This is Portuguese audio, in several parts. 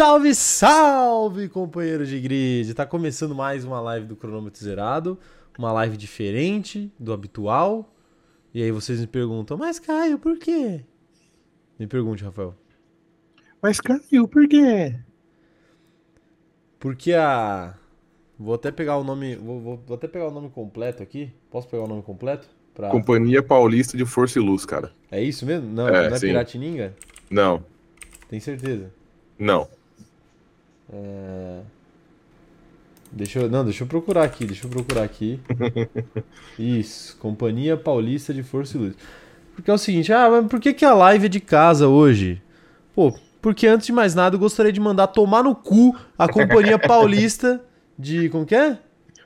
Salve, salve, companheiros de grid! Tá começando mais uma live do cronômetro zerado, uma live diferente do habitual. E aí vocês me perguntam, mas Caio, por quê? Me pergunte, Rafael. Mas Caio, por quê? Porque a Vou até pegar o nome, vou, vou, vou até pegar o nome completo aqui. Posso pegar o nome completo? Pra... Companhia Paulista de Força e Luz, cara. É isso mesmo? Não é, não é Piratininga? Não. Tem certeza? Não. É... Deixa eu, não, deixa eu procurar aqui, deixa eu procurar aqui. Isso, Companhia Paulista de Força e Luz. Porque é o seguinte, ah, mas por que, que a live é de casa hoje? Pô, porque antes de mais nada eu gostaria de mandar tomar no cu a Companhia Paulista de. Como que é?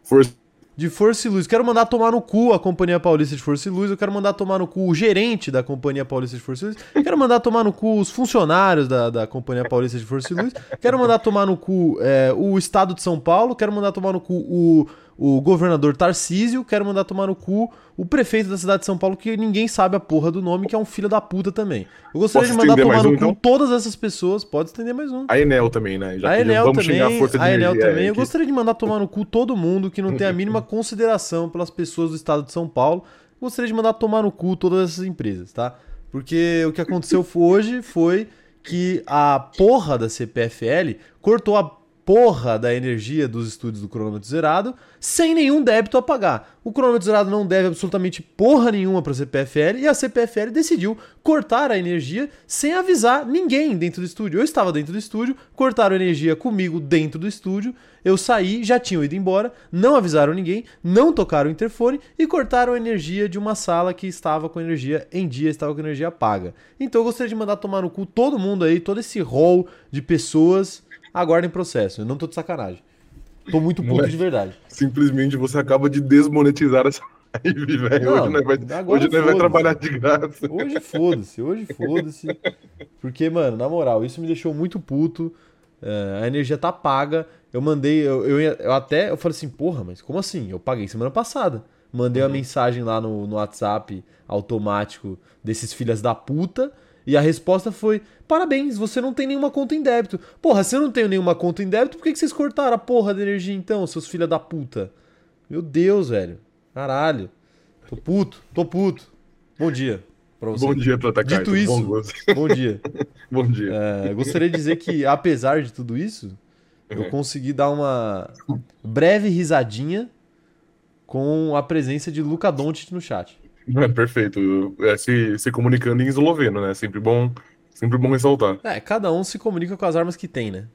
Força. De Força e Luz. Quero mandar tomar no cu a Companhia Paulista de Força e Luz. Eu quero mandar tomar no cu o gerente da Companhia Paulista de Força e Luz. Quero mandar tomar no cu os funcionários da, da Companhia Paulista de Força e Luz. Quero mandar tomar no cu é, o Estado de São Paulo. Quero mandar tomar no cu o o governador Tarcísio, quero mandar tomar no cu o prefeito da cidade de São Paulo, que ninguém sabe a porra do nome, que é um filho da puta também. Eu gostaria Posso de mandar tomar no um, cu então? todas essas pessoas, pode estender mais um. A Enel também, né? Já a Enel também, a, a Enel também. Eu gostaria de mandar tomar no cu todo mundo que não tem a mínima consideração pelas pessoas do estado de São Paulo. Eu gostaria de mandar tomar no cu todas essas empresas, tá? Porque o que aconteceu hoje foi que a porra da CPFL cortou a porra da energia dos estúdios do cronômetro zerado sem nenhum débito a pagar. O cronômetro zerado não deve absolutamente porra nenhuma para a CPFL e a CPFL decidiu cortar a energia sem avisar ninguém dentro do estúdio. Eu estava dentro do estúdio, cortaram a energia comigo dentro do estúdio, eu saí, já tinham ido embora, não avisaram ninguém, não tocaram o interfone e cortaram a energia de uma sala que estava com energia em dia, estava com energia paga. Então eu gostaria de mandar tomar no cu todo mundo aí, todo esse rol de pessoas aguardem processo. Eu não tô de sacanagem. Tô muito puto de verdade. Simplesmente você acaba de desmonetizar essa live, velho. Hoje não vai, hoje vai trabalhar de graça. Hoje foda-se, hoje foda-se. Porque, mano, na moral, isso me deixou muito puto. Uh, a energia tá paga. Eu mandei, eu, eu, eu, até, eu falei assim, porra, mas como assim? Eu paguei semana passada. Mandei uhum. uma mensagem lá no, no WhatsApp automático desses filhas da puta. E a resposta foi: parabéns, você não tem nenhuma conta em débito. Porra, se eu não tenho nenhuma conta em débito, por que, vocês cortaram a porra da energia então, seus filha da puta? Meu Deus, velho. Caralho. Tô puto, tô puto. Bom dia. Pra você. Bom dia, Tata Dito isso, bom, bom dia. bom dia. É, gostaria de dizer que, apesar de tudo isso, eu uhum. consegui dar uma breve risadinha com a presença de Luca Doncic no chat. É, perfeito. É, se, se comunicando em esloveno, né? Sempre bom, sempre bom ressaltar. É, cada um se comunica com as armas que tem, né?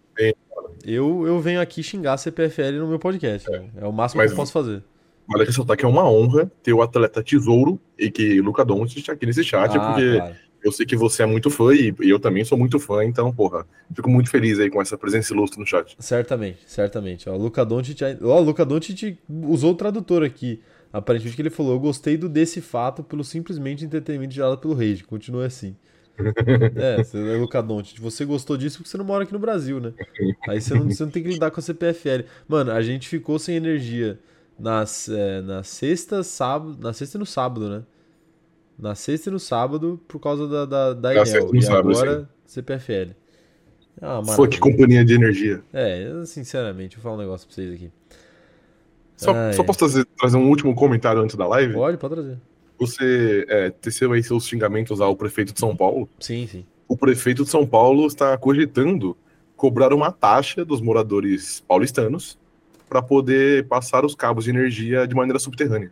Eu, eu venho aqui xingar a CPFL no meu podcast. É, é o máximo Mas, que eu posso fazer. Vale ressaltar que é uma honra ter o atleta Tesouro e que Luca Doncic aqui nesse chat, ah, porque claro. eu sei que você é muito fã e eu também sou muito fã, então, porra, fico muito feliz aí com essa presença ilustre no chat. Certamente, certamente. Ó, Luca Doncic, ó, Luca Doncic usou o tradutor aqui. Aparentemente que ele falou, eu gostei do desse fato pelo simplesmente entretenimento gerado pelo Rage. Continua assim. é, você é Luca Doncic. Você gostou disso porque você não mora aqui no Brasil, né? Aí você não, você não tem que lidar com a CPFL. Mano, a gente ficou sem energia nas, é, na sexta, sábado. Na sexta e no sábado, né? Na sexta e no sábado por causa da, da, da Enel. E sábado, agora sim. CPFL. Ah, Foi que companhia de energia. É, sinceramente, vou falar um negócio pra vocês aqui. Só, só posso trazer, trazer, um último comentário antes da live? Pode, pode trazer. Você é, teceu aí seus xingamentos ao prefeito de São Paulo? Sim, sim. O prefeito de São Paulo está cogitando cobrar uma taxa dos moradores paulistanos para poder passar os cabos de energia de maneira subterrânea.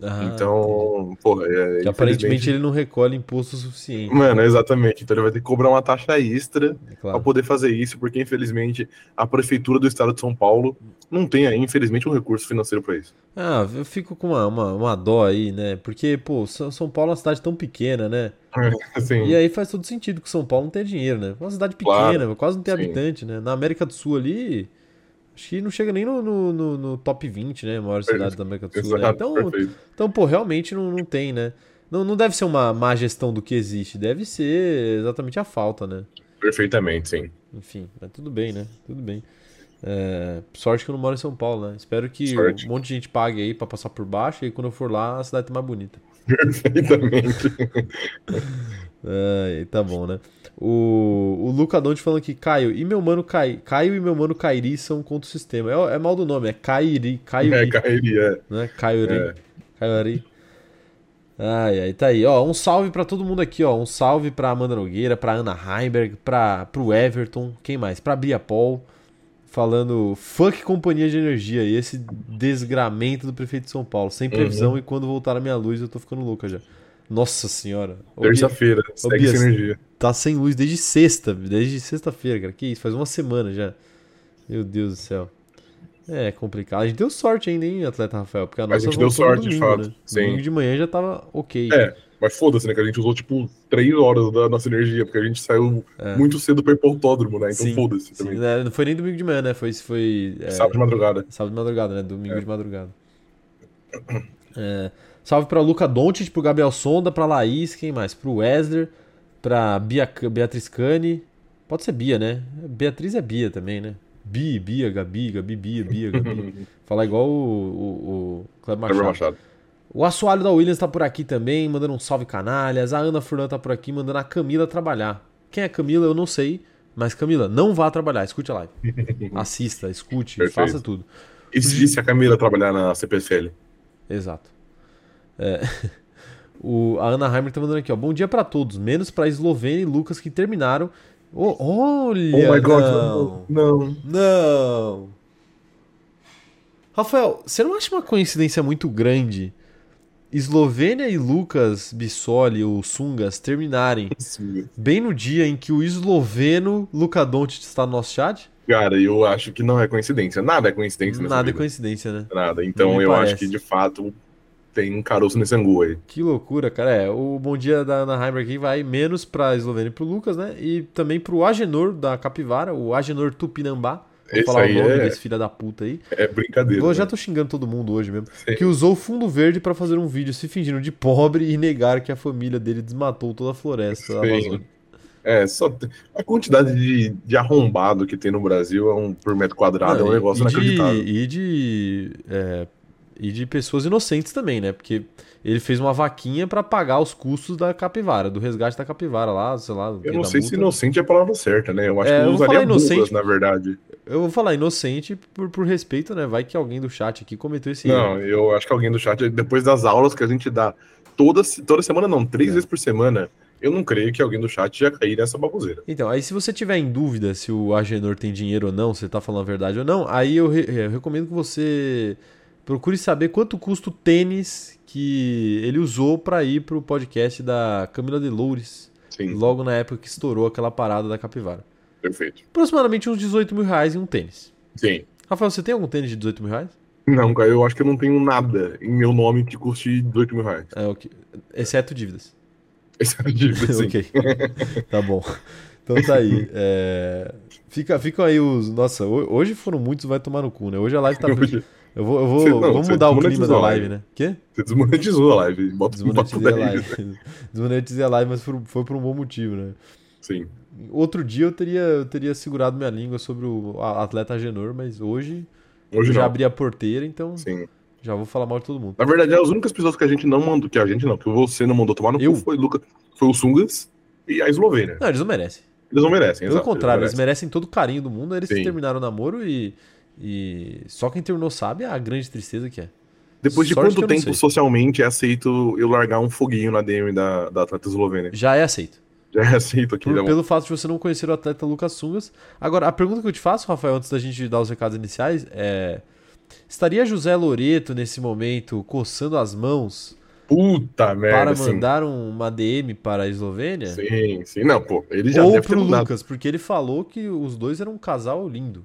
Ah, então, pô, é, que aparentemente ele não recolhe imposto suficiente. Mano, exatamente. Então ele vai ter que cobrar uma taxa extra é claro. para poder fazer isso, porque infelizmente a prefeitura do estado de São Paulo não tem aí, infelizmente, um recurso financeiro para isso. Ah, eu fico com uma, uma, uma, dó aí, né? Porque, pô, São Paulo é uma cidade tão pequena, né? E aí faz todo sentido que São Paulo não tem dinheiro, né? Uma cidade pequena, claro, quase não tem sim. habitante, né? Na América do Sul ali, Acho que não chega nem no, no, no, no top 20, né? Maior cidade da América do Sul. Né? Então, então, pô, realmente não, não tem, né? Não, não deve ser uma má gestão do que existe, deve ser exatamente a falta, né? Perfeitamente, sim. Enfim, mas tudo bem, né? Tudo bem. É, sorte que eu não moro em São Paulo, né? Espero que sorte. um monte de gente pague aí pra passar por baixo e quando eu for lá a cidade tá mais bonita. Perfeitamente. É, tá bom, né? O, o Luca Donte falando que Caio e meu mano Caio, Caio e meu mano Kairi são contra o sistema. É, é mal do nome, é Kairi. Caio é, Kairi, é. Né? Kairi. É. Kairi. Ai, ai, tá aí. Ó, um salve para todo mundo aqui, ó. Um salve pra Amanda Nogueira, pra Ana Heimberg, pra, pro Everton, quem mais? Pra Bia Paul, falando fuck companhia de energia e esse desgramento do prefeito de São Paulo, sem previsão uhum. e quando voltar a minha luz eu tô ficando louca já. Nossa senhora. Terça-feira, segue Bia, energia. Tá sem luz desde sexta, desde sexta-feira, cara. Que isso, faz uma semana já. Meu Deus do céu. É complicado. A gente deu sorte ainda, hein, atleta Rafael? Porque a, nossa a gente deu sorte, domingo, de fato. Né? Sim. Domingo de manhã já tava ok. É, mas foda-se, né? Que a gente usou, tipo, três horas da nossa energia, porque a gente saiu é. muito cedo pra ir pro autódromo, né? Então foda-se também. É, não foi nem domingo de manhã, né? Foi. foi é, sábado de madrugada. Sábado de madrugada, né? Domingo é. de madrugada. É. Salve pra Luca Doncic, pro Gabriel Sonda, pra Laís, quem mais? Pro Wesley, pra Bia, Beatriz Cane. Pode ser Bia, né? Beatriz é Bia também, né? Bi, Bia, Gabi, Gabi, Bia, Bia, Gabi. Falar igual o, o, o Cleber Machado. Machado. O assoalho da Williams tá por aqui também, mandando um salve canalhas. A Ana Furlan tá por aqui, mandando a Camila trabalhar. Quem é Camila, eu não sei. Mas Camila, não vá trabalhar, escute a live. Assista, escute, Perfeito. faça tudo. E se a Camila trabalhar na CPFL? Exato. É. O, a Ana Heimer tá mandando aqui, ó. Bom dia para todos, menos para Eslovênia e Lucas que terminaram. Oh, olha! Oh my god, não. Não. Não. Rafael, você não acha uma coincidência muito grande Eslovênia e Lucas Bissoli ou Sungas terminarem Sim. bem no dia em que o esloveno Luka Doncic está no nosso chat? Cara, eu acho que não é coincidência. Nada é coincidência Nada é vida. é coincidência, né? Nada. Então eu parece. acho que de fato tem um caroço nesse angu aí. Que loucura, cara. É, o bom dia da Ana Heimer aqui vai menos pra Eslovênia e pro Lucas, né? E também pro Agenor da Capivara, o Agenor Tupinambá. Vou falar o nome é... desse filho da puta aí. É brincadeira. Eu né? já tô xingando todo mundo hoje mesmo. Sim. Que usou fundo verde para fazer um vídeo se fingindo de pobre e negar que a família dele desmatou toda a floresta da Amazônia. É, só a quantidade de, de arrombado que tem no Brasil é um por metro quadrado, Não, é um negócio e inacreditável. De, e de é, e de pessoas inocentes também, né? Porque ele fez uma vaquinha para pagar os custos da capivara, do resgate da capivara lá, sei lá. Eu não sei se inocente é a palavra certa, né? Eu acho é, que eu usaria inocente, na verdade. Eu vou falar inocente por, por respeito, né? Vai que alguém do chat aqui cometeu esse Não, erro. eu acho que alguém do chat, depois das aulas que a gente dá toda, toda semana, não, três é. vezes por semana, eu não creio que alguém do chat já cair nessa baboseira. Então, aí se você tiver em dúvida se o Agenor tem dinheiro ou não, se ele tá falando a verdade ou não, aí eu, re eu recomendo que você Procure saber quanto custa o tênis que ele usou para ir pro podcast da Camila de Loures. Sim. Logo na época que estourou aquela parada da capivara. Perfeito. Aproximadamente uns 18 mil reais em um tênis. Sim. Rafael, você tem algum tênis de 18 mil reais? Não, cara, eu acho que eu não tenho nada em meu nome que custe 18 mil reais. É, ok. Exceto dívidas. Exceto dívidas, sim. ok. tá bom. Então tá aí. É... Fica, ficam aí os. Nossa, hoje foram muitos, vai tomar no cu, né? Hoje a live tá. Eu vou, eu vou, não, mudar o clima da live, né? Quê? Você desmonetizou a live. Bota desmonetizei a live. desmonetizei a live, mas foi, foi por um bom motivo, né? Sim. Outro dia eu teria, eu teria segurado minha língua sobre o atleta Agenor, mas hoje, hoje já abri a porteira, então Sim. já vou falar mal de todo mundo. Na verdade, as únicas pessoas que a gente não mandou, que a gente não, que você não mandou tomar no eu? cu foi, Luca, foi o Sungas e a Eslovênia. Não, eles não merecem. Eles não merecem, Pelo exato, contrário, eles merecem. eles merecem todo o carinho do mundo, eles terminaram o namoro e e só quem terminou sabe a grande tristeza que é. Depois de Sorte quanto tempo socialmente é aceito eu largar um foguinho na DM da, da atleta eslovênia? Já é aceito. Já é aceito aqui. Por, pelo fato de você não conhecer o atleta Lucas Sungas. Agora, a pergunta que eu te faço, Rafael, antes da gente dar os recados iniciais, é: estaria José Loreto nesse momento coçando as mãos Puta merda. Para mandar sim. uma DM para a Eslovênia? Sim, sim. Não, pô, ele já Ou deve pro Lucas, porque ele falou que os dois eram um casal lindo.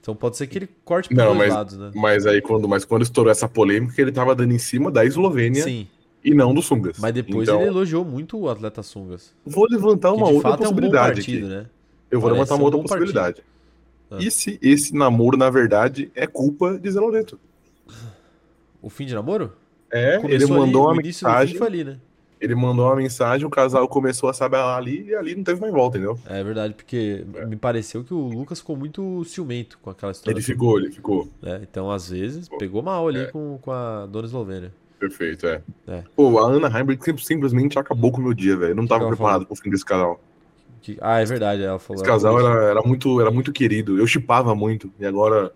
Então pode ser que ele corte dois mas, lados, né? Mas aí quando, mas quando estourou essa polêmica, ele tava dando em cima da Eslovênia Sim. e não do Sungas. Mas depois então, ele elogiou muito o atleta Sungas. Vou levantar uma outra possibilidade é um partido, aqui. Né? Eu vou Parece levantar uma outra um possibilidade. Ah. E se esse namoro, na verdade, é culpa de Zé Loreto? O fim de namoro? É, Começou ele mandou ali, uma mensagem. Ali, né? Ele mandou uma mensagem, o casal começou a saber ali e ali não teve mais volta, entendeu? É verdade, porque é. me pareceu que o Lucas ficou muito ciumento com aquela história. Ele ficou, ele ficou. É, então, às vezes, pegou mal ali é. com, com a dona Eslovênia. Perfeito, é. é. Pô, a Ana Heimberg simplesmente acabou com o meu dia, velho. Não tava preparado pro fim desse canal. Que... Ah, é verdade, ela falou. Esse casal era, era, muito, era muito querido. Eu chipava muito. E agora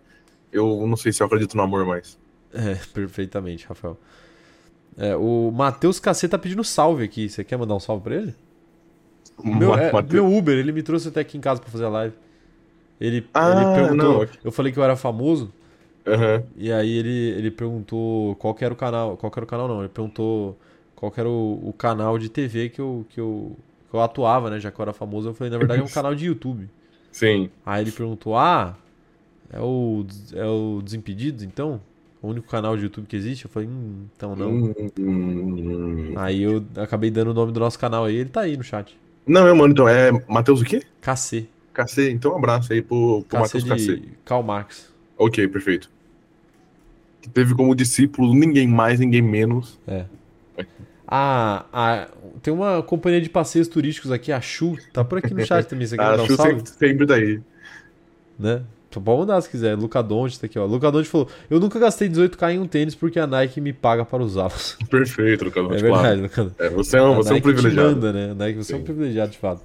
eu não sei se eu acredito no amor mais. É, perfeitamente, Rafael. É, o Matheus Cacete tá pedindo salve aqui. Você quer mandar um salve pra ele? Meu, é, meu Uber, ele me trouxe até aqui em casa pra fazer a live. Ele, ah, ele perguntou. Não. Eu falei que eu era famoso. Uhum. E aí ele, ele perguntou qual era o canal. Qual era o canal, não. Ele perguntou qual era o, o canal de TV que eu, que eu eu atuava, né? Já que eu era famoso, eu falei, na verdade é um canal de YouTube. Sim. Aí ele perguntou, ah, é o, é o Desimpedidos, então? O único canal de YouTube que existe? Eu falei, hum, então não. Hum, hum, aí eu acabei dando o nome do nosso canal aí, ele tá aí no chat. Não, meu mano, então é Matheus o quê? KC. KC, então um abraço aí pro, pro Matheus KC. Karl Marx. Ok, perfeito. Que teve como discípulo ninguém mais, ninguém menos. É. A, a, tem uma companhia de passeios turísticos aqui, a Chu, tá por aqui no chat também. Você quer a Chu sempre, sempre daí. Né? Pode mandar se quiser. Luca Donte tá aqui, ó. Luca Donte falou: Eu nunca gastei 18k em um tênis porque a Nike me paga para usá-los. Perfeito, Luca Donte. É verdade, Luca é, Você é um, você é um privilegiado. manda, né? Nike, você Sim. é um privilegiado, de fato.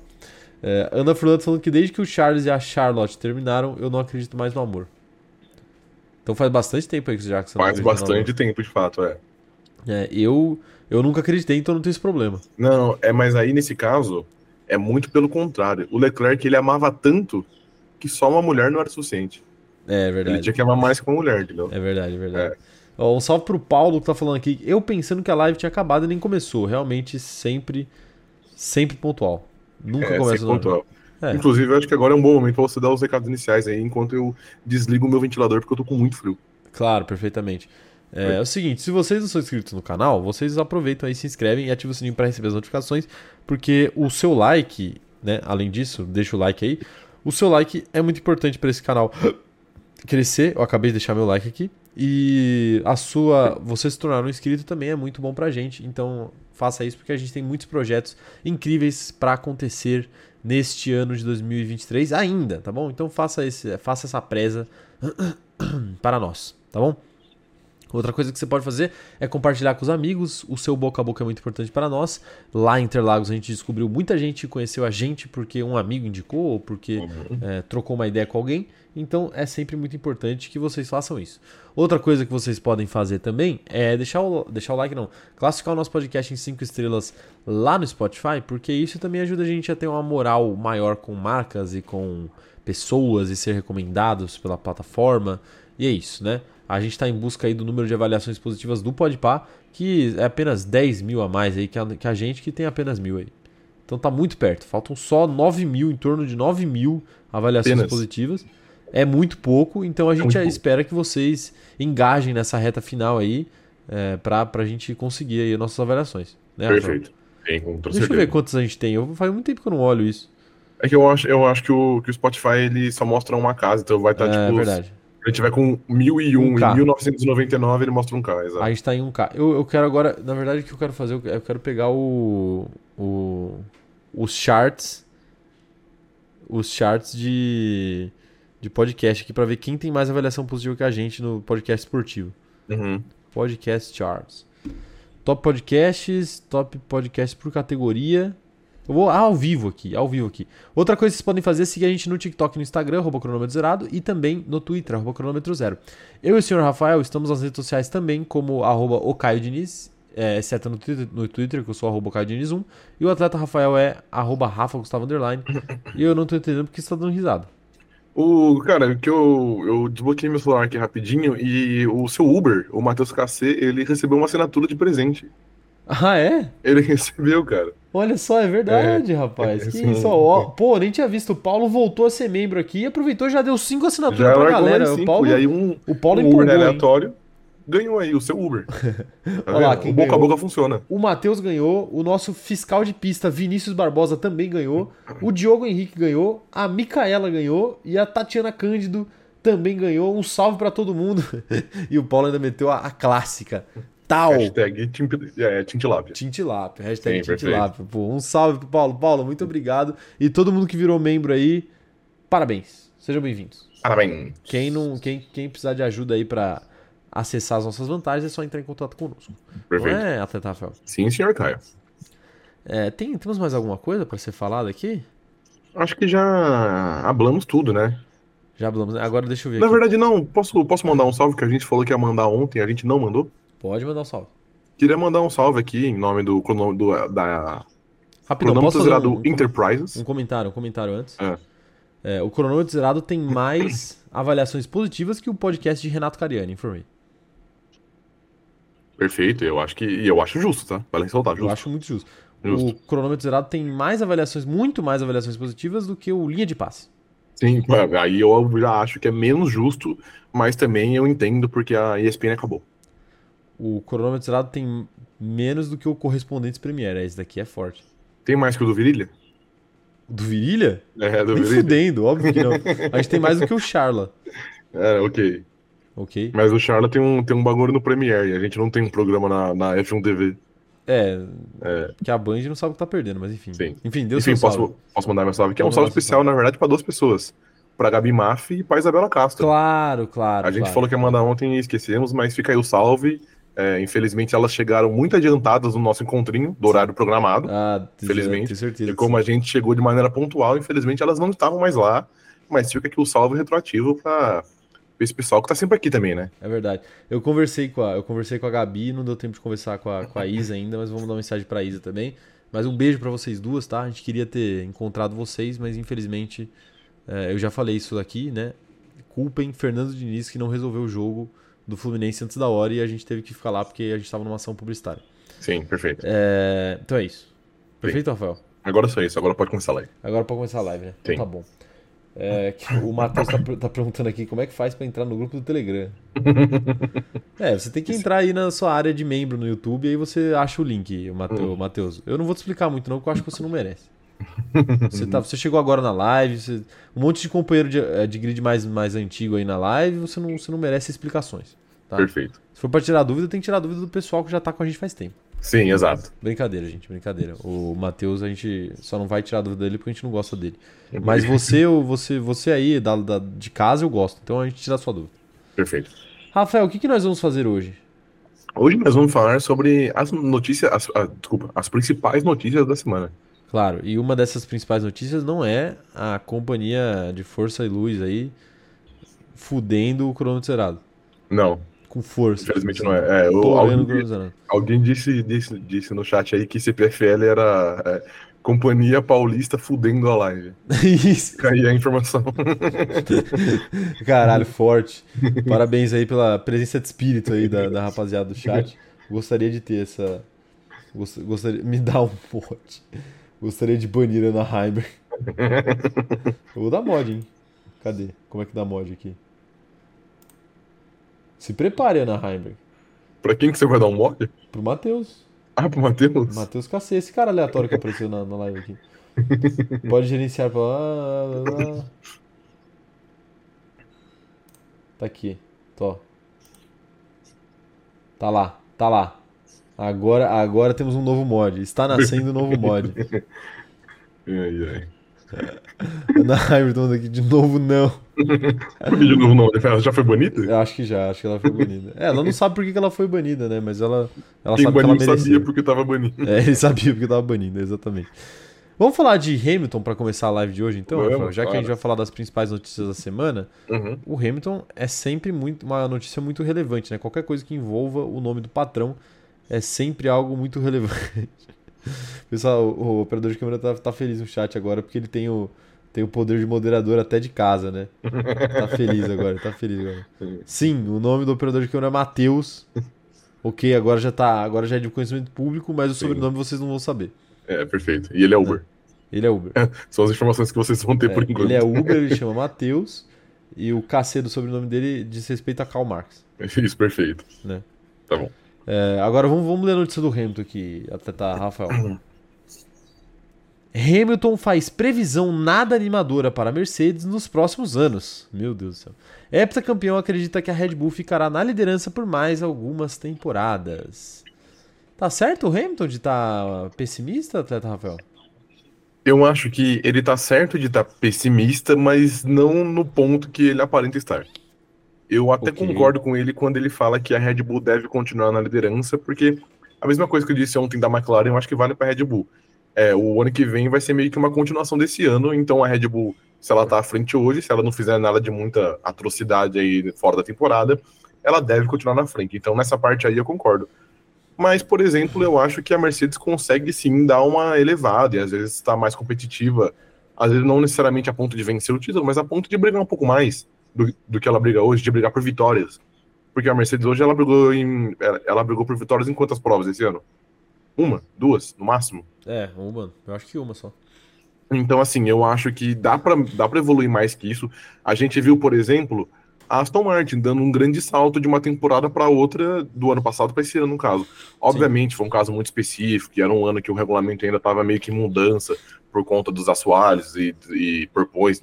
É, Ana Fernanda falando que desde que o Charles e a Charlotte terminaram, eu não acredito mais no amor. Então faz bastante tempo aí que já que você Faz bastante tempo, de fato, é. É, eu eu nunca acreditei, então não tem esse problema. Não, é, mas aí nesse caso, é muito pelo contrário. O Leclerc, ele amava tanto que só uma mulher não era suficiente. É, é verdade. Ele tinha que amar mais que uma mulher, entendeu? É verdade, é verdade. É. um salve pro Paulo que tá falando aqui. Eu pensando que a live tinha acabado e nem começou. Realmente sempre, sempre pontual. Nunca é, começa pontual. É. Inclusive, eu acho que agora é um bom momento pra você dar os recados iniciais aí, enquanto eu desligo o meu ventilador, porque eu tô com muito frio. Claro, perfeitamente. É, é, o seguinte, se vocês não são inscritos no canal, vocês aproveitam aí, se inscrevem e ativam o sininho para receber as notificações, porque o seu like, né, além disso, deixa o like aí, o seu like é muito importante para esse canal crescer. Eu acabei de deixar meu like aqui. E a sua, você se tornar um inscrito também é muito bom pra gente, então faça isso porque a gente tem muitos projetos incríveis para acontecer neste ano de 2023 ainda, tá bom? Então faça esse, faça essa presa para nós, tá bom? Outra coisa que você pode fazer é compartilhar com os amigos. O seu boca a boca é muito importante para nós. Lá em Interlagos a gente descobriu muita gente conheceu a gente porque um amigo indicou ou porque é, trocou uma ideia com alguém. Então é sempre muito importante que vocês façam isso. Outra coisa que vocês podem fazer também é deixar o, deixar o like, não, classificar o nosso podcast em 5 estrelas lá no Spotify, porque isso também ajuda a gente a ter uma moral maior com marcas e com pessoas e ser recomendados pela plataforma. E é isso, né? A gente está em busca aí do número de avaliações positivas do Podpah, que é apenas 10 mil a mais aí que a, que a gente, que tem apenas mil aí. Então tá muito perto. Faltam só 9 mil, em torno de 9 mil avaliações apenas. positivas. É muito pouco, então a gente é espera que vocês engajem nessa reta final aí é, para a gente conseguir aí as nossas avaliações. Né, Perfeito. Bem, Deixa certeza. eu ver quantas a gente tem. Eu, faz muito tempo que eu não olho isso. É que eu acho, eu acho que, o, que o Spotify ele só mostra uma casa, então vai estar tá, é, tipo. É verdade ele tiver com 1001 um em 1999, ele mostra um K, exato. A gente tá em 1K. Eu, eu quero agora, na verdade, o que eu quero fazer, eu quero pegar o, o os charts os charts de, de podcast aqui para ver quem tem mais avaliação positiva que a gente no podcast esportivo. Uhum. Podcast charts. Top podcasts, top podcasts por categoria. Eu vou ao vivo aqui, ao vivo aqui. Outra coisa que vocês podem fazer é seguir a gente no TikTok e no Instagram, arroba cronômetro zerado, e também no Twitter, arroba cronômetro zero. Eu e o senhor Rafael estamos nas redes sociais também, como arroba o Caio Diniz, é, exceto no Twitter, no Twitter, que eu sou arroba Caio Diniz 1, e o atleta Rafael é arroba Rafa Gustavo Underline, e eu não tô entendendo porque você tá dando risada. O, cara, que eu, eu desbloqueei meu celular aqui rapidinho e o seu Uber, o Matheus KC, ele recebeu uma assinatura de presente. Ah, é? Ele recebeu, cara. Olha só, é verdade, é, rapaz. É, que isso, ó. Pô, nem tinha visto. O Paulo voltou a ser membro aqui e aproveitou já deu cinco assinaturas já pra galera. Cinco, o Paulo, e aí um, o Paulo um empolgou, Uber aleatório ganhou aí o seu Uber. Tá Olha lá, quem o boca ganhou? a boca funciona. O Matheus ganhou, o nosso fiscal de pista Vinícius Barbosa também ganhou, o Diogo Henrique ganhou, a Micaela ganhou e a Tatiana Cândido também ganhou. Um salve para todo mundo. e o Paulo ainda meteu a, a clássica. Tal. Hashtag é, Tintilápia. Tintilápia, hashtag Sim, Tintilápia. Pô, um salve pro Paulo. Paulo, muito obrigado. E todo mundo que virou membro aí, parabéns. Sejam bem-vindos. Parabéns. Quem, não, quem, quem precisar de ajuda aí pra, acessar as nossas vantagens, é só entrar em contato conosco. Perfeito. Não é, atleta Rafael? Sim, senhor Caio. É, tem, temos mais alguma coisa para ser falada aqui? Acho que já hablamos tudo, né? Já hablamos. Agora deixa eu ver. Na aqui. verdade, não. Posso, posso mandar um salve que a gente falou que ia mandar ontem, a gente não mandou? Pode mandar um salve. Queria mandar um salve aqui em nome do, do da Rapidão, cronômetro zerado um, Enterprises. Um comentário, um comentário antes. É. É, o cronômetro zerado tem mais avaliações positivas que o podcast de Renato Cariani, informei. Perfeito, eu acho que. Eu acho justo, tá? Vale ressaltar, justo. Eu acho muito justo. justo. O cronômetro zerado tem mais avaliações, muito mais avaliações positivas do que o linha de passe. Sim, aí eu já acho que é menos justo, mas também eu entendo porque a ESPN acabou. O cronômetro zerado tem menos do que o correspondentes Premiere. Esse daqui é forte. Tem mais que o do Virilha? Do Virilha? É, do Nem Virilha. fudendo, óbvio que não. A gente tem mais do que o Charla. É, ok. Ok. Mas o Charla tem um, tem um bagulho no Premiere e a gente não tem um programa na, na F1 TV. É, é. Que a Band não sabe o que tá perdendo, mas enfim. Sim. Enfim, Deus Enfim, posso, posso mandar meu salve, que é um salve especial, salve. na verdade, para duas pessoas. Pra Gabi Maff e pra Isabela Castro. Claro, claro. A gente claro. falou que ia mandar ontem e esquecemos, mas fica aí o salve. É, infelizmente, elas chegaram muito adiantadas no nosso encontrinho, do horário programado. Ah, infelizmente. Certeza. E como a gente chegou de maneira pontual, infelizmente elas não estavam mais lá. Mas fica aqui o salve retroativo para esse pessoal que tá sempre aqui também, né? É verdade. Eu conversei com a, eu conversei com a Gabi, não deu tempo de conversar com a, com a Isa ainda, mas vamos dar uma mensagem pra Isa também. Mas um beijo para vocês duas, tá? A gente queria ter encontrado vocês, mas infelizmente é, eu já falei isso aqui, né? Culpem Fernando Diniz que não resolveu o jogo do Fluminense antes da hora e a gente teve que ficar lá porque a gente estava numa ação publicitária. Sim, perfeito. É, então é isso. Perfeito, Sim. Rafael? Agora é só isso, agora pode começar a live. Agora pode começar a live, né? Então Sim. Então tá bom. É, o Matheus tá, tá, perguntando aqui como é que faz para entrar no grupo do Telegram. é, você tem que entrar aí na sua área de membro no YouTube e aí você acha o link, o Matheus. Eu não vou te explicar muito não, porque eu acho que você não merece. Você, tá, você chegou agora na live, você, um monte de companheiro de, eh, de grid mais, mais antigo aí na live, você não, você não merece explicações. Tá? Perfeito. Se for pra tirar dúvida, tem que tirar dúvida do pessoal que já tá com a gente faz tempo. Sim, exato. Brincadeira, gente, brincadeira. O Matheus, a gente só não vai tirar dúvida dele porque a gente não gosta dele. Mas você, você, você aí, da, da, de casa, eu gosto. Então a gente tira a sua dúvida. Perfeito. Rafael, o que, que nós vamos fazer hoje? Hoje nós vamos falar sobre as notícias, as, a, desculpa, as principais notícias da semana. Claro, e uma dessas principais notícias não é a companhia de força e luz aí fudendo o cronômetro zerado. Não. Com força. Infelizmente não é. é o, alguém, alguém disse, disse, disse no chat aí que CPFL era é, Companhia Paulista fudendo a live. Isso. Aí a informação. Caralho, forte. Parabéns aí pela presença de espírito aí da, da rapaziada do chat. Gostaria de ter essa. Gostaria. Me dá um pote. Gostaria de banir Ana Heimer. Eu vou dar mod, hein? Cadê? Como é que dá mod aqui? Se prepare, Ana Heimberg. Pra quem que você vai dar um mod? Pro Matheus. Ah, pro Matheus? Matheus Cacê, esse cara aleatório que apareceu na, na live aqui. Pode gerenciar pra lá. Tá aqui. Tô. Tá lá, tá lá. Agora, agora temos um novo mod. Está nascendo um novo mod. ai, ai. Ana Hamilton aqui de novo não. de novo não? Ela já foi banida? Eu acho que já, acho que ela foi banida. É, ela não sabe por que ela foi banida, né? Mas ela, ela Quem sabe que ela merecia. sabia porque tava banida. É, ele sabia porque tava banida, exatamente. Vamos falar de Hamilton para começar a live de hoje, então, Vamos, Rafael? Já que a gente vai falar das principais notícias da semana, uhum. o Hamilton é sempre muito, uma notícia muito relevante, né? Qualquer coisa que envolva o nome do patrão é sempre algo muito relevante. Pessoal, o, o, operador de câmera tá, tá, feliz no chat agora porque ele tem o, tem o poder de moderador até de casa, né? Tá feliz agora, tá feliz agora. Sim, o nome do operador de câmera é Matheus. Ok, agora já tá, agora já é de conhecimento público, mas o Sim. sobrenome vocês não vão saber. É, perfeito. E ele é Uber. É. Ele é Uber. São as informações que vocês vão ter é, por enquanto. Ele é Uber, ele chama Matheus. E o KC do sobrenome dele diz respeito a Karl Marx. Isso, perfeito. Né? Tá bom. É, agora vamos, vamos ler a notícia do Hamilton aqui, atleta Rafael. Hamilton faz previsão nada animadora para a Mercedes nos próximos anos. Meu Deus do céu. Heptacampeão acredita que a Red Bull ficará na liderança por mais algumas temporadas. Tá certo o Hamilton de estar tá pessimista, atleta Rafael? Eu acho que ele tá certo de estar tá pessimista, mas não no ponto que ele aparenta estar. Eu até okay. concordo com ele quando ele fala que a Red Bull deve continuar na liderança, porque a mesma coisa que eu disse ontem da McLaren, eu acho que vale para a Red Bull. É, o ano que vem vai ser meio que uma continuação desse ano, então a Red Bull, se ela tá à frente hoje, se ela não fizer nada de muita atrocidade aí fora da temporada, ela deve continuar na frente. Então nessa parte aí eu concordo. Mas, por exemplo, eu acho que a Mercedes consegue sim dar uma elevada e às vezes está mais competitiva. Às vezes não necessariamente a ponto de vencer o título, mas a ponto de brigar um pouco mais do, do que ela briga hoje, de brigar por vitórias. Porque a Mercedes hoje ela brigou em. Ela brigou por vitórias em quantas provas esse ano? Uma, duas, no máximo. É, uma. Eu acho que uma só. Então, assim, eu acho que dá para dá pra evoluir mais que isso. A gente viu, por exemplo, a Aston Martin dando um grande salto de uma temporada para outra do ano passado para esse ano, no caso. Obviamente, Sim. foi um caso muito específico, e era um ano que o regulamento ainda estava meio que em mudança por conta dos assoalhos e, e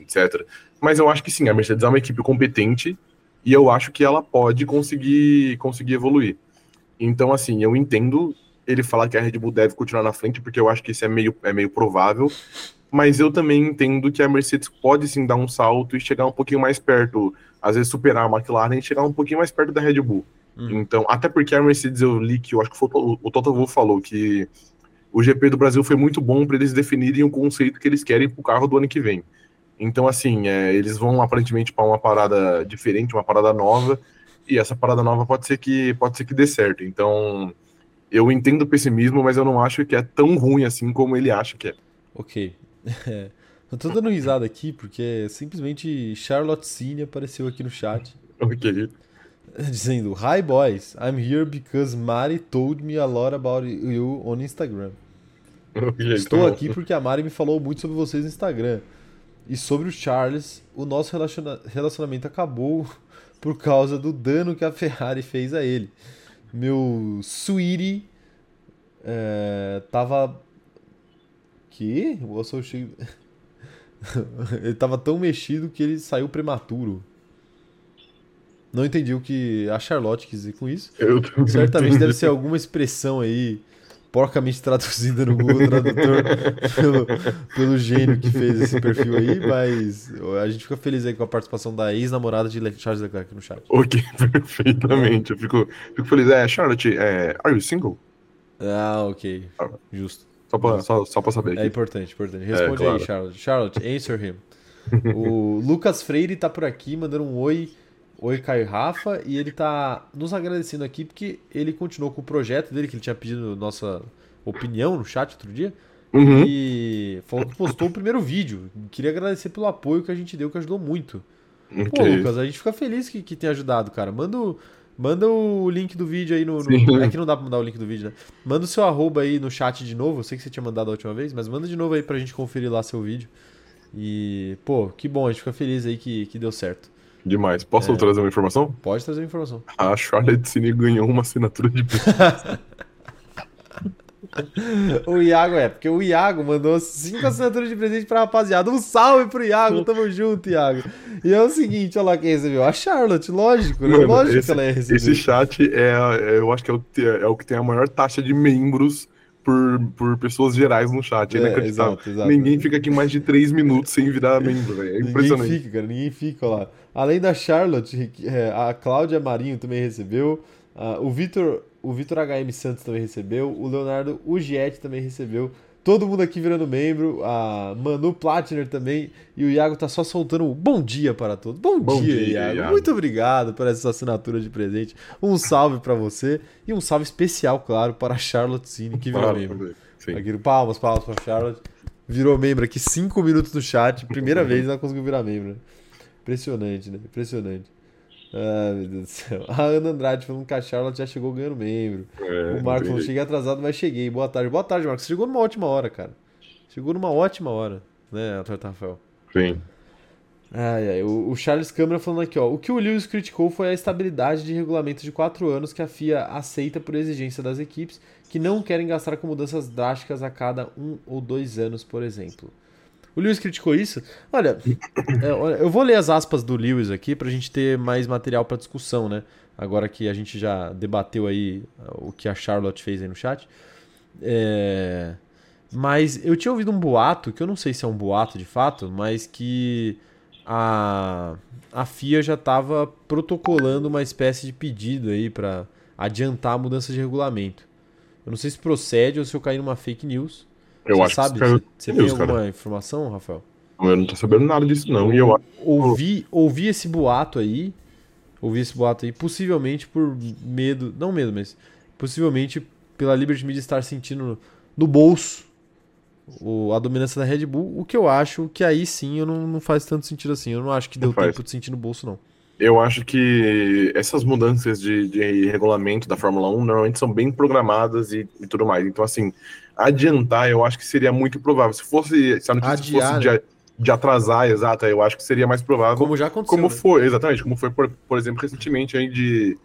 etc. Mas eu acho que sim, a Mercedes é uma equipe competente e eu acho que ela pode conseguir, conseguir evoluir. Então, assim, eu entendo ele falar que a Red Bull deve continuar na frente, porque eu acho que isso é meio, é meio provável. Mas eu também entendo que a Mercedes pode sim dar um salto e chegar um pouquinho mais perto, às vezes superar a McLaren e chegar um pouquinho mais perto da Red Bull. Hum. Então, até porque a Mercedes eu li que eu acho que foi, o Toto Wolff falou que o GP do Brasil foi muito bom para eles definirem o conceito que eles querem para o carro do ano que vem. Então, assim, é, eles vão aparentemente para uma parada diferente, uma parada nova, e essa parada nova pode ser que pode ser que dê certo. Então, eu entendo o pessimismo, mas eu não acho que é tão ruim assim como ele acha que é. Ok. eu tô dando risada aqui porque simplesmente Charlotte Cine apareceu aqui no chat. Ok. Dizendo, Hi boys, I'm here because Mari told me a lot about you on Instagram. Okay, Estou então... aqui porque a Mari me falou muito sobre vocês no Instagram. E sobre o Charles, o nosso relacionamento acabou por causa do dano que a Ferrari fez a ele. Meu sweetie é, tava. Que? O associado. ele tava tão mexido que ele saiu prematuro. Não entendi o que a Charlotte quis dizer com isso. Certamente deve ser alguma expressão aí porcamente traduzida no Google Tradutor pelo, pelo gênio que fez esse perfil aí, mas a gente fica feliz aí com a participação da ex-namorada de Charles Leclerc no chat. Ok, perfeitamente. Eu fico, fico feliz. É, Charlotte, é, are you single? Ah, ok. Ah, Justo. Só pra, só, só pra saber. É aqui. É importante, importante. Responde é, claro. aí, Charlotte. Charlotte, answer him. o Lucas Freire tá por aqui mandando um oi. Oi, Caio Rafa, e ele tá nos agradecendo aqui porque ele continuou com o projeto dele, que ele tinha pedido nossa opinião no chat outro dia. Uhum. E falou que postou o primeiro vídeo. Queria agradecer pelo apoio que a gente deu, que ajudou muito. Okay. Pô, Lucas, a gente fica feliz que, que tenha ajudado, cara. Manda o, manda o link do vídeo aí no, no. É que não dá pra mandar o link do vídeo, né? Manda o seu arroba aí no chat de novo. Eu sei que você tinha mandado a última vez, mas manda de novo aí pra gente conferir lá seu vídeo. E, pô, que bom, a gente fica feliz aí que, que deu certo. Demais. Posso é. trazer uma informação? Pode trazer uma informação. A Charlotte Cine ganhou uma assinatura de o Iago é, porque o Iago mandou cinco assinaturas de presente pra rapaziada. Um salve pro Iago, tamo junto, Iago. E é o seguinte, olha lá quem recebeu. A Charlotte, lógico, né? Mano, Lógico esse, que ela ia receber. Esse chat é, é, eu acho que é o, é o que tem a maior taxa de membros por, por pessoas gerais no chat. É, é exato, exato. Ninguém fica aqui mais de três minutos sem virar membro, velho. É impressionante. Ninguém fica, cara, ninguém fica lá. Além da Charlotte, é, a Cláudia Marinho também recebeu. O Vitor o Vitor HM Santos também recebeu. O Leonardo Ugiete também recebeu. Todo mundo aqui virando membro. A Manu Platner também. E o Iago tá só soltando um bom dia para todos. Bom, bom dia, dia Iago. Iago. Muito obrigado por essa assinatura de presente. Um salve para você. E um salve especial, claro, para a Charlotte Cine, que virou membro. Aqui, palmas, palmas para Charlotte. Virou membro aqui, cinco minutos no chat. Primeira vez ela conseguiu virar membro. Impressionante, né? Impressionante. Ah, meu Deus do céu. A Ana Andrade falando que a Charlotte já chegou ganhando membro. É, o Marco falou: cheguei atrasado, mas cheguei. Boa tarde. Boa tarde, Marcos. Você chegou numa ótima hora, cara. Chegou numa ótima hora, né, Atleta Rafael? Sim. Ai, ai. O, o Charles Câmara falando aqui, ó. O que o Lewis criticou foi a estabilidade de regulamento de quatro anos que a FIA aceita por exigência das equipes que não querem gastar com mudanças drásticas a cada um ou dois anos, por exemplo. O Lewis criticou isso. Olha, é, eu vou ler as aspas do Lewis aqui para a gente ter mais material para discussão, né? Agora que a gente já debateu aí uh, o que a Charlotte fez aí no chat. É... Mas eu tinha ouvido um boato, que eu não sei se é um boato de fato, mas que a, a FIA já estava protocolando uma espécie de pedido aí para adiantar a mudança de regulamento. Eu não sei se procede ou se eu caí numa fake news. Eu você acho sabe? que você, você tem alguma cara. informação, Rafael? Eu não tô sabendo nada disso, não. E eu ouvi, ouvi esse boato aí. Ouvi esse boato aí, possivelmente por medo. Não medo, mas possivelmente pela Liberty Media estar sentindo no bolso o, a dominância da Red Bull. O que eu acho que aí sim eu não, não faz tanto sentido assim. Eu não acho que deu tempo de sentir no bolso, não. Eu acho que essas mudanças de, de regulamento da Fórmula 1 normalmente são bem programadas e, e, tudo mais. Então, assim, adiantar eu acho que seria muito provável. Se fosse, se a notícia Adiar, fosse de, né? de atrasar, exato, eu acho que seria mais provável. Como já aconteceu. Como né? foi, exatamente, como foi, por, por exemplo, recentemente aí de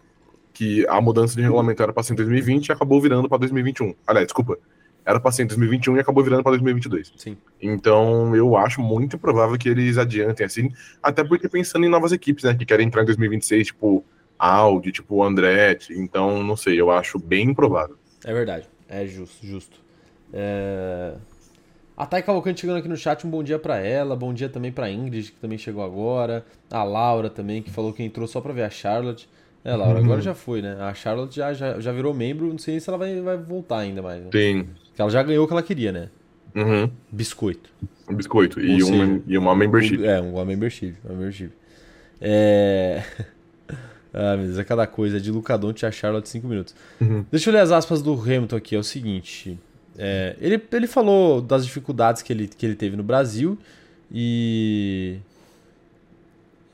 que a mudança de regulamento era para ser em 2020 e acabou virando para 2021. Aliás, desculpa, era para ser em 2021 e acabou virando para 2022. Sim. Então, eu acho muito provável que eles adiantem assim, até porque pensando em novas equipes, né, que querem entrar em 2026, tipo Audi, tipo Andretti. Então, não sei, eu acho bem improvável. É verdade, é justo, justo. É... A Thay Cavalcante chegando aqui no chat, um bom dia para ela, bom dia também para Ingrid, que também chegou agora, a Laura também, que falou que entrou só para ver a Charlotte. É, Laura, agora uhum. já foi, né? A Charlotte já, já, já virou membro, não sei se ela vai, vai voltar ainda mais. Né? Sim. Ela já ganhou o que ela queria, né? Uhum. Biscoito. Um biscoito. E, seja, uma, e uma membership. É, uma membership. Uma membership. É. ah, meu Deus, é cada coisa. É de Lucadonte a Charlotte 5 minutos. Uhum. Deixa eu ler as aspas do Hamilton aqui. É o seguinte. É, ele, ele falou das dificuldades que ele, que ele teve no Brasil e.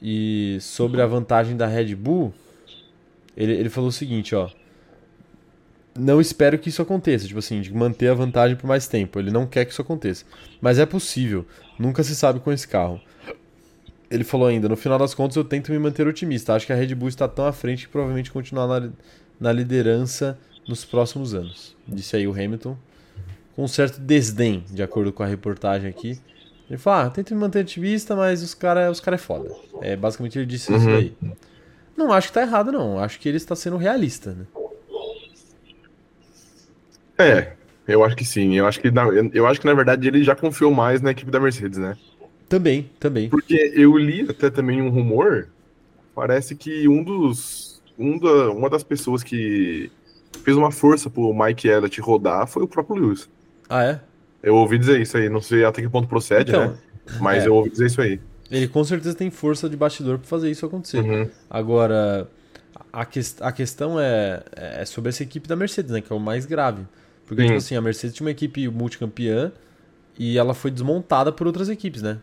E sobre a vantagem da Red Bull. Ele, ele falou o seguinte, ó. Não espero que isso aconteça, tipo assim, de manter a vantagem por mais tempo. Ele não quer que isso aconteça. Mas é possível. Nunca se sabe com esse carro. Ele falou ainda, no final das contas eu tento me manter otimista. Acho que a Red Bull está tão à frente que provavelmente continuará na, na liderança nos próximos anos. Disse aí o Hamilton. Com um certo desdém, de acordo com a reportagem aqui. Ele falou, ah, tento me manter otimista, mas os caras os cara é foda. É, basicamente ele disse uhum. isso aí. Não acho que tá errado, não. Acho que ele está sendo realista, né? É, eu acho que sim. Eu acho que, na, eu acho que, na verdade, ele já confiou mais na equipe da Mercedes, né? Também, também. Porque eu li até também um rumor. Parece que um dos. Um da, uma das pessoas que fez uma força pro Mike Elliott rodar foi o próprio Lewis. Ah, é? Eu ouvi dizer isso aí. Não sei até que ponto procede, então, né? Mas é. eu ouvi dizer isso aí. Ele com certeza tem força de bastidor para fazer isso acontecer. Uhum. Agora, a, que, a questão é, é sobre essa equipe da Mercedes, né? Que é o mais grave. Porque, tipo assim, a Mercedes tinha uma equipe multicampeã e ela foi desmontada por outras equipes, né?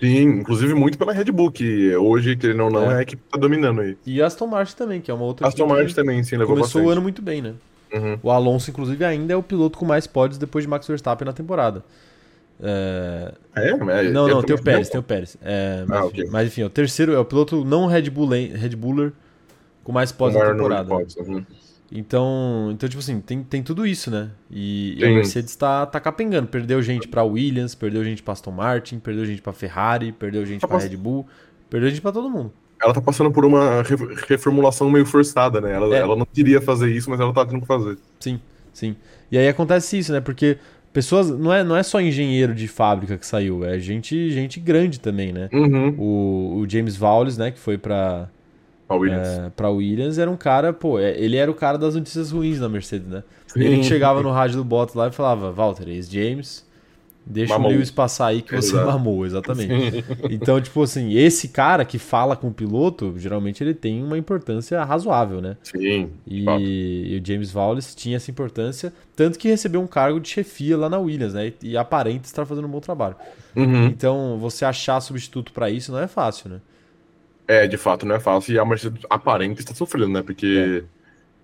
Sim, inclusive muito pela Red Bull, que hoje, querendo ou não, é. é a equipe que tá dominando aí. E a Aston Martin também, que é uma outra Aston Martin também, sim, levou Começou bastante. o ano muito bem, né? Uhum. O Alonso, inclusive, ainda é o piloto com mais pódios depois de Max Verstappen na temporada. É... é, mas não, não, tem o Pérez, tem o Pérez. É, mas, ah, enfim, okay. mas enfim, o terceiro é o piloto não Red Bull Red Buller com mais pódios na temporada. Pódios, uhum. Então, então, tipo assim, tem, tem tudo isso, né? E, e a Mercedes tá, tá capengando. Perdeu gente pra Williams, perdeu gente pra Aston Martin, perdeu gente pra Ferrari, perdeu gente tá pra pass... Red Bull, perdeu gente pra todo mundo. Ela tá passando por uma reformulação meio forçada, né? Ela, é. ela não queria fazer isso, mas ela tá tendo que fazer. Sim, sim. E aí acontece isso, né? Porque pessoas não é, não é só engenheiro de fábrica que saiu, é gente gente grande também, né? Uhum. O, o, James Vowles, né, que foi para para Williams. É, pra Williams era um cara, pô, é, ele era o cara das notícias ruins na Mercedes, né? Sim. Ele que chegava no rádio do Bottas lá e falava, Walter, esse James Deixa mamou. o Lewis passar aí que você Exato. mamou, exatamente. então, tipo assim, esse cara que fala com o piloto, geralmente ele tem uma importância razoável, né? Sim. E, e o James Wallace tinha essa importância, tanto que recebeu um cargo de chefia lá na Williams, né? E, e aparenta estar fazendo um bom trabalho. Uhum. Então, você achar substituto para isso não é fácil, né? É, de fato, não é fácil. E a Mercedes aparenta estar sofrendo, né? Porque é.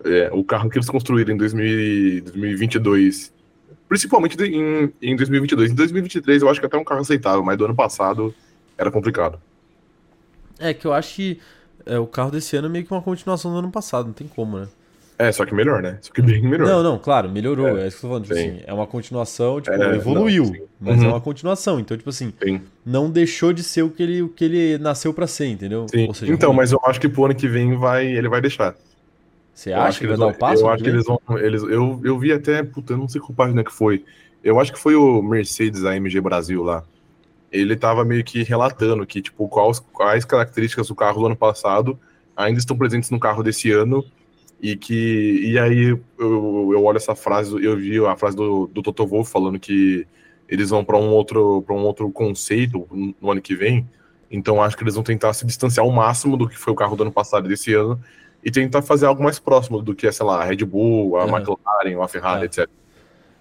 É, o carro que eles construíram em 2000, 2022 Principalmente em, em 2022. Em 2023 eu acho que até um carro aceitável, mas do ano passado era complicado. É que eu acho que é, o carro desse ano é meio que uma continuação do ano passado, não tem como, né? É, só que melhor, né? Só que bem melhor. Não, não, claro, melhorou. É, é isso que eu tô falando. Tipo assim, é uma continuação, tipo, é, evoluiu, não, mas é uhum. é uma continuação. Então, tipo assim, sim. não deixou de ser o que ele, o que ele nasceu para ser, entendeu? Seja, então, mas eu acho que pro ano que vem vai, ele vai deixar. Você acha que, que vai dar o um passo? Eu acho que eles vão. Eles, eu, eu vi até, puta, eu não sei qual página que foi. Eu acho que foi o Mercedes AMG Brasil lá. ele tava meio que relatando que, tipo, quais, quais características do carro do ano passado ainda estão presentes no carro desse ano e que e aí eu, eu olho essa frase eu vi a frase do, do Toto Wolff falando que eles vão para um outro para um outro conceito no ano que vem então acho que eles vão tentar se distanciar ao máximo do que foi o carro do ano passado e desse ano e tentar fazer algo mais próximo do que é sei lá a Red Bull a uhum. McLaren a Ferrari é. etc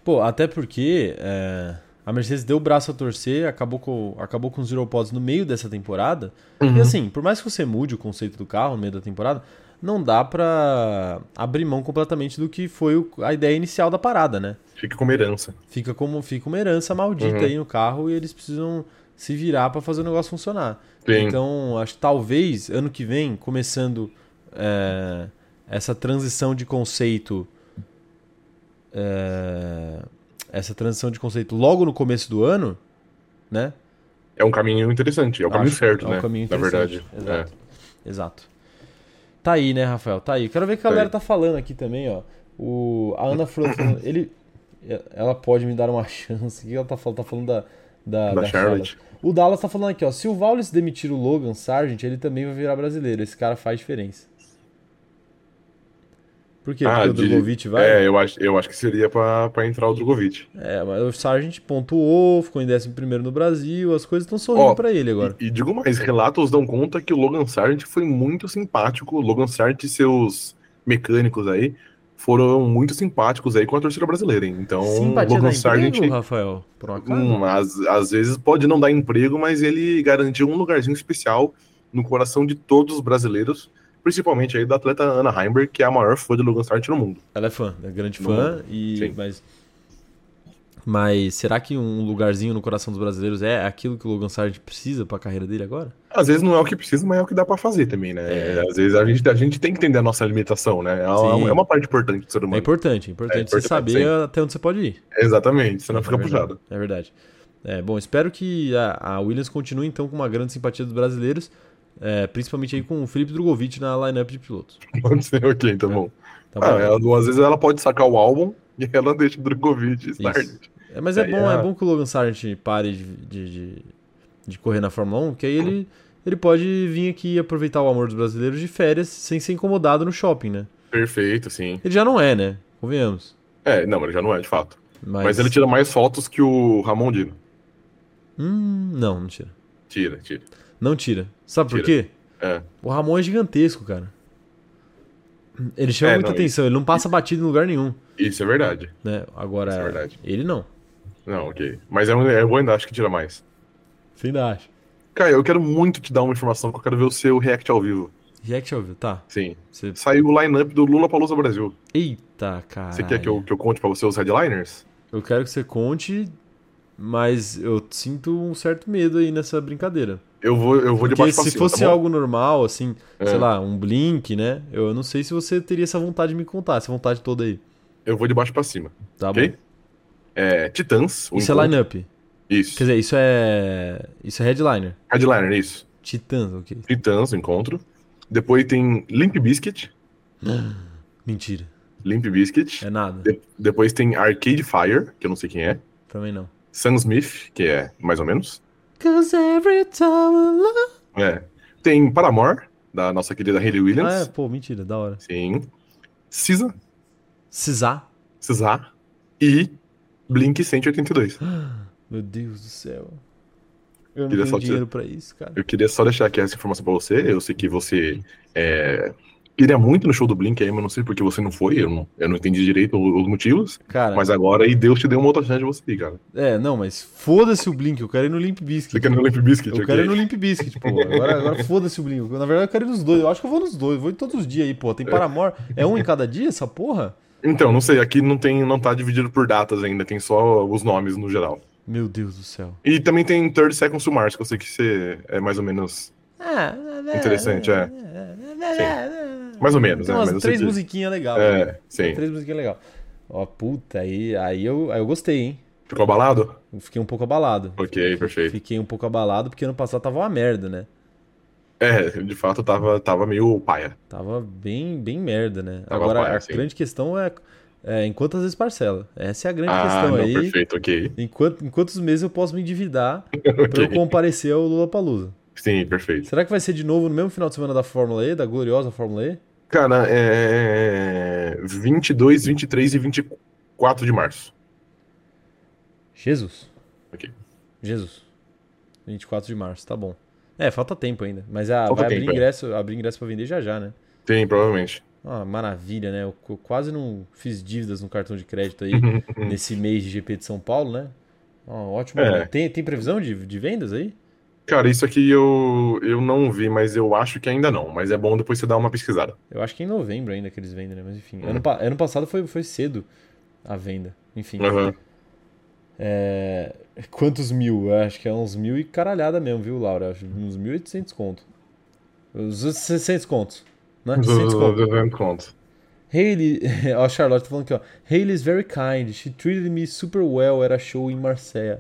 pô até porque é a Mercedes deu o braço a torcer, acabou com, acabou com os Zero Pods no meio dessa temporada. Uhum. E assim, por mais que você mude o conceito do carro no meio da temporada, não dá para abrir mão completamente do que foi o, a ideia inicial da parada, né? Fica como herança. Fica como fica uma herança maldita uhum. aí no carro e eles precisam se virar para fazer o negócio funcionar. Sim. Então, acho que talvez ano que vem, começando é, essa transição de conceito. É, essa transição de conceito logo no começo do ano, né? É um caminho interessante, é o caminho certo, é um né? Caminho Na verdade. Exato. É. Exato. Tá aí, né, Rafael? Tá aí. Quero ver o que a tá galera tá, falando aqui também, ó. O, a Ana falando, ele, ela pode me dar uma chance. O que ela tá falando? Tá falando da, da, da, da Charlotte. Charlotte. O Dallas tá falando aqui, ó. Se o Wallace demitir o Logan Sargent, ele também vai virar brasileiro. Esse cara faz diferença. Por quê? Ah, Porque de... o Drogovic vai? É, eu acho, eu acho que seria para entrar o Drogovic. É, mas o Sargent pontuou, ficou em 11 no Brasil, as coisas estão sorrindo para ele agora. E, e, digo mais, relatos dão conta que o Logan Sargent foi muito simpático. O Logan Sargent e seus mecânicos aí foram muito simpáticos aí com a torcida brasileira. Hein? Então, Simpatia Logan Sargent. Emprego, Rafael, por uma hum, às, às vezes pode não dar emprego, mas ele garantiu um lugarzinho especial no coração de todos os brasileiros principalmente aí da atleta Ana Heimberg, que é a maior fã de Logan Sargent no mundo. Ela é fã, é grande fã, e mas mas será que um lugarzinho no coração dos brasileiros é aquilo que o Logan Sargent precisa para a carreira dele agora? Às vezes não é o que precisa, mas é o que dá para fazer também, né? É. Às vezes a gente, a gente tem que entender a nossa limitação, né? É, é uma parte importante do ser humano. É importante, é importante, é importante você saber sim. até onde você pode ir. Exatamente, senão é fica puxado. É verdade. É, bom, espero que a, a Williams continue então com uma grande simpatia dos brasileiros. É, principalmente aí com o Felipe Drogovic na lineup de pilotos. Pode ser, ok, tá bom. Tá bom. Ah, ela, às vezes ela pode sacar o álbum e ela deixa o Drogovic start. É, mas é, bom, é... é bom que o Logan Sargent pare de, de, de, de, correr na Fórmula 1, que aí ele, ele pode vir aqui aproveitar o amor dos brasileiros de férias sem ser incomodado no shopping, né? Perfeito, sim. Ele já não é, né? Convenhamos. É, não, ele já não é, de fato. Mas, mas ele tira mais fotos que o Ramon Dino. Hum, não, não tira. Tira, tira. Não tira. Sabe tira. por quê? É. O Ramon é gigantesco, cara. Ele chama é, muita não, atenção, ele não passa batido em lugar nenhum. Isso é verdade. Né? Agora, é verdade. ele não. Não, ok. Mas é, é bom ainda, acho que tira mais. Você ainda acha? Cara, eu quero muito te dar uma informação que eu quero ver o seu react ao vivo. React ao vivo, tá. Sim. Você... Saiu o line-up do Lula Palusa Brasil. Eita, cara. Você quer que eu, que eu conte pra você os headliners? Eu quero que você conte, mas eu sinto um certo medo aí nessa brincadeira. Eu vou, eu vou de baixo pra se cima, fosse tá algo normal, assim, é. sei lá, um Blink, né? Eu não sei se você teria essa vontade de me contar, essa vontade toda aí. Eu vou de baixo pra cima. Tá okay? bom. É, Titãs. Isso é lineup. Isso. Quer dizer, isso é. Isso é headliner. Headliner, isso. Titãs, ok. Titãs, encontro. Depois tem Limp Biscuit. Mentira. Limp Biscuit. É nada. De depois tem Arcade Fire, que eu não sei quem é. Também não. Sam Smith, que é mais ou menos. Cause every time I love... É. Tem Paramore, da nossa querida Hayley Williams. Ah, é, pô, mentira, da hora. Sim. Cisa. Cisa. Cisa. E Blink 182. Meu Deus do céu. Eu não tenho dinheiro te... pra isso, cara. Eu queria só deixar aqui essa informação pra você. Eu sei que você é, queria muito no show do Blink aí, mas não sei porque você não foi. Eu não, eu não entendi direito os motivos. Cara, mas agora aí Deus te deu uma outra chance de você ir, cara. É, não, mas foda-se o Blink, eu quero ir no Limp Bizkit. Você quer ir no Limp Bizkit? Eu okay. quero ir no Limp Bizkit, pô. Agora, agora foda-se o Blink. Na verdade, eu quero ir nos dois. Eu acho que eu vou nos dois. Eu vou ir todos os dias aí, pô. Tem Paramore. É um em cada dia essa porra? Então, não sei. Aqui não tem, não tá dividido por datas ainda. Tem só os nomes no geral. Meu Deus do céu. E também tem Third Seconds to Mars, que eu sei que você é mais ou menos ah, interessante, é. Sim. Mais ou menos, Tem né? umas três musiquinhas legais. É, né? sim. Três musiquinhas legais. Ó, puta, aí, aí, eu, aí eu gostei, hein? Ficou abalado? Fiquei um pouco abalado. Ok, perfeito. Fiquei um pouco abalado porque ano passado tava uma merda, né? É, de fato tava, tava meio paia. Tava bem, bem merda, né? Tava Agora, paia, a sim. grande questão é É, em quantas vezes parcela? Essa é a grande ah, questão não, aí. Perfeito, ok. Em, quanto, em quantos meses eu posso me endividar okay. para eu comparecer ao Lula Palusa? Sim, perfeito. Será que vai ser de novo no mesmo final de semana da Fórmula E, da gloriosa Fórmula E? Cara, é 22, 23 e 24 de março. Jesus. Ok. Jesus. 24 de março, tá bom. É, falta tempo ainda. Mas a, vai abrir, ingresso, abrir ingresso pra vender já já, né? Tem, provavelmente. Ah, maravilha, né? Eu, eu, quase não fiz dívidas no cartão de crédito aí nesse mês de GP de São Paulo, né? Oh, ótimo. É. Tem, tem previsão de, de vendas aí? Cara, isso aqui eu, eu não vi, mas eu acho que ainda não. Mas é bom depois você dar uma pesquisada. Eu acho que em novembro ainda que eles vendem, né? Mas enfim. Hum. Ano, ano passado foi, foi cedo a venda. Enfim. Uhum. É... Quantos mil? Eu acho que é uns mil e caralhada mesmo, viu, Laura? Acho uns 1.800 conto. Uns 600 contos. Né? 600 conto. conto. Hayley, ó, a Charlotte tá falando aqui, ó. Hayley is very kind. She treated me super well at a show in Marseille.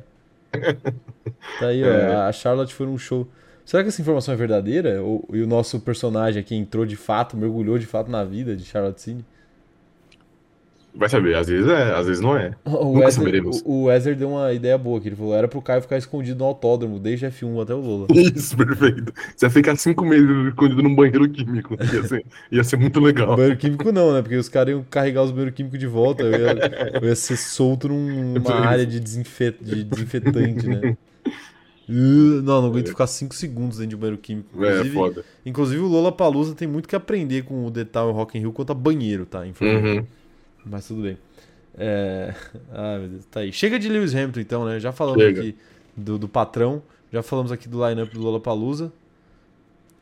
Tá aí, ó. É. A Charlotte foi num show. Será que essa informação é verdadeira? Ou, e o nosso personagem aqui entrou de fato, mergulhou de fato na vida de Charlotte Cine? Vai saber, às vezes é, às vezes não é. O Nunca Wesley, O, deu uma ideia boa aqui. Ele falou: era pro Caio ficar escondido no autódromo, desde F1 até o Lola. Isso, perfeito. Você ia ficar cinco meses escondido num banheiro químico. Ia ser, ia ser muito legal. banheiro químico não, né? Porque os caras iam carregar os banheiros químicos de volta. Eu ia, eu ia ser solto numa área de, desinfet, de desinfetante, né? Uh, não, não aguento é. ficar 5 segundos dentro de um banheiro químico. É, inclusive, é, foda. Inclusive o Lola Palusa tem muito que aprender com o Detal Rock in Rio quanto a banheiro, tá? Uhum. Mas tudo bem. É... Ah, meu Deus, tá aí. Chega de Lewis Hamilton, então, né? Já falamos Chega. aqui do, do patrão, já falamos aqui do lineup do Lola Palusa.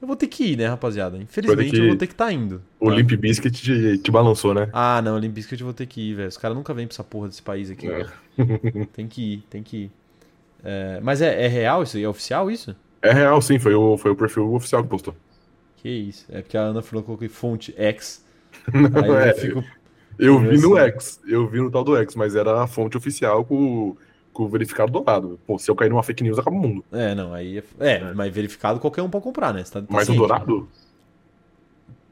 Eu vou ter que ir, né, rapaziada? Infelizmente eu vou ter que estar tá indo. O tá? Limp Biscuit te, te, balançou, né? Ah, não, o Limp Biscuit eu vou ter que ir, velho. Os caras nunca vêm pra essa porra desse país aqui. É. tem que ir, tem que ir. É... Mas é, é real isso? É oficial isso? É real, sim. Foi o, foi o perfil oficial que postou. Que isso. É porque a Ana falou que colocou fonte X. Não, aí é. eu fico eu vi no X, eu vi no tal do X, mas era a fonte oficial com, com o verificado dourado. Pô, se eu cair numa fake news, acaba o mundo. É, não, aí é, é, mas verificado qualquer um pode comprar, né? Tá, tá mas o dourado?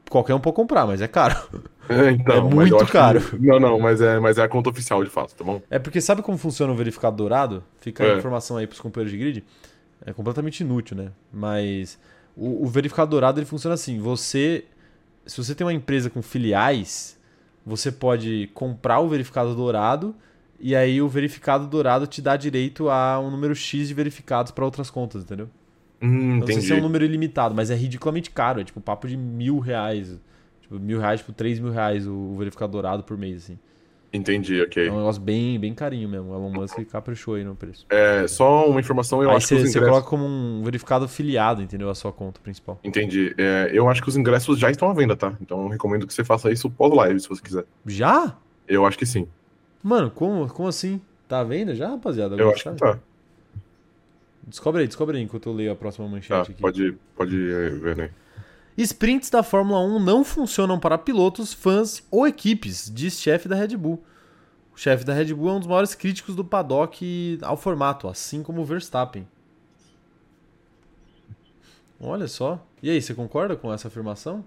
Qualquer um pode comprar, mas é caro. É, então, é muito caro. Que... Não, não, mas é, mas é a conta oficial de fato, tá bom? É porque sabe como funciona o verificado dourado? Fica a é. informação aí pros companheiros de grid. É completamente inútil, né? Mas o, o verificado dourado ele funciona assim: você. Se você tem uma empresa com filiais, você pode comprar o verificado dourado e aí o verificado dourado te dá direito a um número X de verificados para outras contas, entendeu? Hum, não sei se é um número ilimitado, mas é ridiculamente caro. É tipo papo de mil reais. Tipo, mil reais, tipo, três mil reais o verificado dourado por mês, assim. Entendi, ok. É um negócio bem, bem carinho mesmo. O Elon Musk caprichou aí no preço. É, só uma informação, eu aí acho cê, que os ingressos... Você coloca como um verificado afiliado, entendeu? A sua conta principal. Entendi. É, eu acho que os ingressos já estão à venda, tá? Então recomendo que você faça isso pós-live, se você quiser. Já? Eu acho que sim. Mano, como, como assim? Tá à venda já, rapaziada? Eu acho que tá. Descobre aí, descobre aí enquanto eu leio a próxima manchete tá, aqui. Pode, pode ver, né? Sprints da Fórmula 1 não funcionam para pilotos, fãs ou equipes, diz chefe da Red Bull. O chefe da Red Bull é um dos maiores críticos do paddock ao formato, assim como o Verstappen. Olha só. E aí, você concorda com essa afirmação?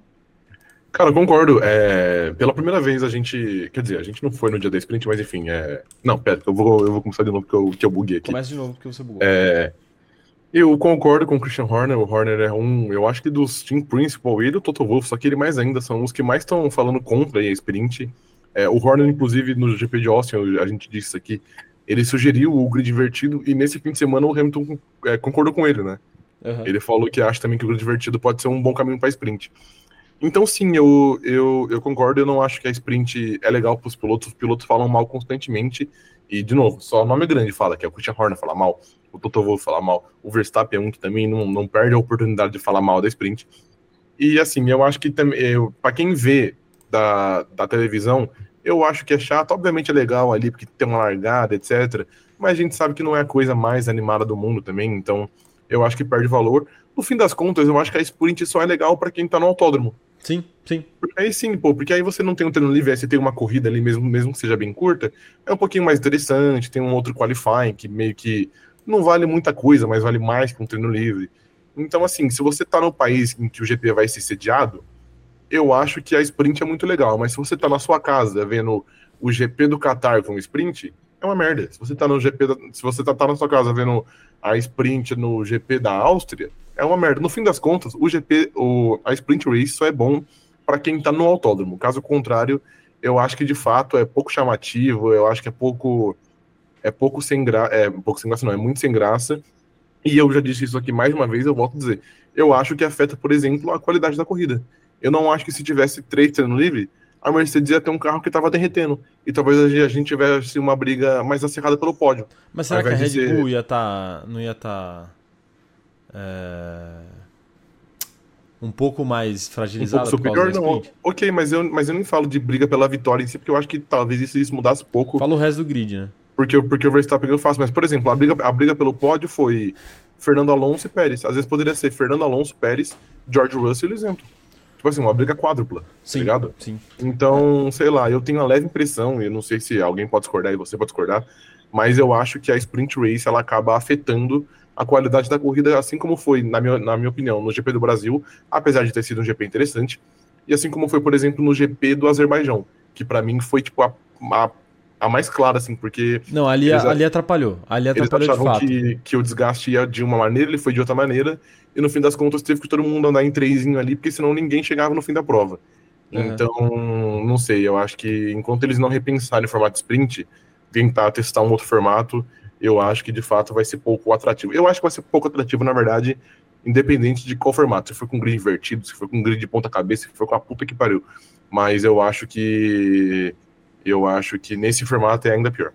Cara, concordo. É, pela primeira vez a gente. Quer dizer, a gente não foi no dia da sprint, mas enfim. É... Não, pera, eu vou, eu vou começar de novo porque eu, que eu buguei aqui. Começa de novo porque você bugou. É, eu concordo com o Christian Horner. O Horner é um, eu acho que dos Team Principal e do Toto Wolff, só que ele mais ainda são os que mais estão falando contra a sprint. É, o Horner, inclusive, no GP de Austin, a gente disse aqui, ele sugeriu o grid invertido e nesse fim de semana o Hamilton é, concordou com ele, né? Uhum. Ele falou que acha também que o grid invertido pode ser um bom caminho para sprint. Então, sim, eu, eu, eu concordo. Eu não acho que a sprint é legal para os pilotos. Os pilotos falam mal constantemente. E, de novo, só o nome grande fala, que é o Christian Horner fala mal, o Toto Wolff fala mal, o Verstappen é um que também não, não perde a oportunidade de falar mal da sprint. E, assim, eu acho que também, para quem vê da, da televisão, eu acho que é chato. Obviamente é legal ali, porque tem uma largada, etc. Mas a gente sabe que não é a coisa mais animada do mundo também, então eu acho que perde valor. No fim das contas, eu acho que a sprint só é legal para quem tá no autódromo. Sim, sim. Porque aí sim, pô, porque aí você não tem um treino livre, aí você tem uma corrida ali mesmo, mesmo que seja bem curta, é um pouquinho mais interessante, tem um outro qualifying que meio que não vale muita coisa, mas vale mais que um treino livre. Então, assim, se você tá no país em que o GP vai ser sediado, eu acho que a sprint é muito legal, mas se você tá na sua casa vendo o GP do Qatar com sprint, é uma merda. Se você tá no GP, da, se você tá, tá na sua casa vendo a sprint no GP da Áustria, é uma merda. No fim das contas, o GP, o, a sprint race só é bom para quem tá no autódromo. Caso contrário, eu acho que de fato é pouco chamativo, eu acho que é pouco é pouco sem graça, é pouco sem graça não, é muito sem graça. E eu já disse isso aqui mais uma vez, eu volto a dizer. Eu acho que afeta, por exemplo, a qualidade da corrida. Eu não acho que se tivesse três treino livre, a Mercedes ia ter um carro que estava derretendo. E talvez a gente tivesse uma briga mais acirrada pelo pódio. Mas será que a Red Bull ia tá, não ia estar. Tá, é... Um pouco mais fragilizada? Um pouco superior, não. Ok, mas eu, mas eu nem falo de briga pela vitória em si, porque eu acho que talvez isso, isso mudasse pouco. Fala o resto do grid, né? Porque, porque o Verstappen ganhou fácil. Mas, por exemplo, a briga, a briga pelo pódio foi Fernando Alonso e Pérez. Às vezes poderia ser Fernando Alonso, Pérez, George Russell e isento. Tipo assim, uma briga quádrupla, tá sim, tá ligado? Sim. Então, sei lá, eu tenho a leve impressão, e não sei se alguém pode discordar e você pode discordar, mas eu acho que a sprint race ela acaba afetando a qualidade da corrida, assim como foi, na minha, na minha opinião, no GP do Brasil, apesar de ter sido um GP interessante, e assim como foi, por exemplo, no GP do Azerbaijão, que para mim foi tipo a, a, a, mais clara, assim, porque. Não, ali, eles, ali atrapalhou. Ali atrapalhou eles achavam que, que o desgaste ia de uma maneira, ele foi de outra maneira, e no fim das contas teve que todo mundo andar em trezinho ali, porque senão ninguém chegava no fim da prova. Uhum. Então, não sei, eu acho que enquanto eles não repensarem o formato sprint, tentar testar um outro formato, eu acho que de fato vai ser pouco atrativo. Eu acho que vai ser pouco atrativo, na verdade, independente de qual formato. Se for com grid invertido, se for com grid de ponta cabeça, se for com a puta que pariu. Mas eu acho que eu acho que nesse formato é ainda pior.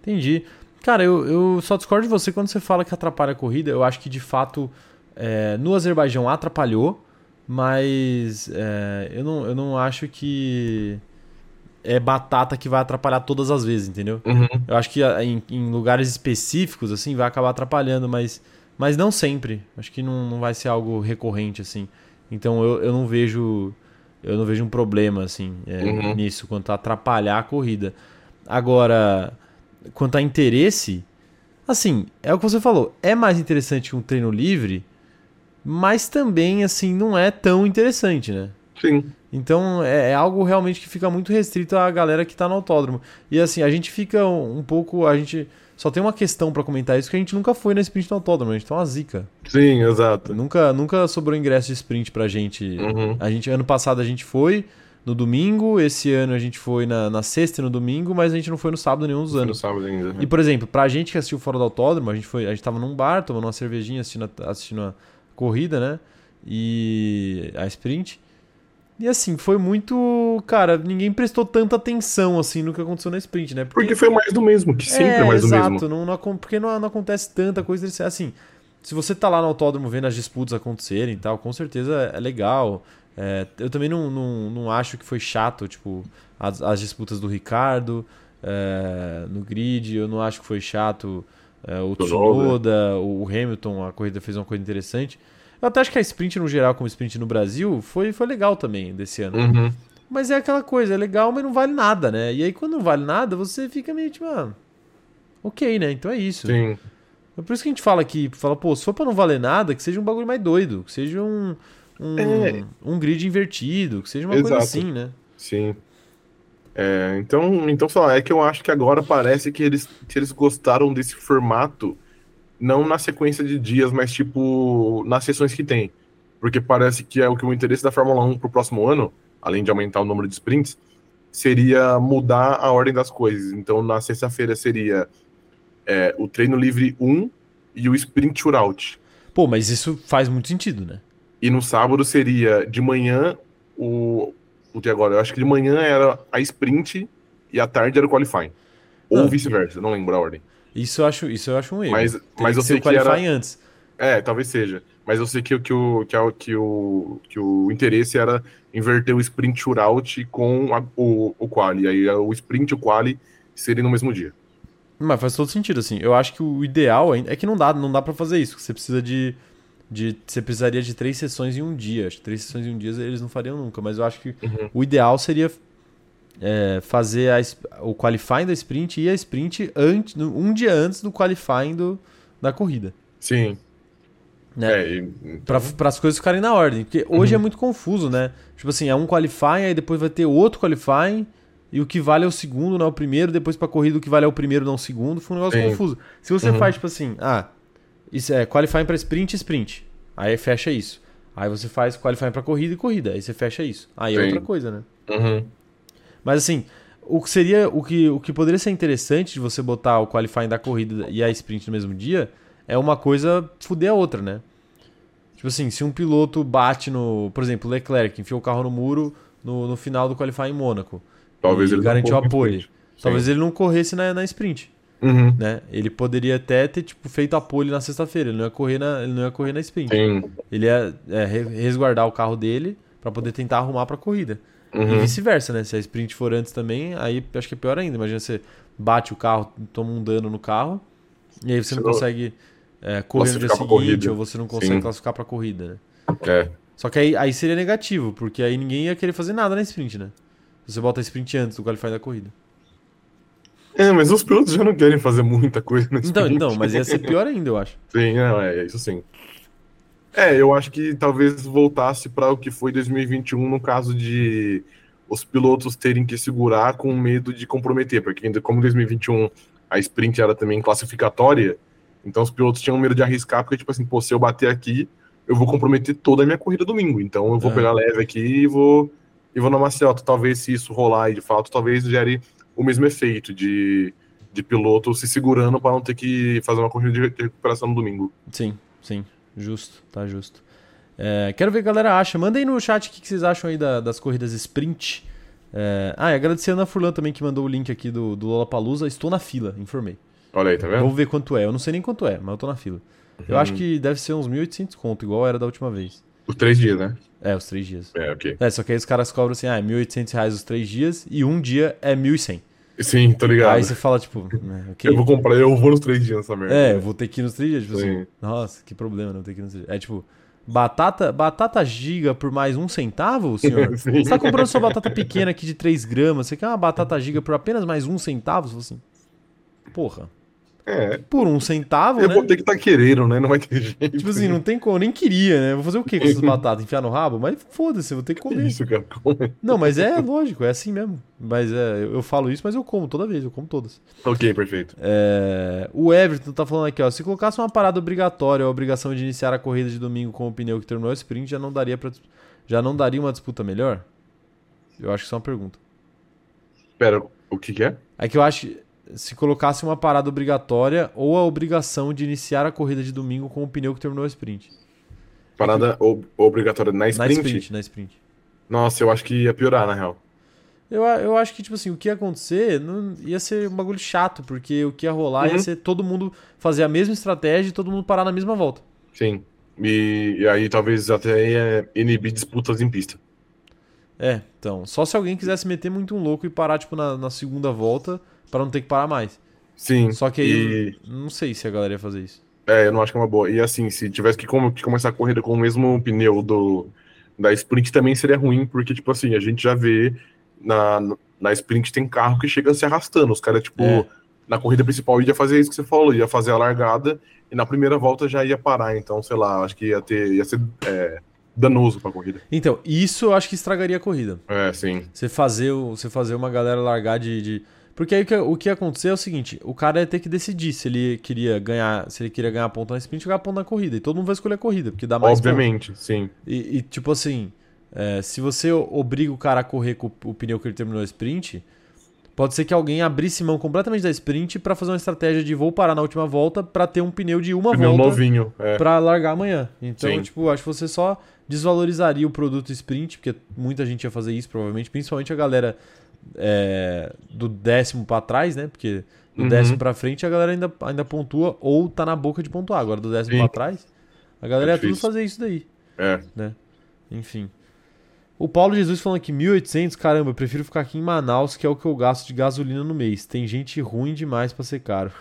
Entendi. Cara, eu, eu só discordo de você quando você fala que atrapalha a corrida. Eu acho que de fato é, no Azerbaijão atrapalhou, mas é, eu, não, eu não acho que é batata que vai atrapalhar todas as vezes, entendeu? Uhum. Eu acho que em, em, lugares específicos, assim, vai acabar atrapalhando, mas, mas não sempre. Acho que não, não vai ser algo recorrente, assim. Então eu, eu não vejo eu não vejo um problema, assim, é, uhum. nisso, quanto a atrapalhar a corrida. Agora, quanto a interesse, assim, é o que você falou, é mais interessante um treino livre mas também, assim, não é tão interessante, né? Sim. Então é, é, algo realmente que fica muito restrito à galera que tá no autódromo. E assim, a gente fica um pouco. A gente. Só tem uma questão para comentar isso, que a gente nunca foi na sprint do autódromo, a gente tá uma zica. Sim, exato. Nunca, nunca sobrou ingresso de sprint pra gente. Uhum. A gente. Ano passado a gente foi no domingo, esse ano a gente foi na, na sexta e no domingo, mas a gente não foi no sábado nenhum dos anos. No sábado ainda. Né? E, por exemplo, pra gente que assistiu fora do autódromo, a gente foi. A gente tava num bar, tomando uma cervejinha, assistindo, assistindo a corrida, né? E a sprint. E assim, foi muito. Cara, ninguém prestou tanta atenção assim no que aconteceu na sprint, né? Porque, porque foi mais do mesmo, que sempre é, é mais exato, do mesmo. Não, não, porque não, não acontece tanta coisa. Assim, se você tá lá no autódromo vendo as disputas acontecerem e tal, com certeza é legal. É, eu também não, não, não acho que foi chato, tipo, as, as disputas do Ricardo é, no grid. Eu não acho que foi chato é, o Tsunoda, o Hamilton, a corrida fez uma coisa interessante. Eu até acho que a sprint no geral, como sprint no Brasil, foi, foi legal também desse ano. Uhum. Mas é aquela coisa, é legal, mas não vale nada, né? E aí quando não vale nada, você fica meio tipo, ah, ok, né? Então é isso. Sim. É por isso que a gente fala aqui, fala, pô, se for pra não valer nada, que seja um bagulho mais doido, que seja um, um, é. um grid invertido, que seja uma Exato. coisa assim, né? Sim. É, então, então só é que eu acho que agora parece que eles, que eles gostaram desse formato, não na sequência de dias, mas tipo nas sessões que tem. Porque parece que é o que o interesse da Fórmula 1 para o próximo ano, além de aumentar o número de sprints, seria mudar a ordem das coisas. Então, na sexta-feira seria é, o treino livre 1 e o sprint shootout. Pô, mas isso faz muito sentido, né? E no sábado seria de manhã o, o de agora. Eu acho que de manhã era a sprint e à tarde era o qualifying. Ou vice-versa, não lembro a ordem. Isso eu acho, isso eu acho um erro. Mas, mas eu sei que era... antes. É, talvez seja. Mas eu sei que, que, o, que, o, que, o, que o interesse era inverter o sprint shootout com a, o, o quali. Aí o sprint e o quali seriam no mesmo dia. Mas faz todo sentido, assim. Eu acho que o ideal é que não dá, não dá para fazer isso. Você precisa de de você precisaria de três sessões em um dia. Acho que três sessões em um dia eles não fariam nunca, mas eu acho que uhum. o ideal seria é, fazer a, o qualifying da sprint e a sprint antes, um dia antes do qualifying do, da corrida. Sim. Né? É, então... Para as coisas ficarem na ordem. Porque hoje é uhum. é muito confuso, né? Tipo assim, é um qualifying, aí depois vai ter outro qualifying, e o que vale é o segundo, não é o primeiro, depois pra corrida o que vale é o primeiro, não o segundo. Foi um negócio Sim. confuso. Se você uhum. faz, tipo assim, ah, isso é qualifying pra sprint sprint. Aí fecha isso. Aí você faz qualifying pra corrida e corrida. Aí você fecha isso. Aí é Sim. é outra coisa, né? Uhum. Mas assim, o que seria. O que, o que poderia ser interessante de você botar o qualifying da corrida e a sprint no mesmo dia é uma coisa fuder a outra, né? Tipo assim, se um piloto bate no. Por exemplo, Leclerc enfiou o carro no muro no, no final do qualifying em Mônaco. Talvez ele garantiu apoio. Talvez ele não corresse na, na sprint. Uhum. Né? Ele poderia até ter tipo, feito a pole na sexta-feira. Ele não ia correr na, ele não ia correr na sprint. Sim. Ele ia é, resguardar o carro dele para poder tentar arrumar para corrida. Uhum. E vice-versa, né? Se a sprint for antes também, aí acho que é pior ainda. Imagina você bate o carro, toma um dano no carro, e aí você, não consegue é, correr no dia seguinte, ou você não consegue Sim. classificar para corrida, né? É. Só que aí, aí seria negativo, porque aí ninguém ia querer fazer nada na sprint, né? Você bota a sprint antes do qualify da corrida. É, mas os pilotos já não querem fazer muita coisa na então, sprint. Então, não, mas ia ser pior ainda, eu acho. Sim, é isso sim. É, eu acho que talvez voltasse para o que foi 2021 no caso de os pilotos terem que segurar com medo de comprometer, porque ainda como 2021 a sprint era também classificatória, então os pilotos tinham medo de arriscar, porque tipo assim, pô, se eu bater aqui, eu vou comprometer toda a minha corrida domingo, então eu vou é. pegar leve aqui e vou e vou na maciota. Talvez se isso rolar e de fato, talvez gere o mesmo efeito de, de piloto se segurando para não ter que fazer uma corrida de recuperação no domingo. Sim, sim, justo, tá justo. É, quero ver o que a galera acha. Manda aí no chat o que vocês acham aí da, das corridas sprint. É, ah, e agradecer a Ana Furlan também que mandou o link aqui do, do Lollapalooza. Estou na fila, informei. Olha aí, tá vendo? Vamos ver quanto é. Eu não sei nem quanto é, mas eu tô na fila. Uhum. Eu acho que deve ser uns 1.800 conto, igual era da última vez. Os três dias, né? É, os três dias. É, ok. É, só que aí os caras cobram assim, ah, é 1.800 reais os três dias e um dia é 1.100. Sim, tô ligado. Aí você fala, tipo, é, okay. eu vou comprar, eu vou nos três dias nessa merda. É, eu vou ter que ir nos três dias, tipo assim, Sim. assim, nossa, que problema não ter que ir nos três dias. É tipo, batata, batata giga por mais um centavo, senhor? Sim. Você tá comprando sua batata pequena aqui de 3 gramas, você quer uma batata giga por apenas mais um centavo? Você fala assim, porra. É. Por um centavo, eu né? vou ter que estar tá querendo, né? Não vai ter jeito. Tipo assim, não tem como, eu nem queria, né? Vou fazer o quê com essas batatas? Enfiar no rabo? Mas foda-se, vou ter que comer. Isso, cara. Come. Não, mas é lógico, é assim mesmo. Mas é, eu falo isso, mas eu como toda vez, eu como todas. Ok, perfeito. É, o Everton tá falando aqui, ó. Se colocasse uma parada obrigatória, a obrigação de iniciar a corrida de domingo com o pneu que terminou o sprint, já não daria para já não daria uma disputa melhor? Eu acho que isso é uma pergunta. Pera, o que, que é? É que eu acho se colocasse uma parada obrigatória ou a obrigação de iniciar a corrida de domingo com o pneu que terminou o sprint. Parada ob obrigatória na sprint? Na sprint, na sprint. Nossa, eu acho que ia piorar, na real. Eu, eu acho que, tipo assim, o que ia acontecer não, ia ser um bagulho chato, porque o que ia rolar uhum. ia ser todo mundo fazer a mesma estratégia e todo mundo parar na mesma volta. Sim. E, e aí talvez até ia inibir disputas em pista. É, então. Só se alguém quisesse meter muito um louco e parar, tipo, na, na segunda volta para não ter que parar mais. Sim. Só que aí e... não sei se a galera ia fazer isso. É, eu não acho que é uma boa. E assim, se tivesse que, com que começar a corrida com o mesmo pneu do da sprint também seria ruim, porque tipo assim, a gente já vê na, na sprint tem carro que chega se arrastando. Os caras, tipo, é. na corrida principal ia fazer isso que você falou, ia fazer a largada e na primeira volta já ia parar. Então, sei lá, acho que ia ter. ia ser. É, danoso pra corrida. Então, isso eu acho que estragaria a corrida. É, sim. Você fazer, você fazer uma galera largar de, de porque aí o que ia acontecer é o seguinte: o cara ia ter que decidir se ele queria ganhar, se ele queria ganhar ponto na sprint ou ganhar ponto na corrida. E todo mundo vai escolher a corrida, porque dá mais Obviamente, ponto. sim. E, e, tipo assim, é, se você obriga o cara a correr com o pneu que ele terminou a sprint, pode ser que alguém abrisse mão completamente da sprint para fazer uma estratégia de vou parar na última volta para ter um pneu de uma pneu volta novinho, é. para largar amanhã. Então, sim. tipo, acho que você só desvalorizaria o produto sprint, porque muita gente ia fazer isso provavelmente, principalmente a galera é, do décimo para trás, né? Porque do uhum. décimo para frente a galera ainda, ainda pontua ou tá na boca de pontuar. Agora do décimo para trás, a galera é ia tudo fazer isso daí. É. Né? Enfim. O Paulo Jesus falando aqui, 1.800, caramba, eu prefiro ficar aqui em Manaus, que é o que eu gasto de gasolina no mês. Tem gente ruim demais para ser caro.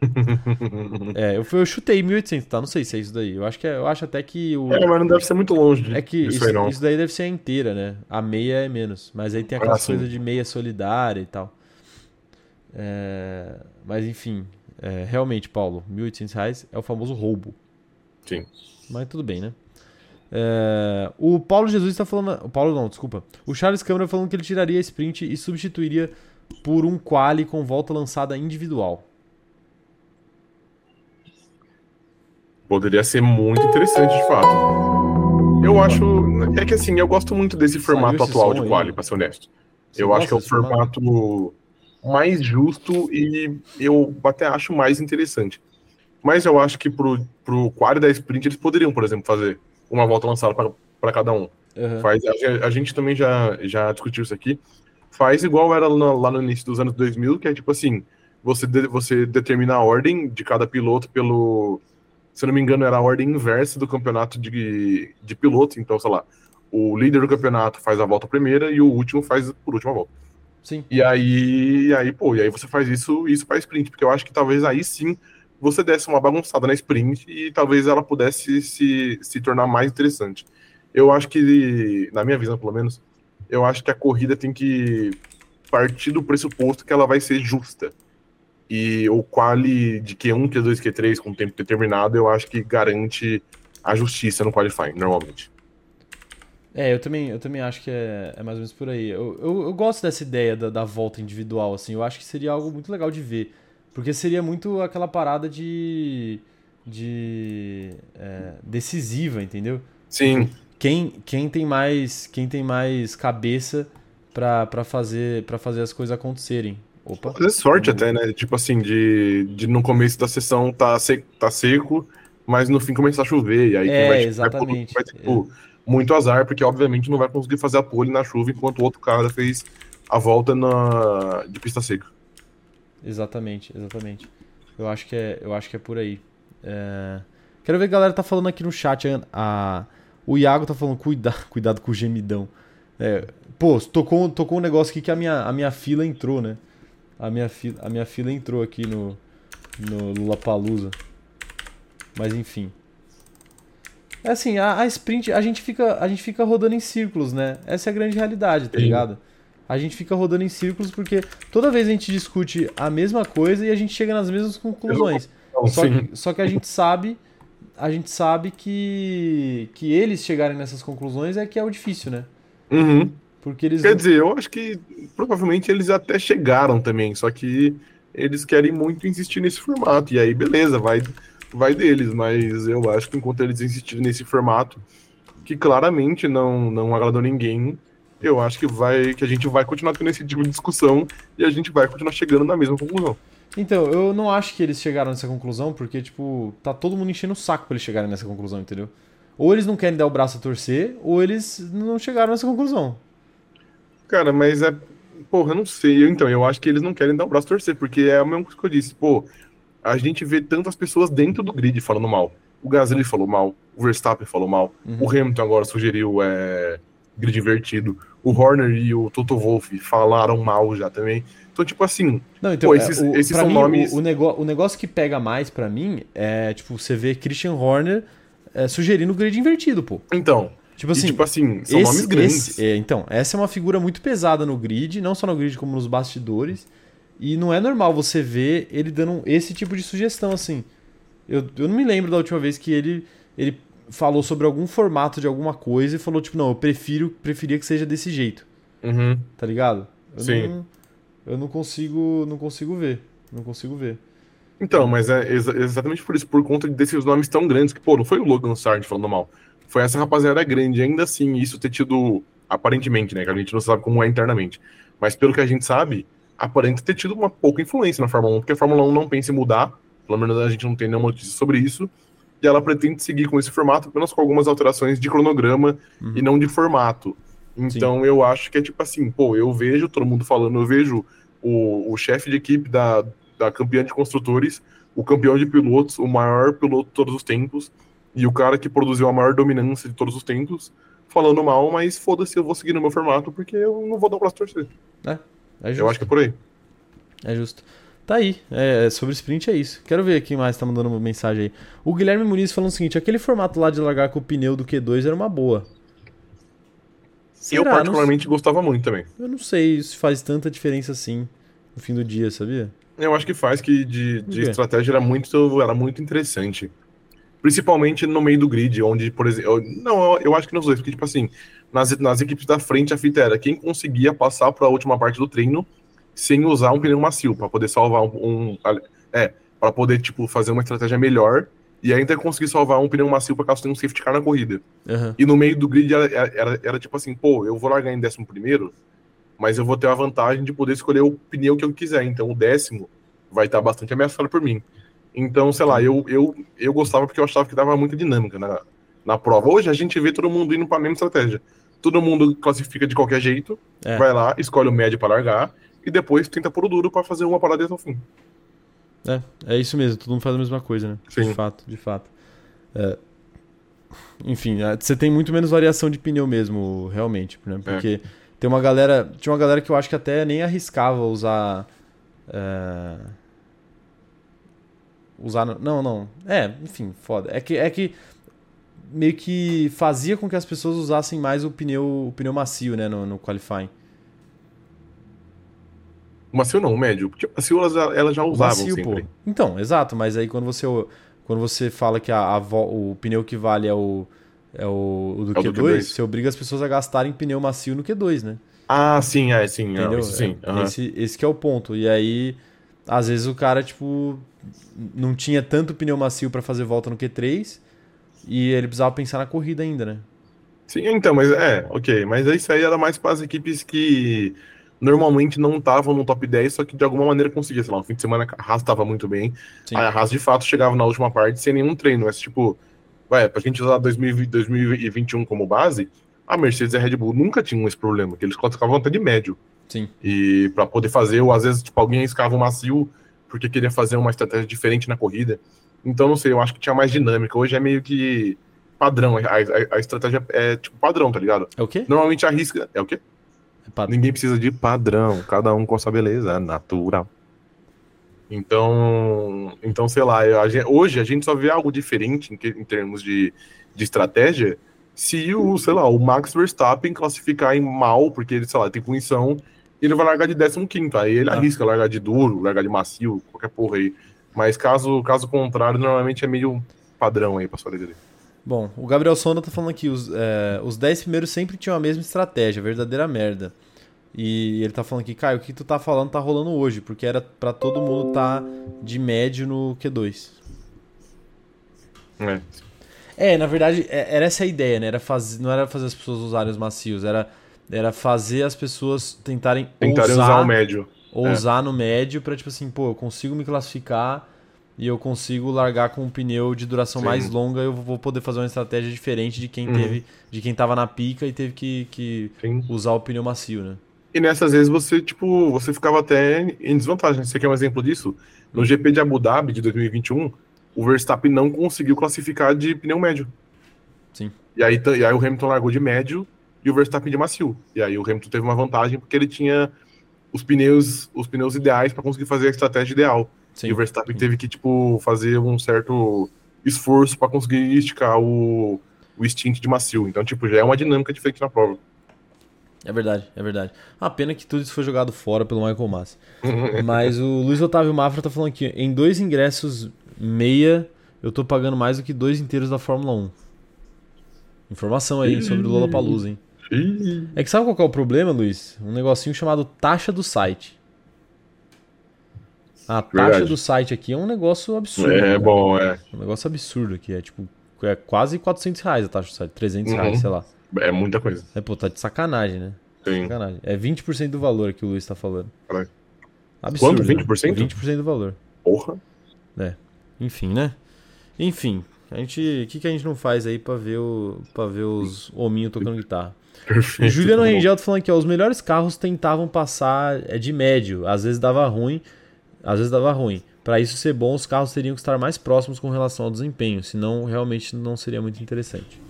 é, eu, eu chutei 1.800, tá? Não sei se é isso daí. Eu acho, que é, eu acho até que o. É, mas não deve ser muito longe. É que isso, isso, isso daí deve ser a inteira, né? A meia é menos. Mas aí tem aquela ah, coisa de meia solidária e tal. É, mas enfim, é, realmente, Paulo, 1.800 reais é o famoso roubo. Sim. Mas tudo bem, né? É, o Paulo Jesus está falando. O Paulo não, desculpa. O Charles Câmara falando que ele tiraria a sprint e substituiria por um quali com volta lançada individual. Poderia ser muito interessante, de fato. Eu acho. É que assim, eu gosto muito desse formato atual de quali, pra ser honesto. Você eu acho que é o formato, formato mais justo e eu até acho mais interessante. Mas eu acho que pro, pro quali da sprint eles poderiam, por exemplo, fazer uma volta lançada para cada um. Uhum. Faz, a, a, gente também já, já discutiu isso aqui. Faz igual era no, lá no início dos anos 2000, que é tipo assim: você, de, você determina a ordem de cada piloto pelo. Se não me engano, era a ordem inversa do campeonato de, de piloto. Então, sei lá, o líder do campeonato faz a volta primeira e o último faz por última volta. Sim. E aí, aí, pô, e aí você faz isso, isso para sprint, porque eu acho que talvez aí sim você desse uma bagunçada na sprint e talvez ela pudesse se, se tornar mais interessante. Eu acho que, na minha visão pelo menos, eu acho que a corrida tem que partir do pressuposto que ela vai ser justa. E o quali de Q1, Q2, Q3 com tempo determinado, eu acho que garante a justiça no qualifying, normalmente. É, eu também, eu também acho que é, é mais ou menos por aí. Eu, eu, eu gosto dessa ideia da, da volta individual, assim. Eu acho que seria algo muito legal de ver. Porque seria muito aquela parada de. de. É, decisiva, entendeu? Sim. Quem, quem tem mais. Quem tem mais cabeça para fazer para fazer as coisas acontecerem. Opa. Fazer sorte até, né? Tipo assim, de, de no começo da sessão tá seco, tá seco, mas no fim começar a chover. E aí é, vai, exatamente. vai, vai tipo, é. muito azar, porque obviamente não vai conseguir fazer a pole na chuva enquanto o outro cara fez a volta na, de pista seca. Exatamente, exatamente. Eu acho que é, eu acho que é por aí. É... Quero ver a galera tá falando aqui no chat. A... O Iago tá falando, cuida... cuidado com o gemidão. É... Pô, tocou, tocou um negócio aqui que a minha, a minha fila entrou, né? A minha, fila, a minha fila entrou aqui no, no Lula. Mas enfim. É assim, a, a, sprint, a gente, fica, a gente fica rodando em círculos, né? Essa é a grande realidade, tá ligado? a gente fica rodando em círculos porque toda vez a gente discute a mesma coisa e a gente chega nas mesmas conclusões. Só que, só que a gente sabe, a gente sabe que que eles chegarem nessas conclusões é que é o difícil, né? Uhum. Porque eles Quer dizer, eu acho que provavelmente eles até chegaram também, só que eles querem muito insistir nesse formato. E aí, beleza, vai, vai deles, mas eu acho que enquanto eles insistirem nesse formato, que claramente não, não agradou ninguém, eu acho que vai que a gente vai continuar tendo esse tipo de discussão e a gente vai continuar chegando na mesma conclusão. Então, eu não acho que eles chegaram nessa conclusão, porque, tipo, tá todo mundo enchendo o saco pra eles chegarem nessa conclusão, entendeu? Ou eles não querem dar o braço a torcer, ou eles não chegaram nessa conclusão. Cara, mas é. Porra, eu não sei. Então, eu acho que eles não querem dar o braço torcer, porque é o mesmo que eu disse. Pô, a gente vê tantas pessoas dentro do grid falando mal. O Gasly falou mal, o Verstappen falou mal, uhum. o Hamilton agora sugeriu é, grid invertido o Horner e o Toto Wolff falaram mal já também. Então, tipo assim, não, então, pô, esses, é, o, esses são mim, nomes. O, o, negócio, o negócio que pega mais para mim é, tipo, você vê Christian Horner é, sugerindo grid invertido, pô. Então. Tipo assim, e, tipo assim são esse, nomes grandes. Esse, é, então, essa é uma figura muito pesada no grid, não só no grid como nos bastidores. E não é normal você ver ele dando esse tipo de sugestão, assim. Eu, eu não me lembro da última vez que ele, ele falou sobre algum formato de alguma coisa e falou, tipo, não, eu prefiro, preferia que seja desse jeito. Uhum. Tá ligado? Eu Sim. Não, eu não consigo, não consigo ver. Não consigo ver. Então, mas é exa exatamente por isso, por conta desses nomes tão grandes, que, pô, não foi o Logan Sargent falando mal. Foi essa rapaziada grande, ainda assim, isso ter tido, aparentemente, né, que a gente não sabe como é internamente, mas pelo que a gente sabe, aparenta ter tido uma pouca influência na Fórmula 1, porque a Fórmula 1 não pensa em mudar, pelo menos a gente não tem nenhuma notícia sobre isso, e ela pretende seguir com esse formato, apenas com algumas alterações de cronograma uhum. e não de formato. Então Sim. eu acho que é tipo assim, pô, eu vejo todo mundo falando, eu vejo o, o chefe de equipe da, da campeã de construtores, o campeão de pilotos, o maior piloto de todos os tempos, e o cara que produziu a maior dominância de todos os tempos, falando mal, mas foda-se, eu vou seguir no meu formato, porque eu não vou dar o braço torcer. É, é justo. Eu acho que é por aí. É justo. Tá aí. É, sobre sprint é isso. Quero ver quem mais tá mandando mensagem aí. O Guilherme Muniz falando o seguinte: aquele formato lá de largar com o pneu do Q2 era uma boa. Será? Eu particularmente não... gostava muito também. Eu não sei se faz tanta diferença assim no fim do dia, sabia? Eu acho que faz, que de, de estratégia era muito, era muito interessante. Principalmente no meio do grid, onde, por exemplo. Não, eu, eu acho que nos dois, porque, tipo assim, nas, nas equipes da frente, a fita era quem conseguia passar para a última parte do treino sem usar um pneu macio, para poder salvar um. um é, para poder, tipo, fazer uma estratégia melhor e ainda conseguir salvar um pneu macio para caso tenha um safety car na corrida. Uhum. E no meio do grid era, era, era, tipo assim, pô, eu vou largar em décimo primeiro, mas eu vou ter a vantagem de poder escolher o pneu que eu quiser. Então o décimo vai estar bastante ameaçado por mim. Então, sei lá, eu, eu, eu gostava porque eu achava que dava muita dinâmica na, na prova. Hoje a gente vê todo mundo indo para a mesma estratégia. Todo mundo classifica de qualquer jeito, é. vai lá, escolhe o médio para largar e depois tenta pôr o duro para fazer uma parada até o fim. É, é isso mesmo, todo mundo faz a mesma coisa, né? Sim. De fato, de fato. É, enfim, é, você tem muito menos variação de pneu mesmo, realmente, né? Porque é. tem uma galera. Tinha uma galera que eu acho que até nem arriscava usar. É, usar. Não, não. É, enfim, foda. É que, é que meio que fazia com que as pessoas usassem mais o pneu, o pneu macio, né, no, no qualifying. O macio não, o médio. Porque o macio elas, elas já usavam macio, sempre. Pô. Então, exato, mas aí quando você, quando você fala que a, a o pneu que vale é o, é o, o do, é Q2, do Q2, você obriga as pessoas a gastarem pneu macio no Q2, né? Ah, sim, é, sim. Entendeu? É, sim. Uhum. Esse, esse que é o ponto. E aí, às vezes o cara, tipo, não tinha tanto pneu macio para fazer volta no Q3 e ele precisava pensar na corrida ainda, né? Sim, então, mas é, ok. Mas isso aí era mais para as equipes que normalmente não estavam no top 10, só que de alguma maneira conseguia, sei lá, no fim de semana a Haas estava muito bem. Sim. a Haas de fato chegava na última parte sem nenhum treino, mas tipo, ué, pra gente usar 2020, 2021 como base, a Mercedes e a Red Bull nunca tinham esse problema, que eles classificavam até de médio. Sim. E para poder fazer, ou às vezes, tipo, alguém escava um macio porque queria fazer uma estratégia diferente na corrida. Então, não sei, eu acho que tinha mais dinâmica. Hoje é meio que padrão, a, a, a estratégia é tipo padrão, tá ligado? É o quê? Normalmente arrisca. É o quê? Ninguém precisa de padrão, cada um com a sua beleza natural. Então, então sei lá, a gente, hoje a gente só vê algo diferente em, em termos de, de estratégia se o, sei lá, o Max Verstappen classificar em mal, porque ele, sei lá, tem punição, ele vai largar de 15 aí ele ah. arrisca largar de duro, largar de macio, qualquer porra aí. Mas caso, caso contrário, normalmente é meio padrão aí pra sua dele. Bom, o Gabriel Sonda tá falando aqui, os, é, os 10 primeiros sempre tinham a mesma estratégia, verdadeira merda. E ele tá falando aqui, Caio, o que tu tá falando tá rolando hoje, porque era para todo mundo tá de médio no Q2. É. É, na verdade, é, era essa a ideia, né? Era fazer, não era fazer as pessoas usarem os macios, era, era fazer as pessoas tentarem, tentarem usar, usar o médio. Ou é. usar no médio pra, tipo assim, pô, eu consigo me classificar e eu consigo largar com um pneu de duração Sim. mais longa, eu vou poder fazer uma estratégia diferente de quem uhum. teve, de quem tava na pica e teve que, que usar o pneu macio, né? E nessas vezes você, tipo, você ficava até em desvantagem. Você quer um exemplo disso? No GP de Abu Dhabi de 2021, o Verstappen não conseguiu classificar de pneu médio. Sim. E aí, e aí o Hamilton largou de médio e o Verstappen de macio. E aí o Hamilton teve uma vantagem porque ele tinha os pneus, os pneus ideais para conseguir fazer a estratégia ideal. Sim. E o Verstappen teve que, tipo, fazer um certo esforço para conseguir esticar o, o stint de macio. Então, tipo, já é uma dinâmica diferente na prova. É verdade, é verdade. A ah, pena que tudo isso foi jogado fora pelo Michael Massa. Mas o Luiz Otávio Mafra tá falando aqui, em dois ingressos meia, eu tô pagando mais do que dois inteiros da Fórmula 1. Informação aí sobre o Lollapalooza, hein? É que sabe qual é o problema, Luiz? Um negocinho chamado taxa do site. A taxa Verdade. do site aqui é um negócio absurdo. É né? bom, é. Um negócio absurdo aqui. É tipo, é quase 400 reais a taxa do site. 300 uhum. reais, sei lá. É muita coisa. É, pô, tá de sacanagem, né? Sim. Sacanagem. É 20% do valor que o Luiz tá falando. Caralho. Absurdo. Quanto? 20%? Né? 20% do valor. Porra. É. Enfim, né? Enfim, a gente, o que, que a gente não faz aí pra ver, o, pra ver os hominhos tocando guitarra? Perfeito. Juliano Rangel tá falando aqui, ó, os melhores carros tentavam passar é de médio, às vezes dava ruim, às vezes dava ruim. Para isso ser bom, os carros teriam que estar mais próximos com relação ao desempenho, senão realmente não seria muito interessante.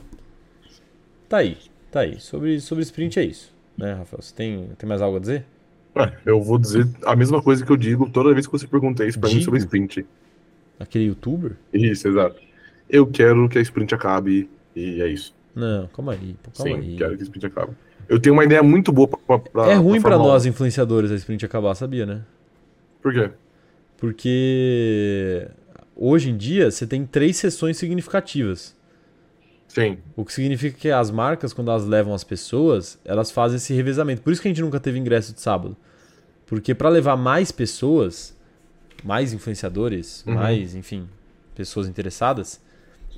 Tá aí, tá aí. Sobre, sobre sprint é isso, né, Rafael? Você tem, tem mais algo a dizer? Ah, eu vou dizer a mesma coisa que eu digo toda vez que você pergunta isso pra digo? mim sobre sprint. Aquele youtuber? Isso, exato. Eu quero que a sprint acabe e é isso. Não, calma aí. Pô, calma Sim, aí. quero que a sprint acabe. Eu tenho uma ideia muito boa pra. pra é ruim para nós, influenciadores, a sprint acabar, sabia, né? Por quê? Porque hoje em dia você tem três sessões significativas. Sim. O que significa que as marcas, quando elas levam as pessoas, elas fazem esse revezamento. Por isso que a gente nunca teve ingresso de sábado. Porque para levar mais pessoas, mais influenciadores, uhum. mais, enfim, pessoas interessadas,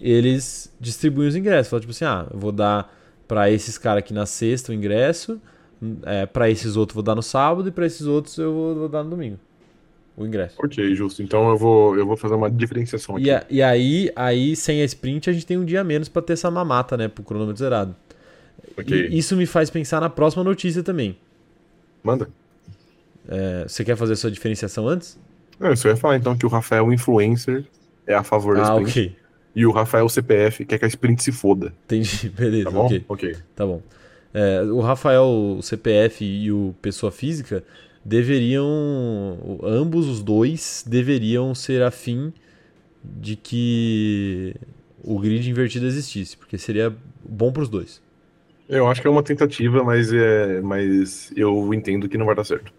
eles distribuem os ingressos. Falam tipo assim, ah, eu vou dar para esses caras aqui na sexta o ingresso, é, para esses outros vou dar no sábado e para esses outros eu vou, vou dar no domingo o ingresso. Ok, justo. Então eu vou, eu vou fazer uma diferenciação aqui. E, a, e aí, aí, sem a sprint, a gente tem um dia menos para ter essa mamata, né? Pro cronômetro zerado. Okay. E isso me faz pensar na próxima notícia também. Manda. É, você quer fazer a sua diferenciação antes? Não, eu só ia falar então que o Rafael Influencer é a favor da ah, sprint. ok. E o Rafael CPF quer que a sprint se foda. Entendi, beleza. Tá bom? Ok. okay. Tá bom. É, o Rafael o CPF e o Pessoa Física deveriam, ambos os dois deveriam ser afim de que o grid invertido existisse, porque seria bom para os dois. Eu acho que é uma tentativa, mas, é, mas eu entendo que não vai dar certo.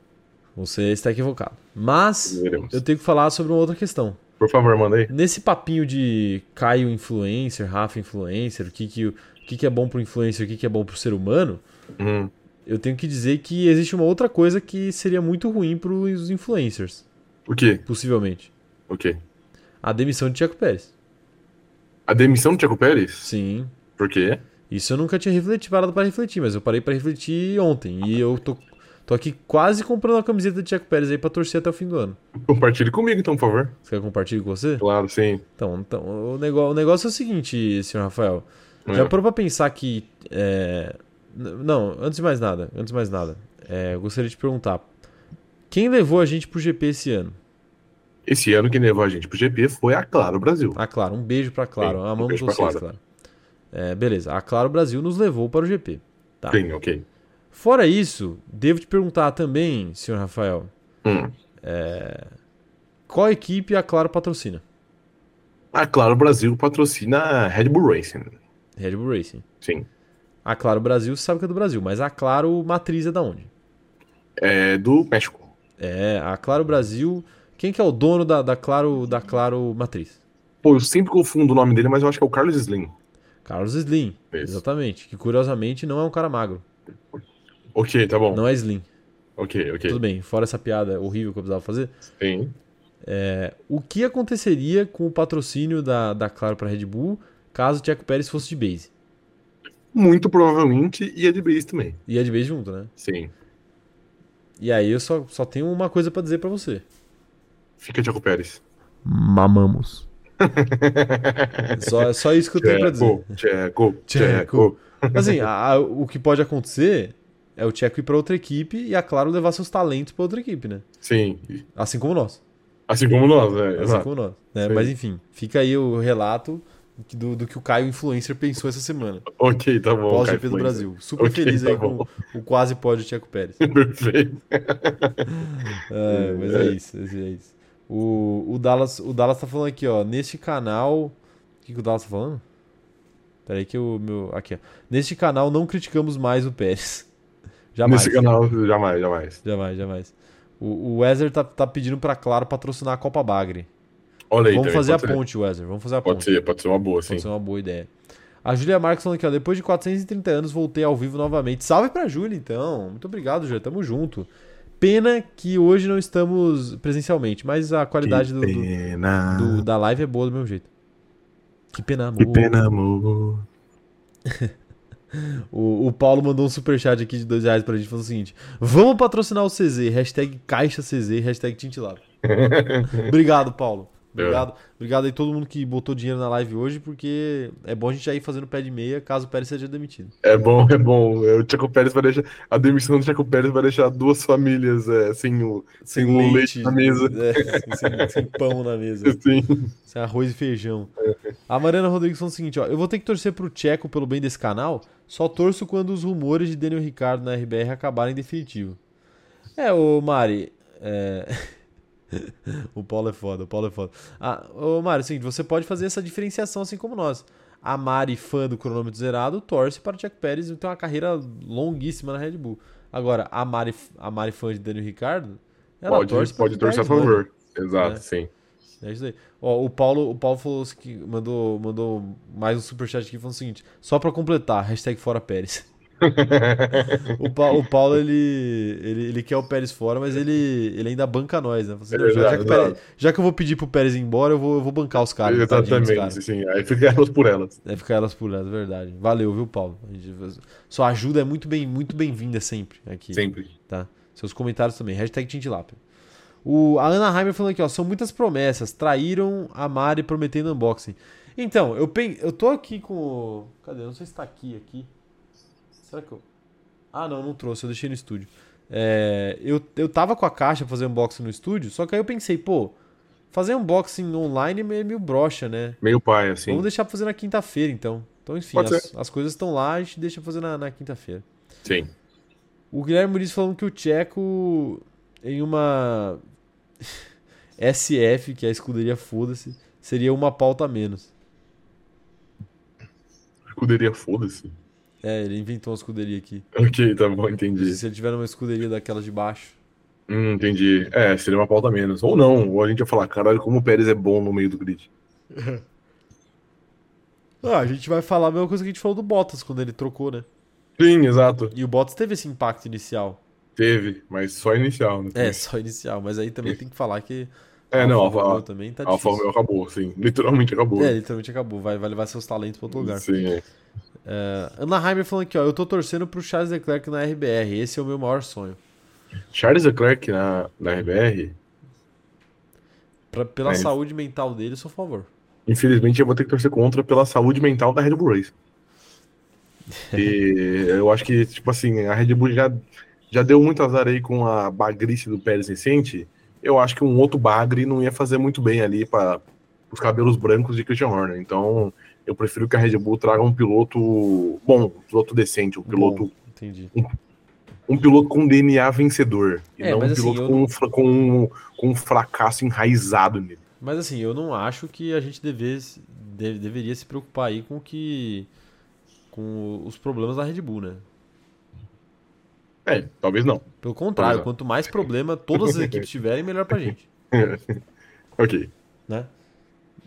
Você está equivocado. Mas Veremos. eu tenho que falar sobre uma outra questão. Por favor, manda aí. Nesse papinho de Caio influencer, Rafa influencer, o que, que, o que, que é bom para o influencer, o que, que é bom para o ser humano, uhum eu tenho que dizer que existe uma outra coisa que seria muito ruim para os influencers. O quê? Possivelmente. O quê? A demissão de Tiago Pérez. A demissão de Tiago Pérez? Sim. Por quê? Isso eu nunca tinha refletido, parado para refletir, mas eu parei para refletir ontem. E eu tô, tô aqui quase comprando a camiseta de Tiago Pérez aí para torcer até o fim do ano. Compartilhe comigo então, por favor. Você quer compartilhar com você? Claro, sim. Então, então o, negócio, o negócio é o seguinte, senhor Rafael. É. Já parou para pensar que é, não, antes de mais nada, antes de mais nada, é, eu gostaria de perguntar: quem levou a gente pro GP esse ano? Esse ano quem levou a gente pro GP foi a Claro Brasil. A Claro, um beijo pra Claro. Sim, Amamos um vocês, claro. claro. É, beleza, a Claro Brasil nos levou para o GP. Tá. Sim, ok. Fora isso, devo te perguntar também, senhor Rafael, hum. é, qual equipe a Claro patrocina? A Claro Brasil patrocina a Red Bull Racing. Red Bull Racing. Sim. A Claro Brasil, sabe que é do Brasil, mas a Claro Matriz é da onde? É do México. É, a Claro Brasil. Quem que é o dono da, da, Claro, da Claro Matriz? Pô, eu sempre confundo o nome dele, mas eu acho que é o Carlos Slim. Carlos Slim, Isso. exatamente. Que curiosamente não é um cara magro. Ok, tá bom. Não é Slim. Ok, ok. Tudo bem, fora essa piada horrível que eu precisava fazer. Sim. É, o que aconteceria com o patrocínio da, da Claro para Red Bull caso o Tcheco Pérez fosse de base? muito provavelmente ia de base também. Ia de base junto, né? Sim. E aí eu só, só tenho uma coisa para dizer para você. Fica Tiago Pérez. Mamamos. só, é só isso que eu tenho pra dizer. Tcheco, Tcheco. Assim, a, a, o que pode acontecer é o Tcheco ir pra outra equipe e, a é Claro, levar seus talentos pra outra equipe, né? Sim. Assim como nós. Assim como nós, é. Assim exato. como nós. Né? Mas enfim, fica aí o relato do, do que o Caio Influencer pensou essa semana. Ok, tá bom. Pós-GP do Brasil. Super okay, feliz tá aí bom. com o quase pódio Tcheco Pérez. Perfeito. é, mas é isso, é isso. O, o, Dallas, o Dallas tá falando aqui, ó. Neste canal. O que, que o Dallas tá falando? Peraí que o meu. Aqui, ó. Neste canal não criticamos mais o Pérez. Jamais. Nesse canal, jamais, jamais. Jamais, jamais. O, o Wesley tá, tá pedindo pra Claro patrocinar a Copa Bagre. Olha aí, Vamos fazer a ponte, Wesley. Vamos fazer a pode ponte. Pode ser, pode ser uma boa, pode sim. Pode ser uma boa ideia. A Julia Marques falando aqui, ó. Depois de 430 anos, voltei ao vivo novamente. Salve pra Júlia, então. Muito obrigado, Júlia. Tamo junto. Pena que hoje não estamos presencialmente, mas a qualidade do, do, do, da live é boa do mesmo jeito. Que pena, amor. Que pena, amor. o, o, Paulo mandou um superchat aqui de dois reais pra gente falando o seguinte: Vamos patrocinar o CZ, hashtag Caixa CZ, hashtag Tintilado. Obrigado, Paulo. Obrigado, é. obrigado aí todo mundo que botou dinheiro na live hoje, porque é bom a gente já ir fazendo pé de meia caso o Pérez seja demitido. É bom, é bom. O Tcheco Pérez vai deixar. A demissão do Tcheco Pérez vai deixar duas famílias é, sem, o, sem, sem leite, leite, na mesa. É, sem, sem, pão na mesa. Sim. Sem arroz e feijão. A Mariana Rodrigues falou o seguinte: ó, eu vou ter que torcer pro Tcheco pelo bem desse canal. Só torço quando os rumores de Daniel Ricardo na RBR acabarem em definitivo. É, ô Mari. É. o Paulo é foda, o Paulo é foda. Ah, ô Mário, é o seguinte, você pode fazer essa diferenciação assim como nós. A Mari, fã do cronômetro zerado, torce para o Jack Pérez e tem uma carreira longuíssima na Red Bull. Agora, a Mari, a Mari fã de Daniel Ricardo, ela pode, torce Pode torcer a favor. Exato, né? sim. É isso aí. Ó, o Paulo, o Paulo falou que mandou, mandou mais um superchat aqui falando o seguinte: só pra completar, hashtag fora Pérez. o, pa, o, Paulo, ele, ele, ele quer o Pérez fora, mas ele, ele ainda banca nós, né? Assim, já, já, que Pérez, já, que eu vou pedir pro Pérez ir embora, eu vou, eu vou bancar os caras. Exatamente, caras. sim. Aí fica elas por elas. É, fica elas por elas, verdade. Valeu, viu, Paulo? Sua ajuda é muito bem-vinda muito bem sempre aqui. Sempre. Tá? Seus comentários também. Hashtag Tintilápia. O, a Ana Heimer falando aqui, ó, são muitas promessas. Traíram a Mari prometendo unboxing. Então, eu, pen... eu tô aqui com. Cadê? Não sei se tá aqui, aqui. Será que eu. Ah, não, não trouxe, eu deixei no estúdio. É, eu, eu tava com a caixa pra fazer unboxing no estúdio, só que aí eu pensei, pô, fazer unboxing online é meio, meio broxa, né? Meio pai, assim. Vamos deixar pra fazer na quinta-feira, então. Então, enfim, as, as, coisas estão lá, a gente deixa fazer na, na quinta-feira. Sim. O Guilherme Muniz falando que o Tcheco, em uma SF, que é a escuderia foda-se, seria uma pauta a menos. Escuderia foda-se? É, ele inventou uma escuderia aqui. Ok, tá bom, entendi. Se ele tiver uma escuderia daquelas de baixo. Hum, entendi. É, seria uma pauta a menos. Ou não, ou a gente ia falar, caralho, como o Pérez é bom no meio do grid. ah, a gente vai falar a mesma coisa que a gente falou do Bottas quando ele trocou, né? Sim, exato. E o Bottas teve esse impacto inicial. Teve, mas só inicial, né? É, só inicial. Mas aí também tem que falar que. É, não, Alfa Romeo também tá Alfa Romeo acabou, sim. Literalmente acabou. É, literalmente acabou. Vai, vai levar seus talentos para outro lugar. Sim, é. Uh, Ana Heimer falando aqui, ó. Eu tô torcendo pro Charles Leclerc na RBR. Esse é o meu maior sonho. Charles Leclerc na, na RBR? Pra, pela é. saúde mental dele, eu sou a favor. Infelizmente, eu vou ter que torcer contra pela saúde mental da Red Bull Race. e eu acho que, tipo assim, a Red Bull já, já deu muito azar aí com a bagrice do Pérez recente. Eu acho que um outro bagre não ia fazer muito bem ali para os cabelos brancos de Christian Horner. Então, eu prefiro que a Red Bull traga um piloto bom, um piloto decente, um piloto. Bom, entendi. Um, um, piloto com DNA vencedor. E é, não um assim, piloto com, não... com, um, com um fracasso enraizado nele. Mas assim, eu não acho que a gente devesse, deve, deveria se preocupar aí com que. com os problemas da Red Bull, né? É, talvez não. Pelo contrário, não. quanto mais problema todas as equipes tiverem, melhor pra gente. ok. Né?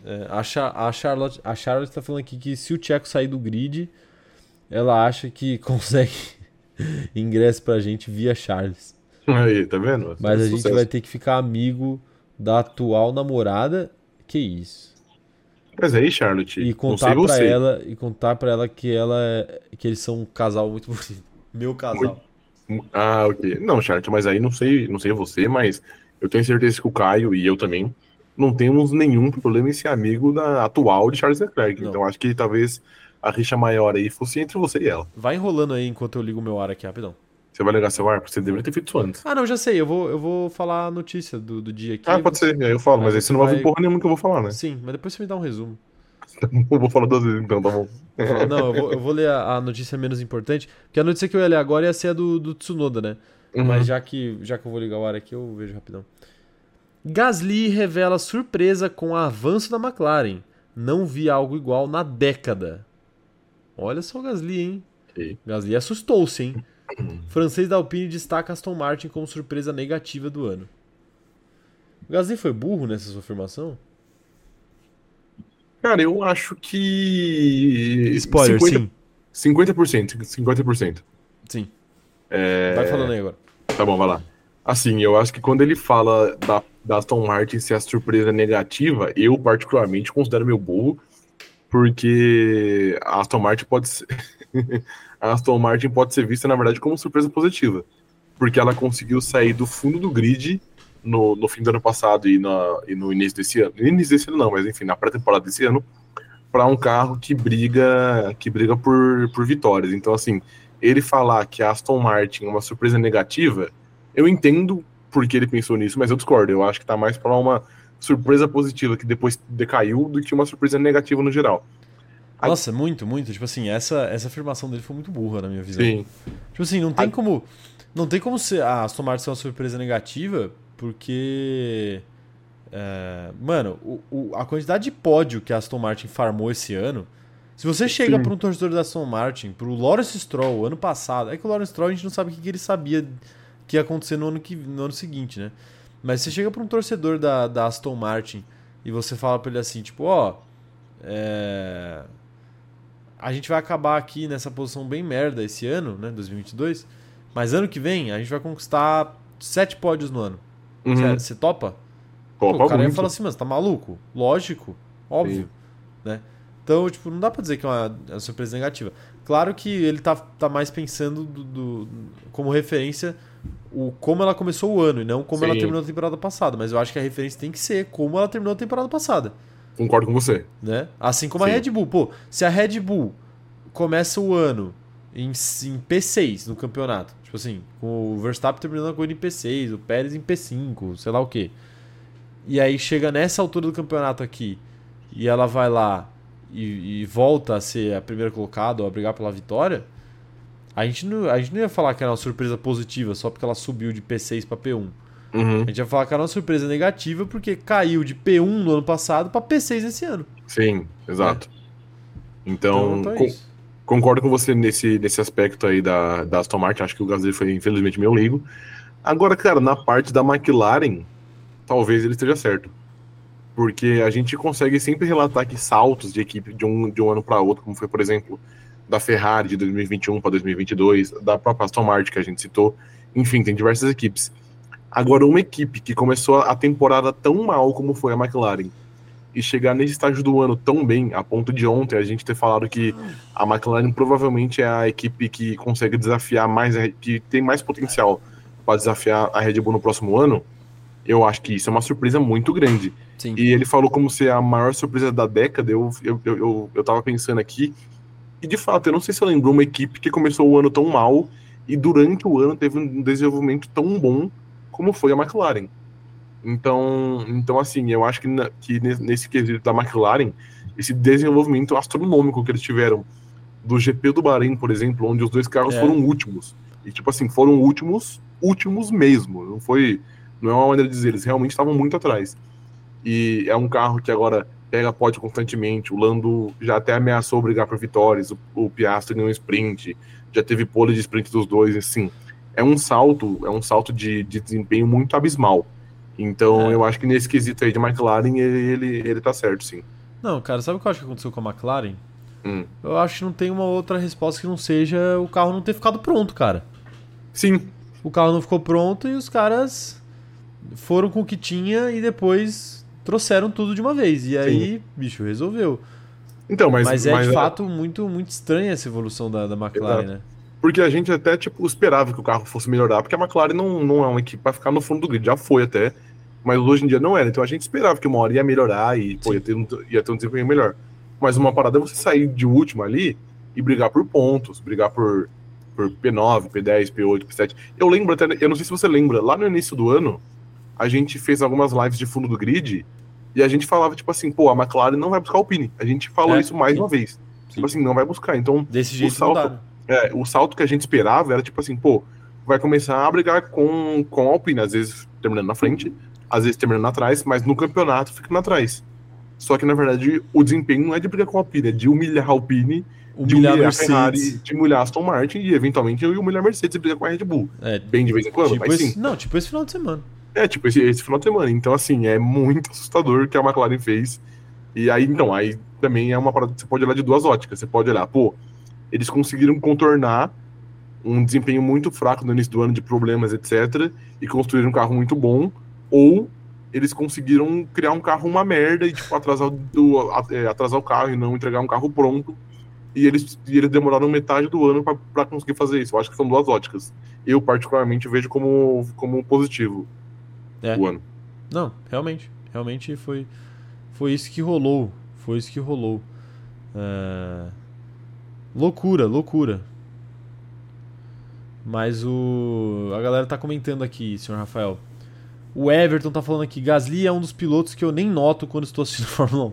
É, a, a, Charlotte, a Charlotte tá falando aqui que se o Tcheco sair do grid, ela acha que consegue ingresso pra gente via Charles. Aí, tá vendo? Mas é a gente vai ter que ficar amigo da atual namorada. Que isso? Mas aí, Charlotte, e contar para ela e contar para ela que ela é, que eles são um casal muito bonito. Meu casal. Muito... Ah, ok. Não, Charlotte, mas aí não sei, não sei você, mas eu tenho certeza que o Caio e eu também não temos nenhum problema em ser amigo da atual de Charles Leclerc. Não. Então acho que talvez a rixa maior aí fosse entre você e ela. Vai enrolando aí enquanto eu ligo meu ar aqui, rapidão. Você vai ligar seu ar? Porque você deveria ter feito isso antes. Ah, não, já sei. Eu vou, eu vou falar a notícia do, do dia aqui. Ah, pode ser. Aí eu falo, mas aí você não vai ver porra nenhuma que eu vou falar, né? Sim, mas depois você me dá um resumo. eu vou falar duas vezes então, tá bom. Não, eu vou, eu vou ler a, a, notícia menos importante, porque a notícia que eu ia ler agora ia ser a do, do Tsunoda, né? Uhum. Mas já que, já que eu vou ligar o ar aqui, eu vejo rapidão. Gasly revela surpresa com o avanço da McLaren. Não vi algo igual na década. Olha só o Gasly, hein? Gasly assustou-se, hein? francês da Alpine destaca Aston Martin como surpresa negativa do ano. O Gasly foi burro nessa sua afirmação? Cara, eu acho que. Spoiler, 50... sim. 50%. 50%. Sim. É... Vai falando aí agora. Tá bom, vai lá. Assim, eu acho que quando ele fala da, da Aston Martin ser a surpresa negativa, eu particularmente considero meu burro, porque a Aston Martin pode ser. a Aston Martin pode ser vista, na verdade, como surpresa positiva. Porque ela conseguiu sair do fundo do grid no, no fim do ano passado e, na, e no início desse ano. No início desse ano não, mas enfim, na pré-temporada desse ano, para um carro que briga que briga por, por vitórias. Então, assim, ele falar que a Aston Martin é uma surpresa negativa eu entendo porque ele pensou nisso, mas eu discordo. Eu acho que tá mais para uma surpresa positiva que depois decaiu do que uma surpresa negativa no geral. Nossa, muito, muito. Tipo assim, essa, essa afirmação dele foi muito burra na minha visão. Sim. Tipo assim, não tem como. Não tem como ser a Aston Martin ser uma surpresa negativa, porque. É, mano, o, o, a quantidade de pódio que a Aston Martin farmou esse ano. Se você chega para um torcedor da Aston Martin, pro Lawrence Stroll, ano passado, é que o Lawrence Stroll a gente não sabe o que, que ele sabia que ia acontecer no ano, que, no ano seguinte, né? Mas você chega para um torcedor da, da Aston Martin e você fala pra ele assim, tipo, ó, é... a gente vai acabar aqui nessa posição bem merda esse ano, né, 2022, mas ano que vem a gente vai conquistar sete pódios no ano. Uhum. Você topa? Pô, o cara muito. ia falar assim, mas tá maluco? Lógico, óbvio, Sim. né? Então, tipo, não dá pra dizer que é uma, é uma surpresa negativa. Claro que ele tá, tá mais pensando do, do, como referência o como ela começou o ano e não como Sim. ela terminou a temporada passada. Mas eu acho que a referência tem que ser como ela terminou a temporada passada. Concordo com você. Né? Assim como Sim. a Red Bull. Pô, se a Red Bull começa o ano em, em P6 no campeonato, tipo assim, com o Verstappen terminando a corrida em P6, o Pérez em P5, sei lá o quê. E aí chega nessa altura do campeonato aqui e ela vai lá e, e volta a ser a primeira colocada ou a brigar pela vitória a gente, não, a gente não ia falar que era uma surpresa positiva só porque ela subiu de P6 para P1. Uhum. A gente ia falar que era uma surpresa negativa porque caiu de P1 no ano passado para P6 esse ano. Sim, exato. É. Então, então é concordo com você nesse, nesse aspecto aí da, da Aston Martin. Acho que o Gasly foi, infelizmente, meu leigo. Agora, cara, na parte da McLaren, talvez ele esteja certo. Porque a gente consegue sempre relatar que saltos de equipe de um, de um ano para outro, como foi, por exemplo, da Ferrari de 2021 para 2022, da própria Aston Martin que a gente citou. Enfim, tem diversas equipes. Agora, uma equipe que começou a temporada tão mal como foi a McLaren e chegar nesse estágio do ano tão bem, a ponto de ontem a gente ter falado que a McLaren provavelmente é a equipe que consegue desafiar mais, que tem mais potencial para desafiar a Red Bull no próximo ano, eu acho que isso é uma surpresa muito grande. Sim. E ele falou como ser a maior surpresa da década, eu, eu, eu, eu, eu tava pensando aqui, e de fato, eu não sei se eu lembro uma equipe que começou o ano tão mal e durante o ano teve um desenvolvimento tão bom como foi a McLaren. Então, então assim, eu acho que, na, que nesse quesito da McLaren, esse desenvolvimento astronômico que eles tiveram do GP do Bahrein, por exemplo, onde os dois carros é. foram últimos. E tipo assim, foram últimos, últimos mesmo. Não foi, não é uma maneira de dizer, eles realmente estavam muito atrás. E é um carro que agora pega pódio constantemente. O Lando já até ameaçou brigar por vitórias. O, o Piastri um sprint, já teve pole de sprint dos dois. Assim, é um salto, é um salto de, de desempenho muito abismal. Então, é. eu acho que nesse quesito aí de McLaren, ele, ele, ele tá certo, sim. Não, cara, sabe o que eu acho que aconteceu com a McLaren? Hum. Eu acho que não tem uma outra resposta que não seja o carro não ter ficado pronto, cara. Sim. O carro não ficou pronto e os caras foram com o que tinha e depois trouxeram tudo de uma vez. E aí, Sim. bicho, resolveu. Então, mas, mas é mas de é... fato muito, muito estranha essa evolução da, da McLaren, Exato. né? Porque a gente até tipo, esperava que o carro fosse melhorar, porque a McLaren não, não é uma equipe para ficar no fundo do grid, já foi até, mas hoje em dia não era. Então a gente esperava que uma hora ia melhorar e pô, ia, ter um, ia ter um desempenho melhor. Mas uma parada é você sair de último ali e brigar por pontos, brigar por, por P9, P10, P8, P7. Eu lembro até, eu não sei se você lembra, lá no início do ano, a gente fez algumas lives de fundo do grid e a gente falava, tipo assim, pô, a McLaren não vai buscar o Alpine. A gente falou é, isso mais sim. uma vez. Sim. Tipo assim, não vai buscar. Então, Desse jeito o salto, é, o salto que a gente esperava era tipo assim, pô, vai começar a brigar com, com a Alpine, às vezes terminando na frente, às vezes terminando atrás, mas no campeonato ficando atrás. Só que, na verdade, o desempenho não é de brigar com a Alpine, é de humilhar a Alpine, humilhar de humilhar a Ferrari, de humilhar a Aston Martin e, eventualmente, humilhar a Mercedes e brigar com a Red Bull. É, Bem de vez em quando, tipo mas esse, sim. Não, tipo esse final de semana. É, tipo, esse, esse final de semana. Então, assim, é muito assustador o que a McLaren fez. E aí, então, aí também é uma parada que você pode olhar de duas óticas. Você pode olhar, pô, eles conseguiram contornar um desempenho muito fraco no início do ano de problemas, etc., e construir um carro muito bom, ou eles conseguiram criar um carro uma merda e tipo, atrasar, do, é, atrasar o carro e não entregar um carro pronto. E eles, e eles demoraram metade do ano para conseguir fazer isso. Eu acho que são duas óticas. Eu, particularmente, vejo como, como positivo é. o ano. Não, realmente. Realmente foi, foi isso que rolou. Foi isso que rolou. É... Loucura, loucura. Mas o. A galera tá comentando aqui, senhor Rafael. O Everton tá falando aqui, Gasly é um dos pilotos que eu nem noto quando estou assistindo Fórmula 1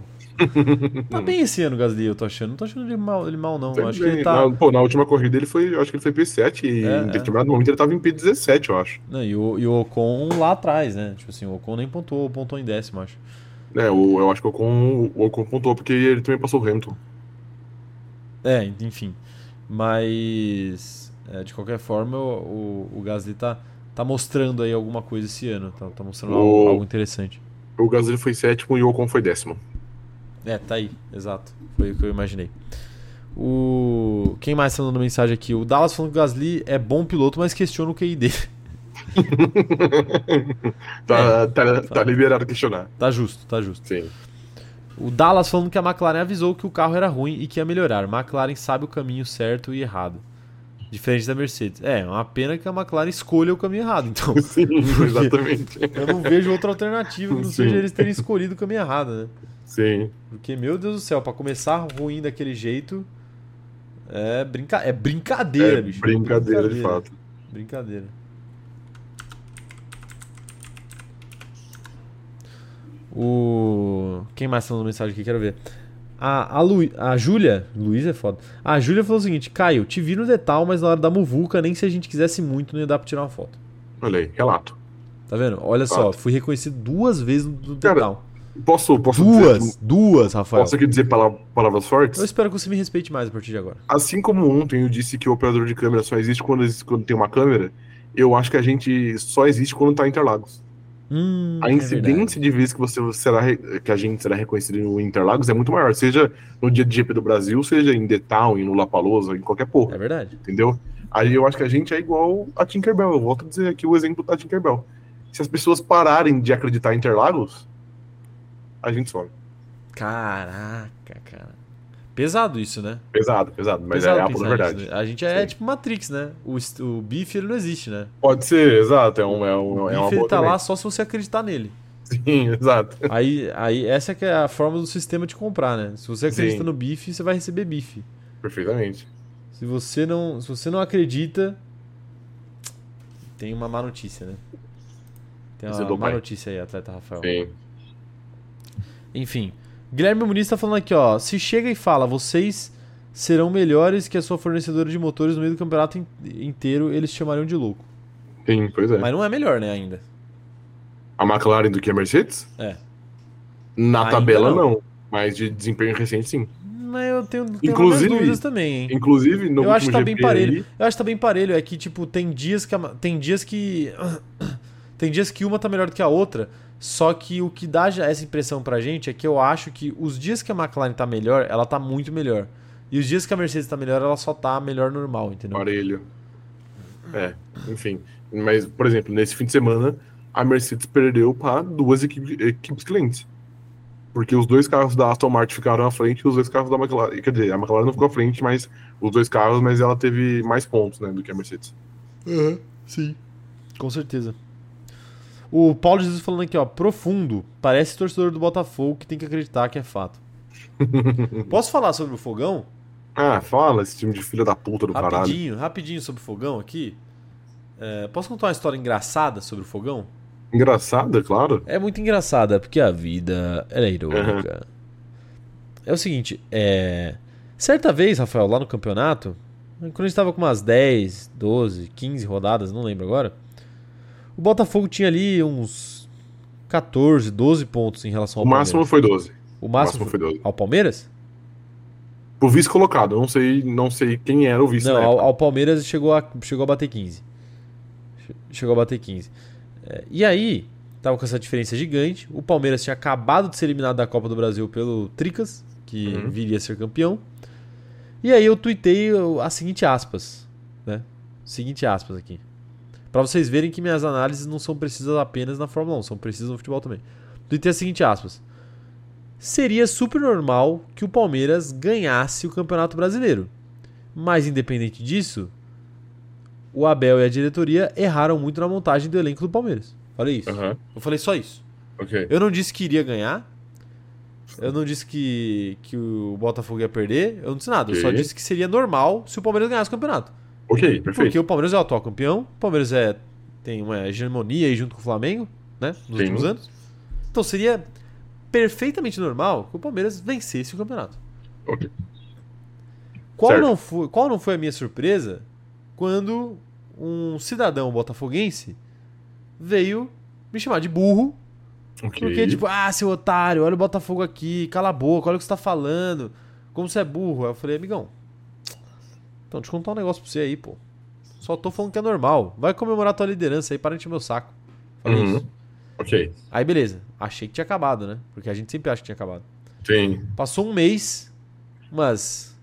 tá bem esse ano, Gasly, eu tô achando. Não tô achando ele mal, ele mal não. acho bem. que ele tá... na, pô, na última corrida ele foi. Eu acho que ele foi P7 e é, em determinado é. momento ele tava em P17, eu acho. Não, e, o, e o Ocon lá atrás, né? Tipo assim, o Ocon nem pontuou, pontuou em décimo, acho. É, o, eu acho que o Ocon, o Ocon pontuou porque ele também passou o Hamilton. É, enfim. Mas. É, de qualquer forma, o, o, o Gasly tá, tá mostrando aí alguma coisa esse ano. Tá, tá mostrando o... algo, algo interessante. O Gasly foi sétimo e o Ocon foi décimo. É, tá aí, exato. Foi o que eu imaginei. O... Quem mais tá mandando mensagem aqui? O Dallas falando que o Gasly é bom piloto, mas questiona o QI dele. tá, é, tá, tá, liberado questionar. Tá justo, tá justo. Sim. O Dallas falando que a McLaren avisou que o carro era ruim e que ia melhorar. McLaren sabe o caminho certo e errado. Diferente da Mercedes. É, uma pena que a McLaren escolha o caminho errado, então. Sim, exatamente. Eu não vejo outra alternativa que não Sim. seja eles terem escolhido o caminho errado, né? Sim. Porque, meu Deus do céu, para começar ruim daquele jeito, é, brinca... é brincadeira, é bicho. Brincadeira, brincadeira, de fato. Brincadeira. O. Quem mais tá mandando mensagem aqui? Quero ver. A, a, Lu, a Júlia. Luiz é foda. A Júlia falou o seguinte: Caio, te vi no detal, mas na hora da muvuca, nem se a gente quisesse muito, não ia dar pra tirar uma foto. Olha aí, relato. Tá vendo? Olha só, fui reconhecido duas vezes no detal. Posso, posso duas, dizer, duas, Rafael. Posso aqui dizer palavras fortes? Eu espero que você me respeite mais a partir de agora. Assim como ontem eu disse que o operador de câmera só existe quando, quando tem uma câmera, eu acho que a gente só existe quando tá em Interlagos. Hum, a é incidência é de vezes que você será que a gente será reconhecido no Interlagos é muito maior, seja no dia de GP do Brasil, seja em The Town, em Lula Palosa, em qualquer porra. É verdade. Entendeu? Aí eu acho que a gente é igual a Tinkerbell. Eu volto a dizer aqui o exemplo da Tinkerbell. Se as pessoas pararem de acreditar em Interlagos, a gente some. Caraca, cara. Pesado isso, né? Pesado, pesado, mas pesado é a pura verdade. Né? A gente é Sim. tipo Matrix, né? O, o bife ele não existe, né? Pode ser, exato. É, um, é, um, o é uma ele tá também. lá só se você acreditar nele. Sim, exato. Aí, aí essa é, é a forma do sistema de comprar, né? Se você acredita Sim. no bife, você vai receber bife. Perfeitamente. Se você não, se você não acredita, tem uma má notícia, né? Tem uma má notícia aí, atleta Rafael. Sim. Enfim, Guilherme Muniz está falando aqui, ó. Se chega e fala, vocês serão melhores que a sua fornecedora de motores no meio do campeonato inteiro, eles chamariam de louco. Sim, pois é. Mas não é melhor, né, ainda. A McLaren do que a Mercedes? É. Na ainda tabela, não. não. Mas de desempenho recente, sim. Mas eu tenho, tenho inclusive, dúvidas também, hein? Inclusive, no Eu acho que tá bem parelho. Aí... Eu acho que tá bem parelho. É que, tipo, tem dias que. A... Tem dias que. tem dias que uma tá melhor do que a outra. Só que o que dá essa impressão pra gente é que eu acho que os dias que a McLaren tá melhor, ela tá muito melhor. E os dias que a Mercedes tá melhor, ela só tá melhor normal, entendeu? Parelho. É, enfim. Mas, por exemplo, nesse fim de semana, a Mercedes perdeu para duas equipes, equipes clientes. Porque os dois carros da Aston Martin ficaram à frente e os dois carros da McLaren. Quer dizer, a McLaren não ficou à frente, mas os dois carros, mas ela teve mais pontos né, do que a Mercedes. Uhum, sim. Com certeza. O Paulo Jesus falando aqui, ó, profundo. Parece torcedor do Botafogo que tem que acreditar que é fato. Posso falar sobre o fogão? Ah, fala, esse time de filha da puta do rapidinho, caralho. Rapidinho, rapidinho sobre o fogão aqui. É, posso contar uma história engraçada sobre o fogão? Engraçada, claro. É muito engraçada, porque a vida é irônica. Uhum. É o seguinte, é... certa vez, Rafael, lá no campeonato, quando a gente tava com umas 10, 12, 15 rodadas, não lembro agora, o Botafogo tinha ali uns 14, 12 pontos em relação ao O máximo foi 12. O máximo, o máximo foi 12. Ao Palmeiras? O vice colocado, não sei, não sei quem era o vice. Não, ao, ao, Palmeiras chegou a, chegou a bater 15. Chegou a bater 15. É, e aí, tava com essa diferença gigante. O Palmeiras tinha acabado de ser eliminado da Copa do Brasil pelo Tricas, que uhum. viria a ser campeão. E aí eu tuitei a seguinte aspas, né? Seguinte aspas aqui. Para vocês verem que minhas análises não são precisas apenas na Fórmula 1, são precisas no futebol também. Tuitei a seguinte aspas. Seria super normal que o Palmeiras ganhasse o Campeonato Brasileiro. Mas independente disso, o Abel e a diretoria erraram muito na montagem do elenco do Palmeiras. Falei isso. Uhum. Eu falei só isso. Okay. Eu não disse que iria ganhar. Eu não disse que, que o Botafogo ia perder. Eu não disse nada. Okay. Eu só disse que seria normal se o Palmeiras ganhasse o campeonato. Ok, perfeito. Porque o Palmeiras é o atual campeão, o Palmeiras é, tem uma hegemonia aí junto com o Flamengo, né? Nos Sim. últimos anos. Então seria perfeitamente normal que o Palmeiras vencesse o campeonato. Ok. Qual não, foi, qual não foi a minha surpresa quando um cidadão botafoguense veio me chamar de burro. Okay. Porque, tipo, ah, seu otário, olha o Botafogo aqui, cala a boca, olha o que você tá falando, como você é burro. Aí eu falei, amigão, então, deixa eu contar um negócio pra você aí, pô. Só tô falando que é normal. Vai comemorar tua liderança aí, para de encher meu saco. Falei uhum. isso. Ok. Aí beleza, achei que tinha acabado, né? Porque a gente sempre acha que tinha acabado. Sim. Passou um mês, umas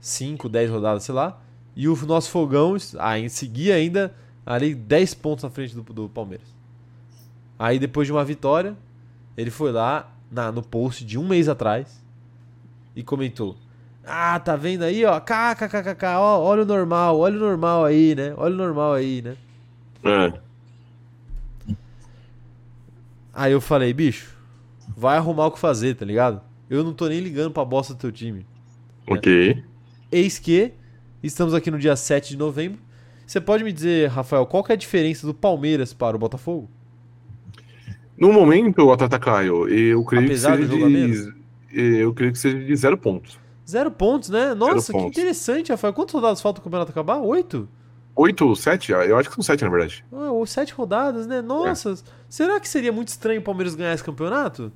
5, 10 rodadas, sei lá, e o nosso fogão ah, seguia ainda ali 10 pontos na frente do, do Palmeiras. Aí depois de uma vitória, ele foi lá na, no post de um mês atrás e comentou: Ah, tá vendo aí, ó? KKKK, ó, olha o normal, olha o normal aí, né? Olha o normal aí, né? É. Aí eu falei, bicho, vai arrumar o que fazer, tá ligado? Eu não tô nem ligando pra bosta do teu time. Ok. Né? Eis que estamos aqui no dia 7 de novembro. Você pode me dizer, Rafael, qual que é a diferença do Palmeiras para o Botafogo? No momento, o Atata Caio, eu creio Apesar que seja de, eu creio que seja de zero pontos. Zero pontos, né? Nossa, que interessante, Rafael. Quantas rodadas faltam o campeonato acabar? Oito? Oito, sete? Eu acho que são sete, na verdade. Ah, ou sete rodadas, né? Nossa, é. será que seria muito estranho o Palmeiras ganhar esse campeonato?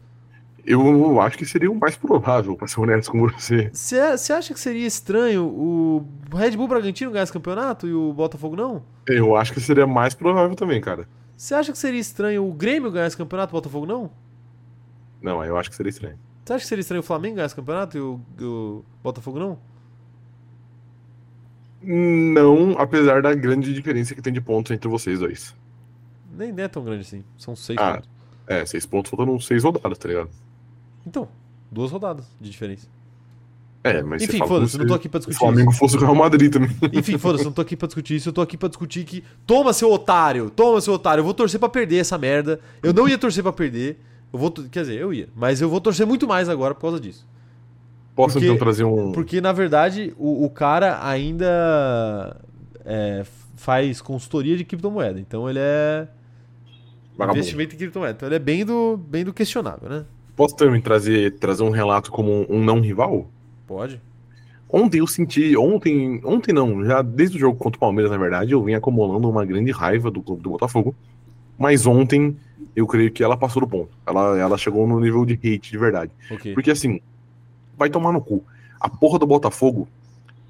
Eu acho que seria o mais provável, pra ser honesto com você. Você acha que seria estranho o Red Bull Bragantino ganhar esse campeonato e o Botafogo não? Eu acho que seria mais provável também, cara. Você acha que seria estranho o Grêmio ganhar esse campeonato e o Botafogo não? Não, eu acho que seria estranho. Você acha que seria estranho o Flamengo ganhar esse campeonato e o, o Botafogo não? Não, apesar da grande diferença que tem de pontos entre vocês dois. Nem é tão grande assim. São seis ah, pontos. É, seis pontos faltando seis rodadas, tá ligado? Então, duas rodadas de diferença. É, mas Enfim, foda-se, não tô aqui pra discutir isso. O Flamengo fosse o Real Madrid também. Enfim, foda-se, não tô aqui pra discutir isso. Eu tô aqui pra discutir que. Toma, seu otário! Toma, seu otário! Eu vou torcer pra perder essa merda. Eu não ia torcer pra perder. Eu vou. Quer dizer, eu ia. Mas eu vou torcer muito mais agora por causa disso. Posso porque, então trazer um. Porque, na verdade, o, o cara ainda é, faz consultoria de criptomoeda. Então ele é. Vagabundo. Investimento em criptomoeda. Então ele é bem do, bem do questionável, né? Posso também trazer, trazer um relato como um não rival? Pode. Ontem eu senti, ontem, ontem não, já desde o jogo contra o Palmeiras, na verdade, eu vim acumulando uma grande raiva do clube do Botafogo. Mas ontem eu creio que ela passou do ponto. Ela, ela chegou no nível de hate de verdade. Okay. Porque assim, vai tomar no cu. A porra do Botafogo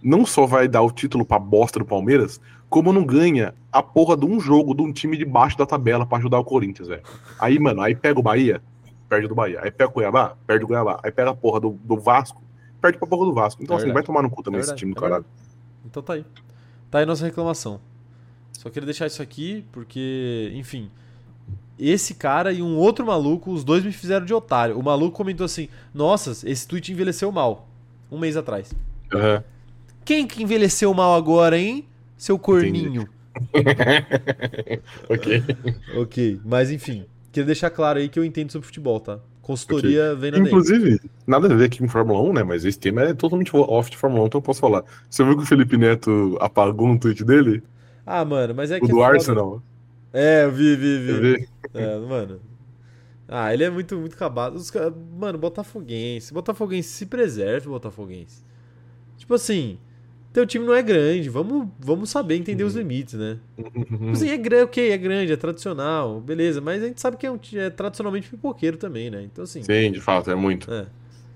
não só vai dar o título pra bosta do Palmeiras, como não ganha a porra de um jogo de um time de baixo da tabela para ajudar o Corinthians, velho. Aí, mano, aí pega o Bahia, perde do Bahia. Aí pega o Cuiabá, perde o Cuiabá. Aí pega a porra do, do Vasco, perde pra porra do Vasco. Então, é assim, vai tomar no cu também é esse time do é caralho. Então tá aí. Tá aí nossa reclamação. Só queria deixar isso aqui, porque, enfim. Esse cara e um outro maluco, os dois me fizeram de otário. O maluco comentou assim: Nossa, esse tweet envelheceu mal. Um mês atrás. Uhum. Quem que envelheceu mal agora, hein? Seu corninho. ok. ok, mas enfim. Queria deixar claro aí que eu entendo sobre futebol, tá? Consultoria okay. vem na Inclusive, nada a ver aqui com Fórmula 1, né? Mas esse tema é totalmente off de Fórmula 1, então eu posso falar. Você viu que o Felipe Neto apagou um tweet dele? Ah, mano, mas é o que. O do é Arsenal. É, eu vi, vi, vi. vi. É, mano. Ah, ele é muito, muito acabado. Os, mano, Botafoguense. Botafoguense, se preserve, Botafoguense. Tipo assim, teu time não é grande, vamos, vamos saber entender os uhum. limites, né? Tipo assim, é grande, ok, é grande, é tradicional, beleza, mas a gente sabe que é, um, é tradicionalmente pipoqueiro também, né? Então assim. Sim, de fato, é muito. É.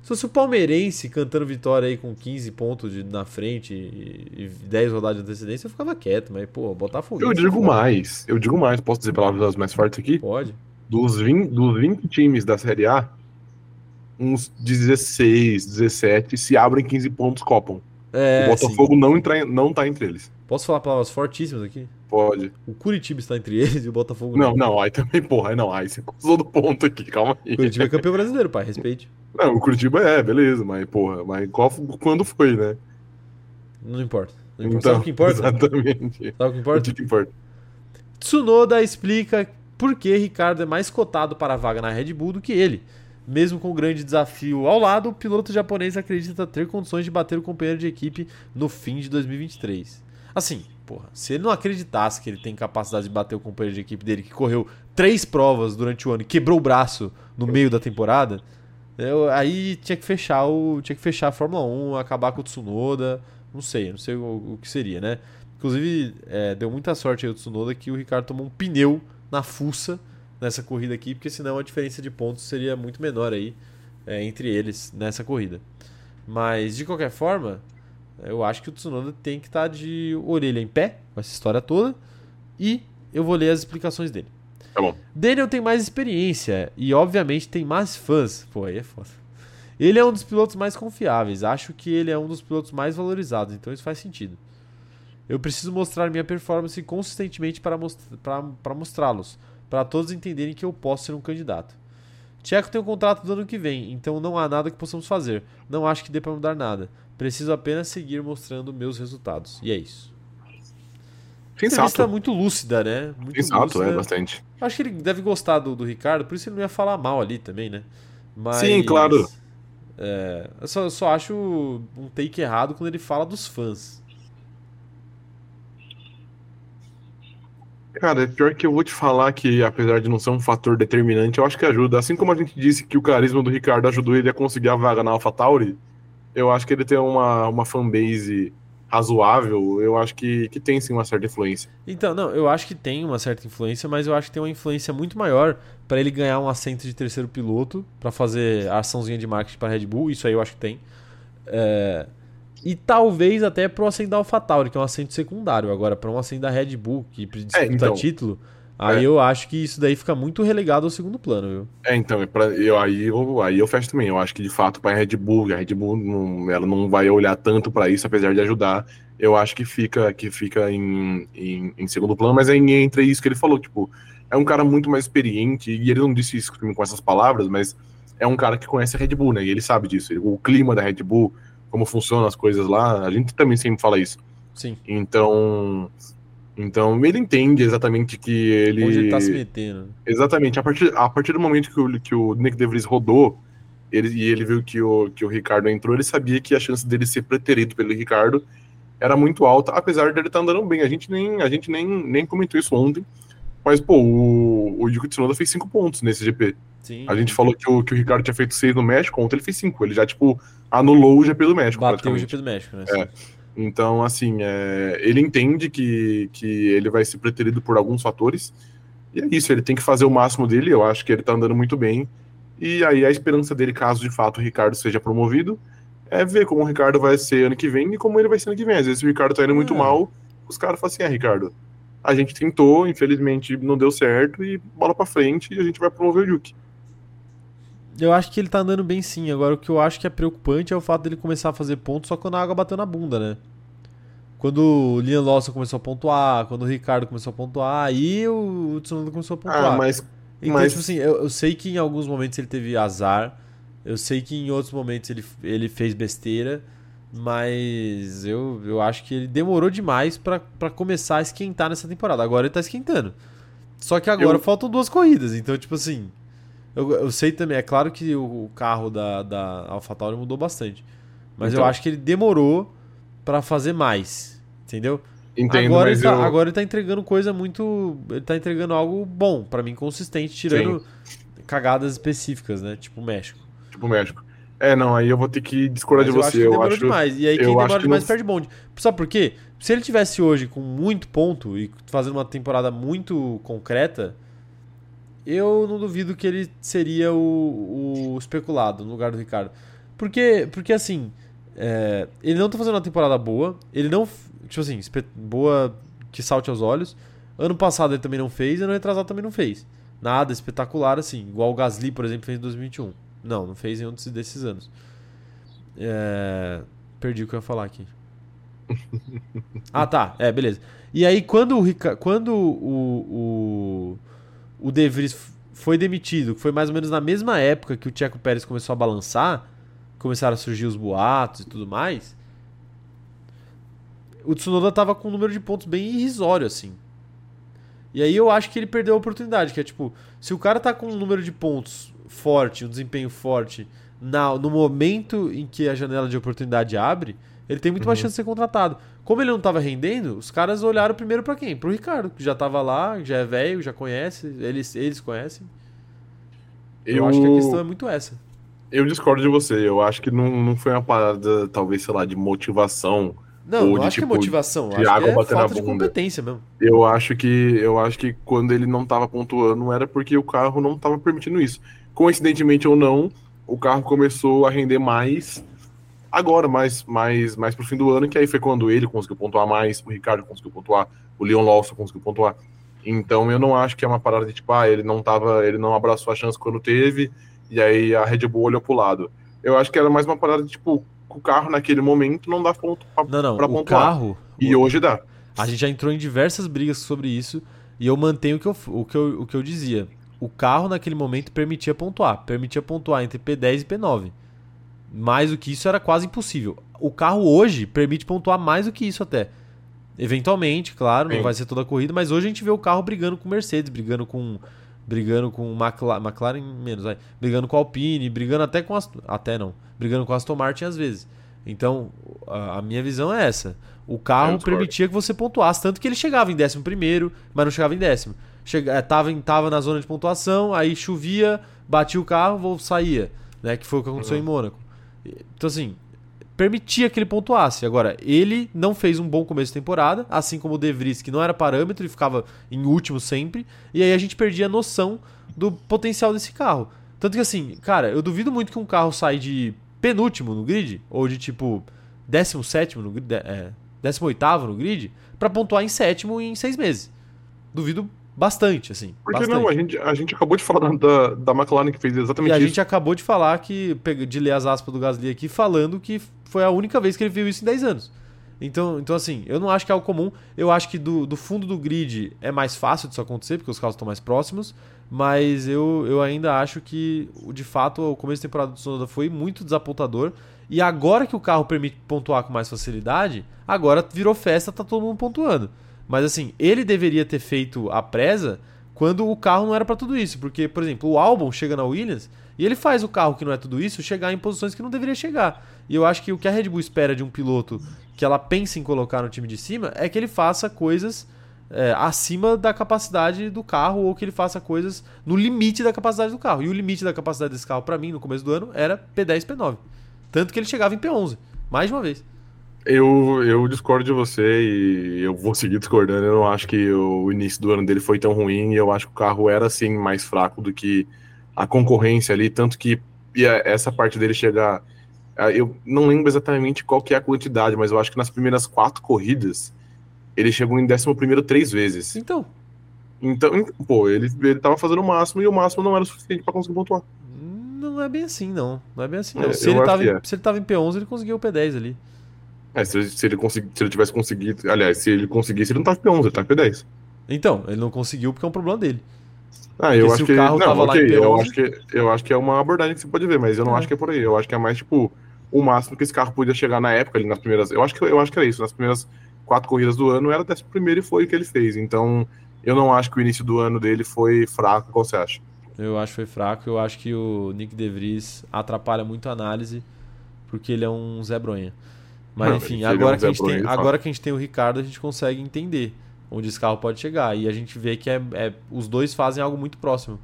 Se fosse o palmeirense cantando vitória aí com 15 pontos de, na frente e, e 10 rodadas de antecedência, eu ficava quieto, mas, pô, Botafogo. Eu digo mais, eu digo mais, posso dizer palavras mais fortes aqui? Pode. Dos 20, dos 20 times da Série A, uns 16, 17 se abrem 15 pontos, copam. É, o Botafogo não, entra, não tá entre eles. Posso falar palavras fortíssimas aqui? Pode. O Curitiba está entre eles e o Botafogo não. Não, não, aí também, porra, aí não, aí você acusou do ponto aqui, calma aí. O Curitiba é campeão brasileiro, pai, respeite. Não, o Curitiba é, beleza, mas, porra, mas qual, quando foi, né? Não importa. Não importa. Então, Sabe o que importa? Exatamente. Sabe o que importa? O que importa? Tsunoda explica por que Ricardo é mais cotado para a vaga na Red Bull do que ele. Mesmo com o grande desafio ao lado, o piloto japonês acredita ter condições de bater o companheiro de equipe no fim de 2023. Assim, porra, se ele não acreditasse que ele tem capacidade de bater o companheiro de equipe dele, que correu três provas durante o ano e quebrou o braço no meio da temporada, eu, aí tinha que fechar o tinha que fechar a Fórmula 1, acabar com o Tsunoda, não sei, não sei o, o que seria, né? Inclusive, é, deu muita sorte aí o Tsunoda que o Ricardo tomou um pneu na fuça nessa corrida aqui, porque senão a diferença de pontos seria muito menor aí é, entre eles nessa corrida. Mas de qualquer forma, eu acho que o Tsunoda tem que estar tá de orelha em pé com essa história toda e eu vou ler as explicações dele. Tá bom. Daniel tem mais experiência e, obviamente, tem mais fãs. Pô, aí é foda. Ele é um dos pilotos mais confiáveis. Acho que ele é um dos pilotos mais valorizados, então isso faz sentido. Eu preciso mostrar minha performance consistentemente para, most para mostrá-los, para todos entenderem que eu posso ser um candidato. Tcheco tem um contrato do ano que vem, então não há nada que possamos fazer. Não acho que dê para mudar nada. Preciso apenas seguir mostrando meus resultados. E é isso. Sensato. muito lúcida, né? Muito Sensato, lúcida. é, bastante. Acho que ele deve gostar do, do Ricardo, por isso ele não ia falar mal ali também, né? Mas, Sim, claro. É, eu, só, eu só acho um take errado quando ele fala dos fãs. Cara, é pior que eu vou te falar que, apesar de não ser um fator determinante, eu acho que ajuda. Assim como a gente disse que o carisma do Ricardo ajudou ele a conseguir a vaga na AlphaTauri, eu acho que ele tem uma, uma fanbase razoável, eu acho que, que tem sim uma certa influência. Então, não, eu acho que tem uma certa influência, mas eu acho que tem uma influência muito maior para ele ganhar um assento de terceiro piloto, para fazer a açãozinha de marketing para Red Bull, isso aí eu acho que tem. É... E talvez até para o assento da AlphaTauri, que é um assento secundário. Agora, para um assento da Red Bull, que disputa é, então, título, aí é. eu acho que isso daí fica muito relegado ao segundo plano, viu? É, então, é pra, eu, aí, eu, aí eu fecho também. Eu acho que de fato para a Red Bull, a Red Bull não, ela não vai olhar tanto para isso, apesar de ajudar. Eu acho que fica, que fica em, em, em segundo plano, mas é entre isso que ele falou, tipo, é um cara muito mais experiente, e ele não disse isso com essas palavras, mas é um cara que conhece a Red Bull, né? E ele sabe disso. O clima da Red Bull, como funcionam as coisas lá, a gente também sempre fala isso. Sim. Então, então ele entende exatamente que ele. Onde ele tá se metendo. Exatamente. A partir, a partir do momento que o, que o Nick DeVries rodou ele, e ele viu que o, que o Ricardo entrou, ele sabia que a chance dele ser preterido pelo Ricardo era muito alta, apesar dele estar tá andando bem. A gente nem, a gente nem, nem comentou isso ontem. Mas, pô, o, o Yuki Tsunoda fez cinco pontos nesse GP. Sim. A gente falou que o, que o Ricardo tinha feito seis no México, ontem ele fez cinco. Ele já, tipo, anulou o GP do México. Bateu o GP do México, né? É. Então, assim, é, ele entende que, que ele vai ser preterido por alguns fatores. E é isso, ele tem que fazer o máximo dele. Eu acho que ele tá andando muito bem. E aí a esperança dele, caso de fato o Ricardo seja promovido, é ver como o Ricardo vai ser ano que vem e como ele vai ser ano que vem. Às vezes o Ricardo tá indo muito é. mal, os caras falam assim: é, Ricardo, a gente tentou, infelizmente não deu certo, e bola pra frente e a gente vai promover o Yuki. Eu acho que ele tá andando bem sim. Agora, o que eu acho que é preocupante é o fato dele começar a fazer pontos só quando a água bateu na bunda, né? Quando o Liam Lawson começou a pontuar, quando o Ricardo começou a pontuar, aí o Tsunoda começou a pontuar. Ah, mas. Então, mas... tipo assim, eu, eu, sei que em alguns momentos ele teve azar, eu sei que em outros momentos ele, ele fez besteira, mas eu, eu acho que ele demorou demais para começar a esquentar nessa temporada. Agora ele tá esquentando. Só que agora eu... faltam duas corridas, então, tipo assim. Eu, eu sei também, é claro que o, carro da, da AlphaTauri mudou bastante. Mas então, eu acho que ele demorou para fazer mais. Entendeu? Entendo, agora, ele tá, eu... agora ele tá entregando coisa muito. Ele tá entregando algo bom, para mim, consistente, tirando Sim. cagadas específicas, né? Tipo o México. Tipo o México. É, não, aí eu vou ter que discordar de você. eu acho demais. E aí quem demora demais não... perde bonde. Sabe por quê? Se ele tivesse hoje com muito ponto e fazendo uma temporada muito concreta, eu não duvido que ele seria o, o especulado no lugar do Ricardo. Porque, porque assim, é, ele não tá fazendo uma temporada boa, ele não. Tipo assim, boa que salte aos olhos. Ano passado ele também não fez, ano retrasado também não fez. Nada espetacular assim, igual o Gasly, por exemplo, fez em 2021. Não, não fez em um desses anos. É, perdi o que eu ia falar aqui. ah, tá. É, beleza. E aí, quando o, quando o, o o De Vries foi demitido, que foi mais ou menos na mesma época que o Tcheco Pérez começou a balançar, começaram a surgir os boatos e tudo mais, o Tsunoda tava com um número de pontos bem irrisório, assim. E aí eu acho que ele perdeu a oportunidade, que é tipo, se o cara tá com um número de pontos forte, um desempenho forte, na, no momento em que a janela de oportunidade abre, ele tem muito uhum. mais chance de ser contratado. Como ele não estava rendendo, os caras olharam primeiro para quem? Pro Ricardo, que já estava lá, já é velho, já conhece, eles, eles conhecem. Eu... eu acho que a questão é muito essa. Eu discordo de você. Eu acho que não, não foi uma parada, talvez, sei lá, de motivação. Não, não de, acho tipo, que é motivação. De acho água que é bater falta na bunda. de competência mesmo. Eu acho que eu acho que quando ele não estava pontuando era porque o carro não estava permitindo isso. Coincidentemente ou não, o carro começou a render mais agora, mais, mais, mais pro fim do ano, que aí foi quando ele conseguiu pontuar mais, o Ricardo conseguiu pontuar, o Leon Lawson conseguiu pontuar. Então eu não acho que é uma parada de tipo, ah, ele não tava, ele não abraçou a chance quando teve, e aí a Red Bull olhou pro lado. Eu acho que era mais uma parada de tipo, o carro naquele momento não dá ponto pra, não, não, pra o carro. E hoje dá. A gente já entrou em diversas brigas sobre isso, e eu mantenho o que eu, o que eu, o que eu dizia. O carro naquele momento permitia pontuar, permitia pontuar entre P10 e P9. Mais do que isso era quase impossível. O carro hoje permite pontuar mais do que isso até. Eventualmente, claro, Sim. não vai ser toda a corrida, mas hoje a gente vê o carro brigando com Mercedes, brigando com brigando com McLaren, McLaren menos, vai, brigando com Alpine, brigando até com Aston, até não, brigando com Aston Martin às vezes. Então, a, a minha visão é essa. O carro permitia que você pontuasse, tanto que ele chegava em décimo primeiro, mas não chegava em décimo. Chega, é, tava, tava na zona de pontuação, aí chovia, batia o carro, saía, né? Que foi o que aconteceu uhum. em Mônaco. Então, assim, permitia que ele pontuasse. Agora, ele não fez um bom começo de temporada, assim como o De Vries, que não era parâmetro, ele ficava em último sempre, e aí a gente perdia a noção do potencial desse carro. Tanto que assim, cara, eu duvido muito que um carro saia de penúltimo no grid, ou de tipo 17 no grid, é, 18 no grid, para pontuar em sétimo em seis meses. Duvido Bastante, assim. Por que bastante. não? A gente, a gente acabou de falar da, da McLaren que fez exatamente isso. E a gente acabou de falar que, de ler as aspas do Gasly aqui, falando que foi a única vez que ele viu isso em 10 anos. Então, então assim, eu não acho que é algo comum. Eu acho que do, do fundo do grid é mais fácil disso acontecer, porque os carros estão mais próximos. Mas eu, eu ainda acho que, de fato, o começo de temporada do Sonoda foi muito desapontador. E agora que o carro permite pontuar com mais facilidade, agora virou festa, tá todo mundo pontuando. Mas assim, ele deveria ter feito a presa quando o carro não era para tudo isso. Porque, por exemplo, o Albon chega na Williams e ele faz o carro que não é tudo isso chegar em posições que não deveria chegar. E eu acho que o que a Red Bull espera de um piloto que ela pensa em colocar no time de cima é que ele faça coisas é, acima da capacidade do carro ou que ele faça coisas no limite da capacidade do carro. E o limite da capacidade desse carro, para mim, no começo do ano, era P10, P9. Tanto que ele chegava em P11, mais de uma vez. Eu, eu discordo de você e eu vou seguir discordando. Eu não acho que o início do ano dele foi tão ruim e eu acho que o carro era assim mais fraco do que a concorrência ali, tanto que essa parte dele chegar. Eu não lembro exatamente qual que é a quantidade, mas eu acho que nas primeiras quatro corridas ele chegou em décimo primeiro três vezes. Então. Então, pô, ele, ele tava fazendo o máximo e o máximo não era o suficiente para conseguir pontuar. Não é bem assim, não. Não é bem assim, não. É, se, ele tava, é. se ele tava em P11, ele conseguiu o P10 ali. É, se, se, ele consegui, se ele tivesse conseguido. Aliás, se ele conseguisse, ele não tá P11, ele tá P10. Então, ele não conseguiu porque é um problema dele. Ah, eu acho que. Não, ok, P11... eu, acho que, eu acho que é uma abordagem que você pode ver, mas eu não é. acho que é por aí. Eu acho que é mais, tipo, o máximo que esse carro podia chegar na época, ali nas primeiras. Eu acho que, eu acho que era isso. Nas primeiras quatro corridas do ano, era décimo primeiro e foi o que ele fez. Então, eu não acho que o início do ano dele foi fraco, qual você acha? Eu acho que foi fraco. Eu acho que o Nick DeVries atrapalha muito a análise, porque ele é um Zé Bronha. Mas não, enfim, agora, que a gente tem, agora que a gente tem o Ricardo, a gente consegue entender onde esse carro pode chegar. E a gente vê que é, é, os dois fazem algo muito próximo.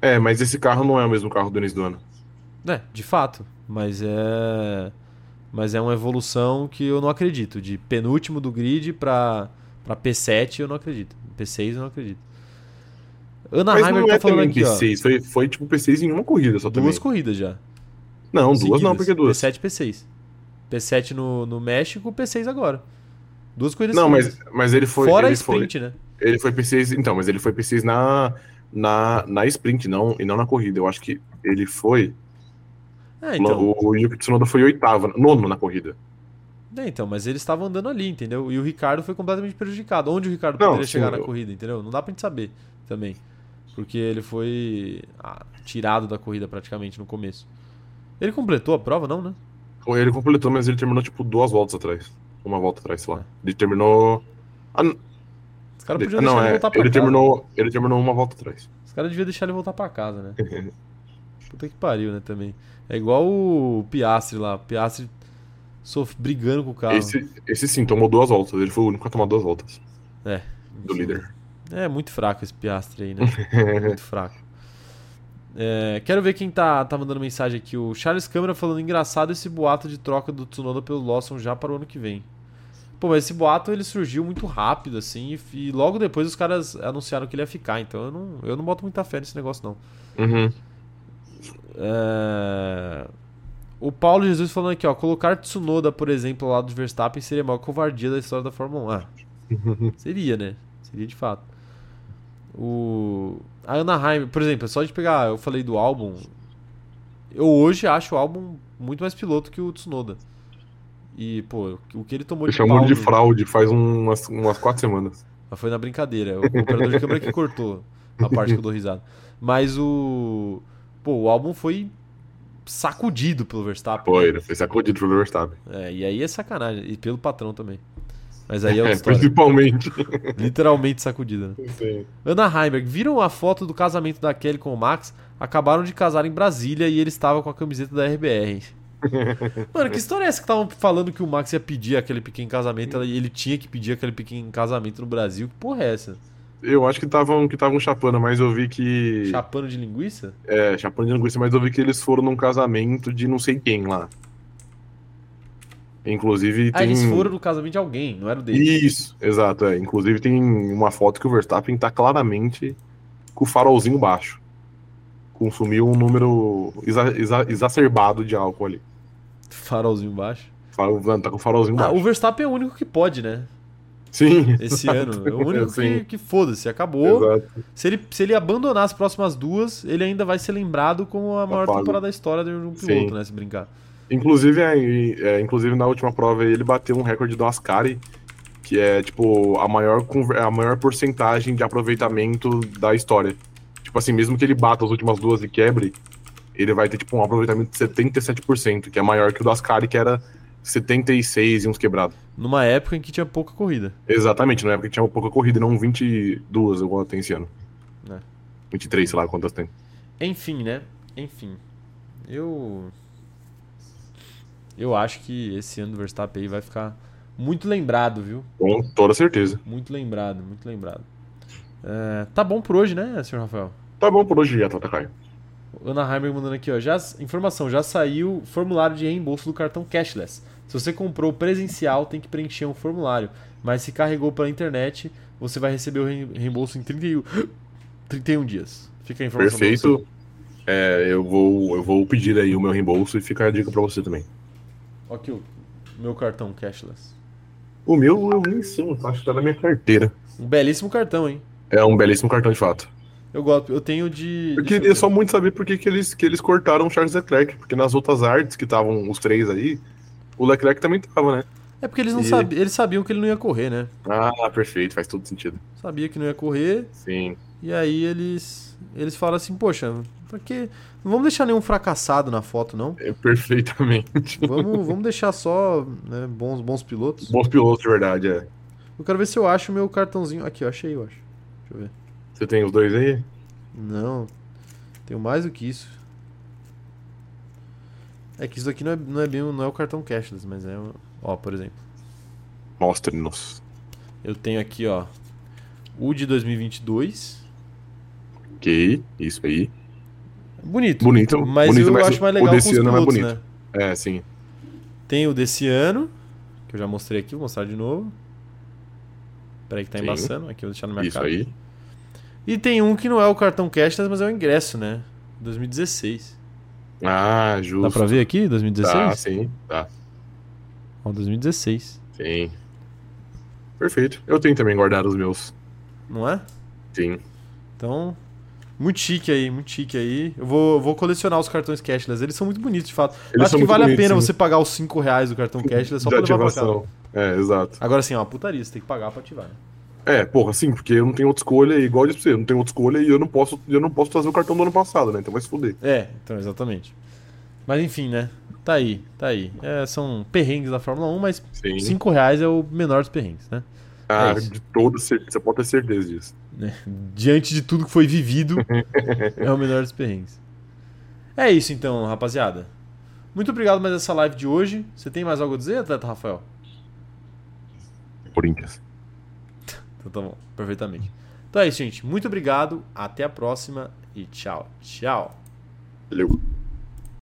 É, mas esse carro não é o mesmo carro do início do ano. É, de fato. Mas é. Mas é uma evolução que eu não acredito. De penúltimo do grid para P7 eu não acredito. P6 eu não acredito. Ana Mas Heimer não tá é falando aqui, P6, ó. Foi, foi tipo P6 em uma corrida só Duas também. corridas já. Não, duas não, porque duas. P7 e P6. P7 no, no México, P6 agora. Duas corridas Não, mas, mas ele foi. Fora ele a sprint, foi, né? Ele foi P6, então, mas ele foi P6 na, na, na sprint, não, e não na corrida. Eu acho que ele foi. É, então. O, o Yuki Tsunoda foi oitavo, nono na corrida. É, então, mas eles estavam andando ali, entendeu? E o Ricardo foi completamente prejudicado. Onde o Ricardo poderia não, chegar na eu... corrida, entendeu? Não dá pra gente saber também. Porque ele foi ah, tirado da corrida praticamente no começo. Ele completou a prova, não, né? Ele completou, mas ele terminou tipo duas voltas atrás. Uma volta atrás, sei lá. Ele terminou. Ah, Os caras podiam deixar é, ele voltar pra ele casa. Terminou, ele terminou uma volta atrás. Os caras deviam deixar ele voltar pra casa, né? Puta que pariu, né? Também. É igual o Piastri lá. O Piastri sof... brigando com o carro. Esse, esse sim, tomou duas voltas. Ele foi o único a tomar duas voltas. É. Do líder. É muito fraco esse Piastri aí, né? muito fraco. É, quero ver quem tá, tá mandando mensagem aqui. O Charles Câmara falando engraçado esse boato de troca do Tsunoda pelo Lawson já para o ano que vem. Pô, mas esse boato ele surgiu muito rápido, assim, e, e, logo depois os caras anunciaram que ele ia ficar. Então eu não, eu não boto muita fé nesse negócio, não. Uhum. É... O Paulo Jesus falando aqui, ó. Colocar Tsunoda, por exemplo, lado do Verstappen seria a maior covardia da história da Fórmula 1. Ah, seria, né? Seria de fato. O... A Anaheim, por exemplo, é só de pegar. Eu falei do álbum. Eu hoje acho o álbum muito mais piloto que o Tsunoda. E, pô, o que ele tomou ele de chamou de fraude faz umas, umas quatro semanas. Mas foi na brincadeira. O operador de câmera que cortou a parte que eu dou risada. Mas o. Pô, o álbum foi sacudido pelo Verstappen. Foi, né? foi sacudido pelo Verstappen. É, e aí é sacanagem. E pelo patrão também. Mas aí é outra história. Principalmente. Literalmente sacudida. Né? Ana Heimberg, viram a foto do casamento da Kelly com o Max? Acabaram de casar em Brasília e ele estava com a camiseta da RBR. Mano, que história é essa que estavam falando que o Max ia pedir aquele pequeno casamento e ele tinha que pedir aquele pequeno casamento no Brasil? Que porra é essa? Eu acho que estavam que estavam chapando, mas eu vi que. Chapando de linguiça? É, chapando de linguiça, mas eu vi que eles foram num casamento de não sei quem lá. Inclusive ah, tem... eles foram no casamento de alguém, não era o dele. Isso, exato. É. Inclusive tem uma foto que o Verstappen tá claramente com o farolzinho baixo. Consumiu um número exa exa exacerbado de álcool ali. Farolzinho baixo? Tá com o farolzinho ah, baixo. O Verstappen é o único que pode, né? Sim. Esse exato. ano. É o único que, que foda-se, acabou. Exato. Se ele, se ele abandonar as próximas duas, ele ainda vai ser lembrado como a maior Apago. temporada da história de um piloto, Sim. né? Se brincar. Inclusive, é, é, inclusive na última prova ele bateu um recorde do Ascari, que é tipo a maior, a maior porcentagem de aproveitamento da história. Tipo assim, mesmo que ele bata as últimas duas e quebre, ele vai ter tipo um aproveitamento de 77%, que é maior que o do Ascari, que era 76 e uns quebrados. Numa época em que tinha pouca corrida. Exatamente, numa época que tinha pouca corrida, não 22 igual tem esse ano. É. 23, sei lá quantas tem. Enfim, né? Enfim. Eu. Eu acho que esse ano do Verstappen aí vai ficar muito lembrado, viu? Com toda certeza. Muito lembrado, muito lembrado. É, tá bom por hoje, né, senhor Rafael? Tá bom por hoje, já, Tata Caio. Ana Heimer mandando aqui, ó. Já, informação, já saiu formulário de reembolso do cartão cashless. Se você comprou presencial, tem que preencher um formulário. Mas se carregou pela internet, você vai receber o reembolso em 31, 31 dias. Fica a informação. Perfeito. É, eu, vou, eu vou pedir aí o meu reembolso e fica a dica pra você também. Aqui o meu cartão cashless. O meu eu nem sei, acho que tá na minha carteira. Um belíssimo cartão, hein? É um belíssimo cartão de fato. Eu gosto, eu tenho de. Eu queria só muito saber por que, que, eles, que eles cortaram o Charles Leclerc, porque nas outras artes que estavam os três aí, o Leclerc também tava, né? É porque eles não e... sabiam, eles sabiam que ele não ia correr, né? Ah, perfeito, faz todo sentido. Sabia que não ia correr. Sim. E aí eles eles falam assim, poxa, porque não vamos deixar nenhum fracassado na foto, não? É, perfeitamente. Vamos, vamos deixar só né, bons, bons pilotos. Bons pilotos, de verdade, é. Eu quero ver se eu acho o meu cartãozinho. Aqui, eu achei, eu acho. Deixa eu ver. Você tem os dois aí? Não. Tenho mais do que isso. É que isso aqui não é, não é bem não é o cartão cashless, mas é. Ó, por exemplo. Mostre-nos. Eu tenho aqui, ó. O de 2022. Ok, isso aí. Bonito. Bonito. Mas bonito, eu mas acho mais legal o desse com os ano pilotos, é bonito. né? É, sim. Tem o desse ano, que eu já mostrei aqui, vou mostrar de novo. Peraí que tá sim. embaçando. Aqui eu vou deixar no mercado. Isso aí. E tem um que não é o cartão cashless, mas é o ingresso, né? 2016. Ah, justo. Dá pra ver aqui? 2016? Ah, sim, tá. Ó, 2016. Sim. Perfeito. Eu tenho também guardado os meus. Não é? Sim. Então, muito chique aí, muito chique aí. Eu vou, vou colecionar os cartões cashless. Eles são muito bonitos, de fato. Eles Acho que vale bonitos, a pena sim. você pagar os 5 reais do cartão cashless só pra levar pra casa. É, exato. Agora sim, ó, putaria, você tem que pagar pra ativar. Né? É, porra, sim, porque eu não tenho outra escolha, igual eu disse pra você, eu não tenho outra escolha e eu não posso, eu não posso trazer o cartão do ano passado, né? Então vai se fuder. É, então, exatamente. Mas enfim, né? Tá aí, tá aí. É, são perrengues da Fórmula 1, mas 5 reais é o menor dos perrengues, né? Ah, é de toda certeza, você pode ter certeza disso. É, diante de tudo que foi vivido, é o menor dos perrengues. É isso então, rapaziada. Muito obrigado mais essa live de hoje. Você tem mais algo a dizer, atleta Rafael? Corinthians. Então tá bom, perfeitamente. Então é isso, gente. Muito obrigado, até a próxima e tchau, tchau. Valeu.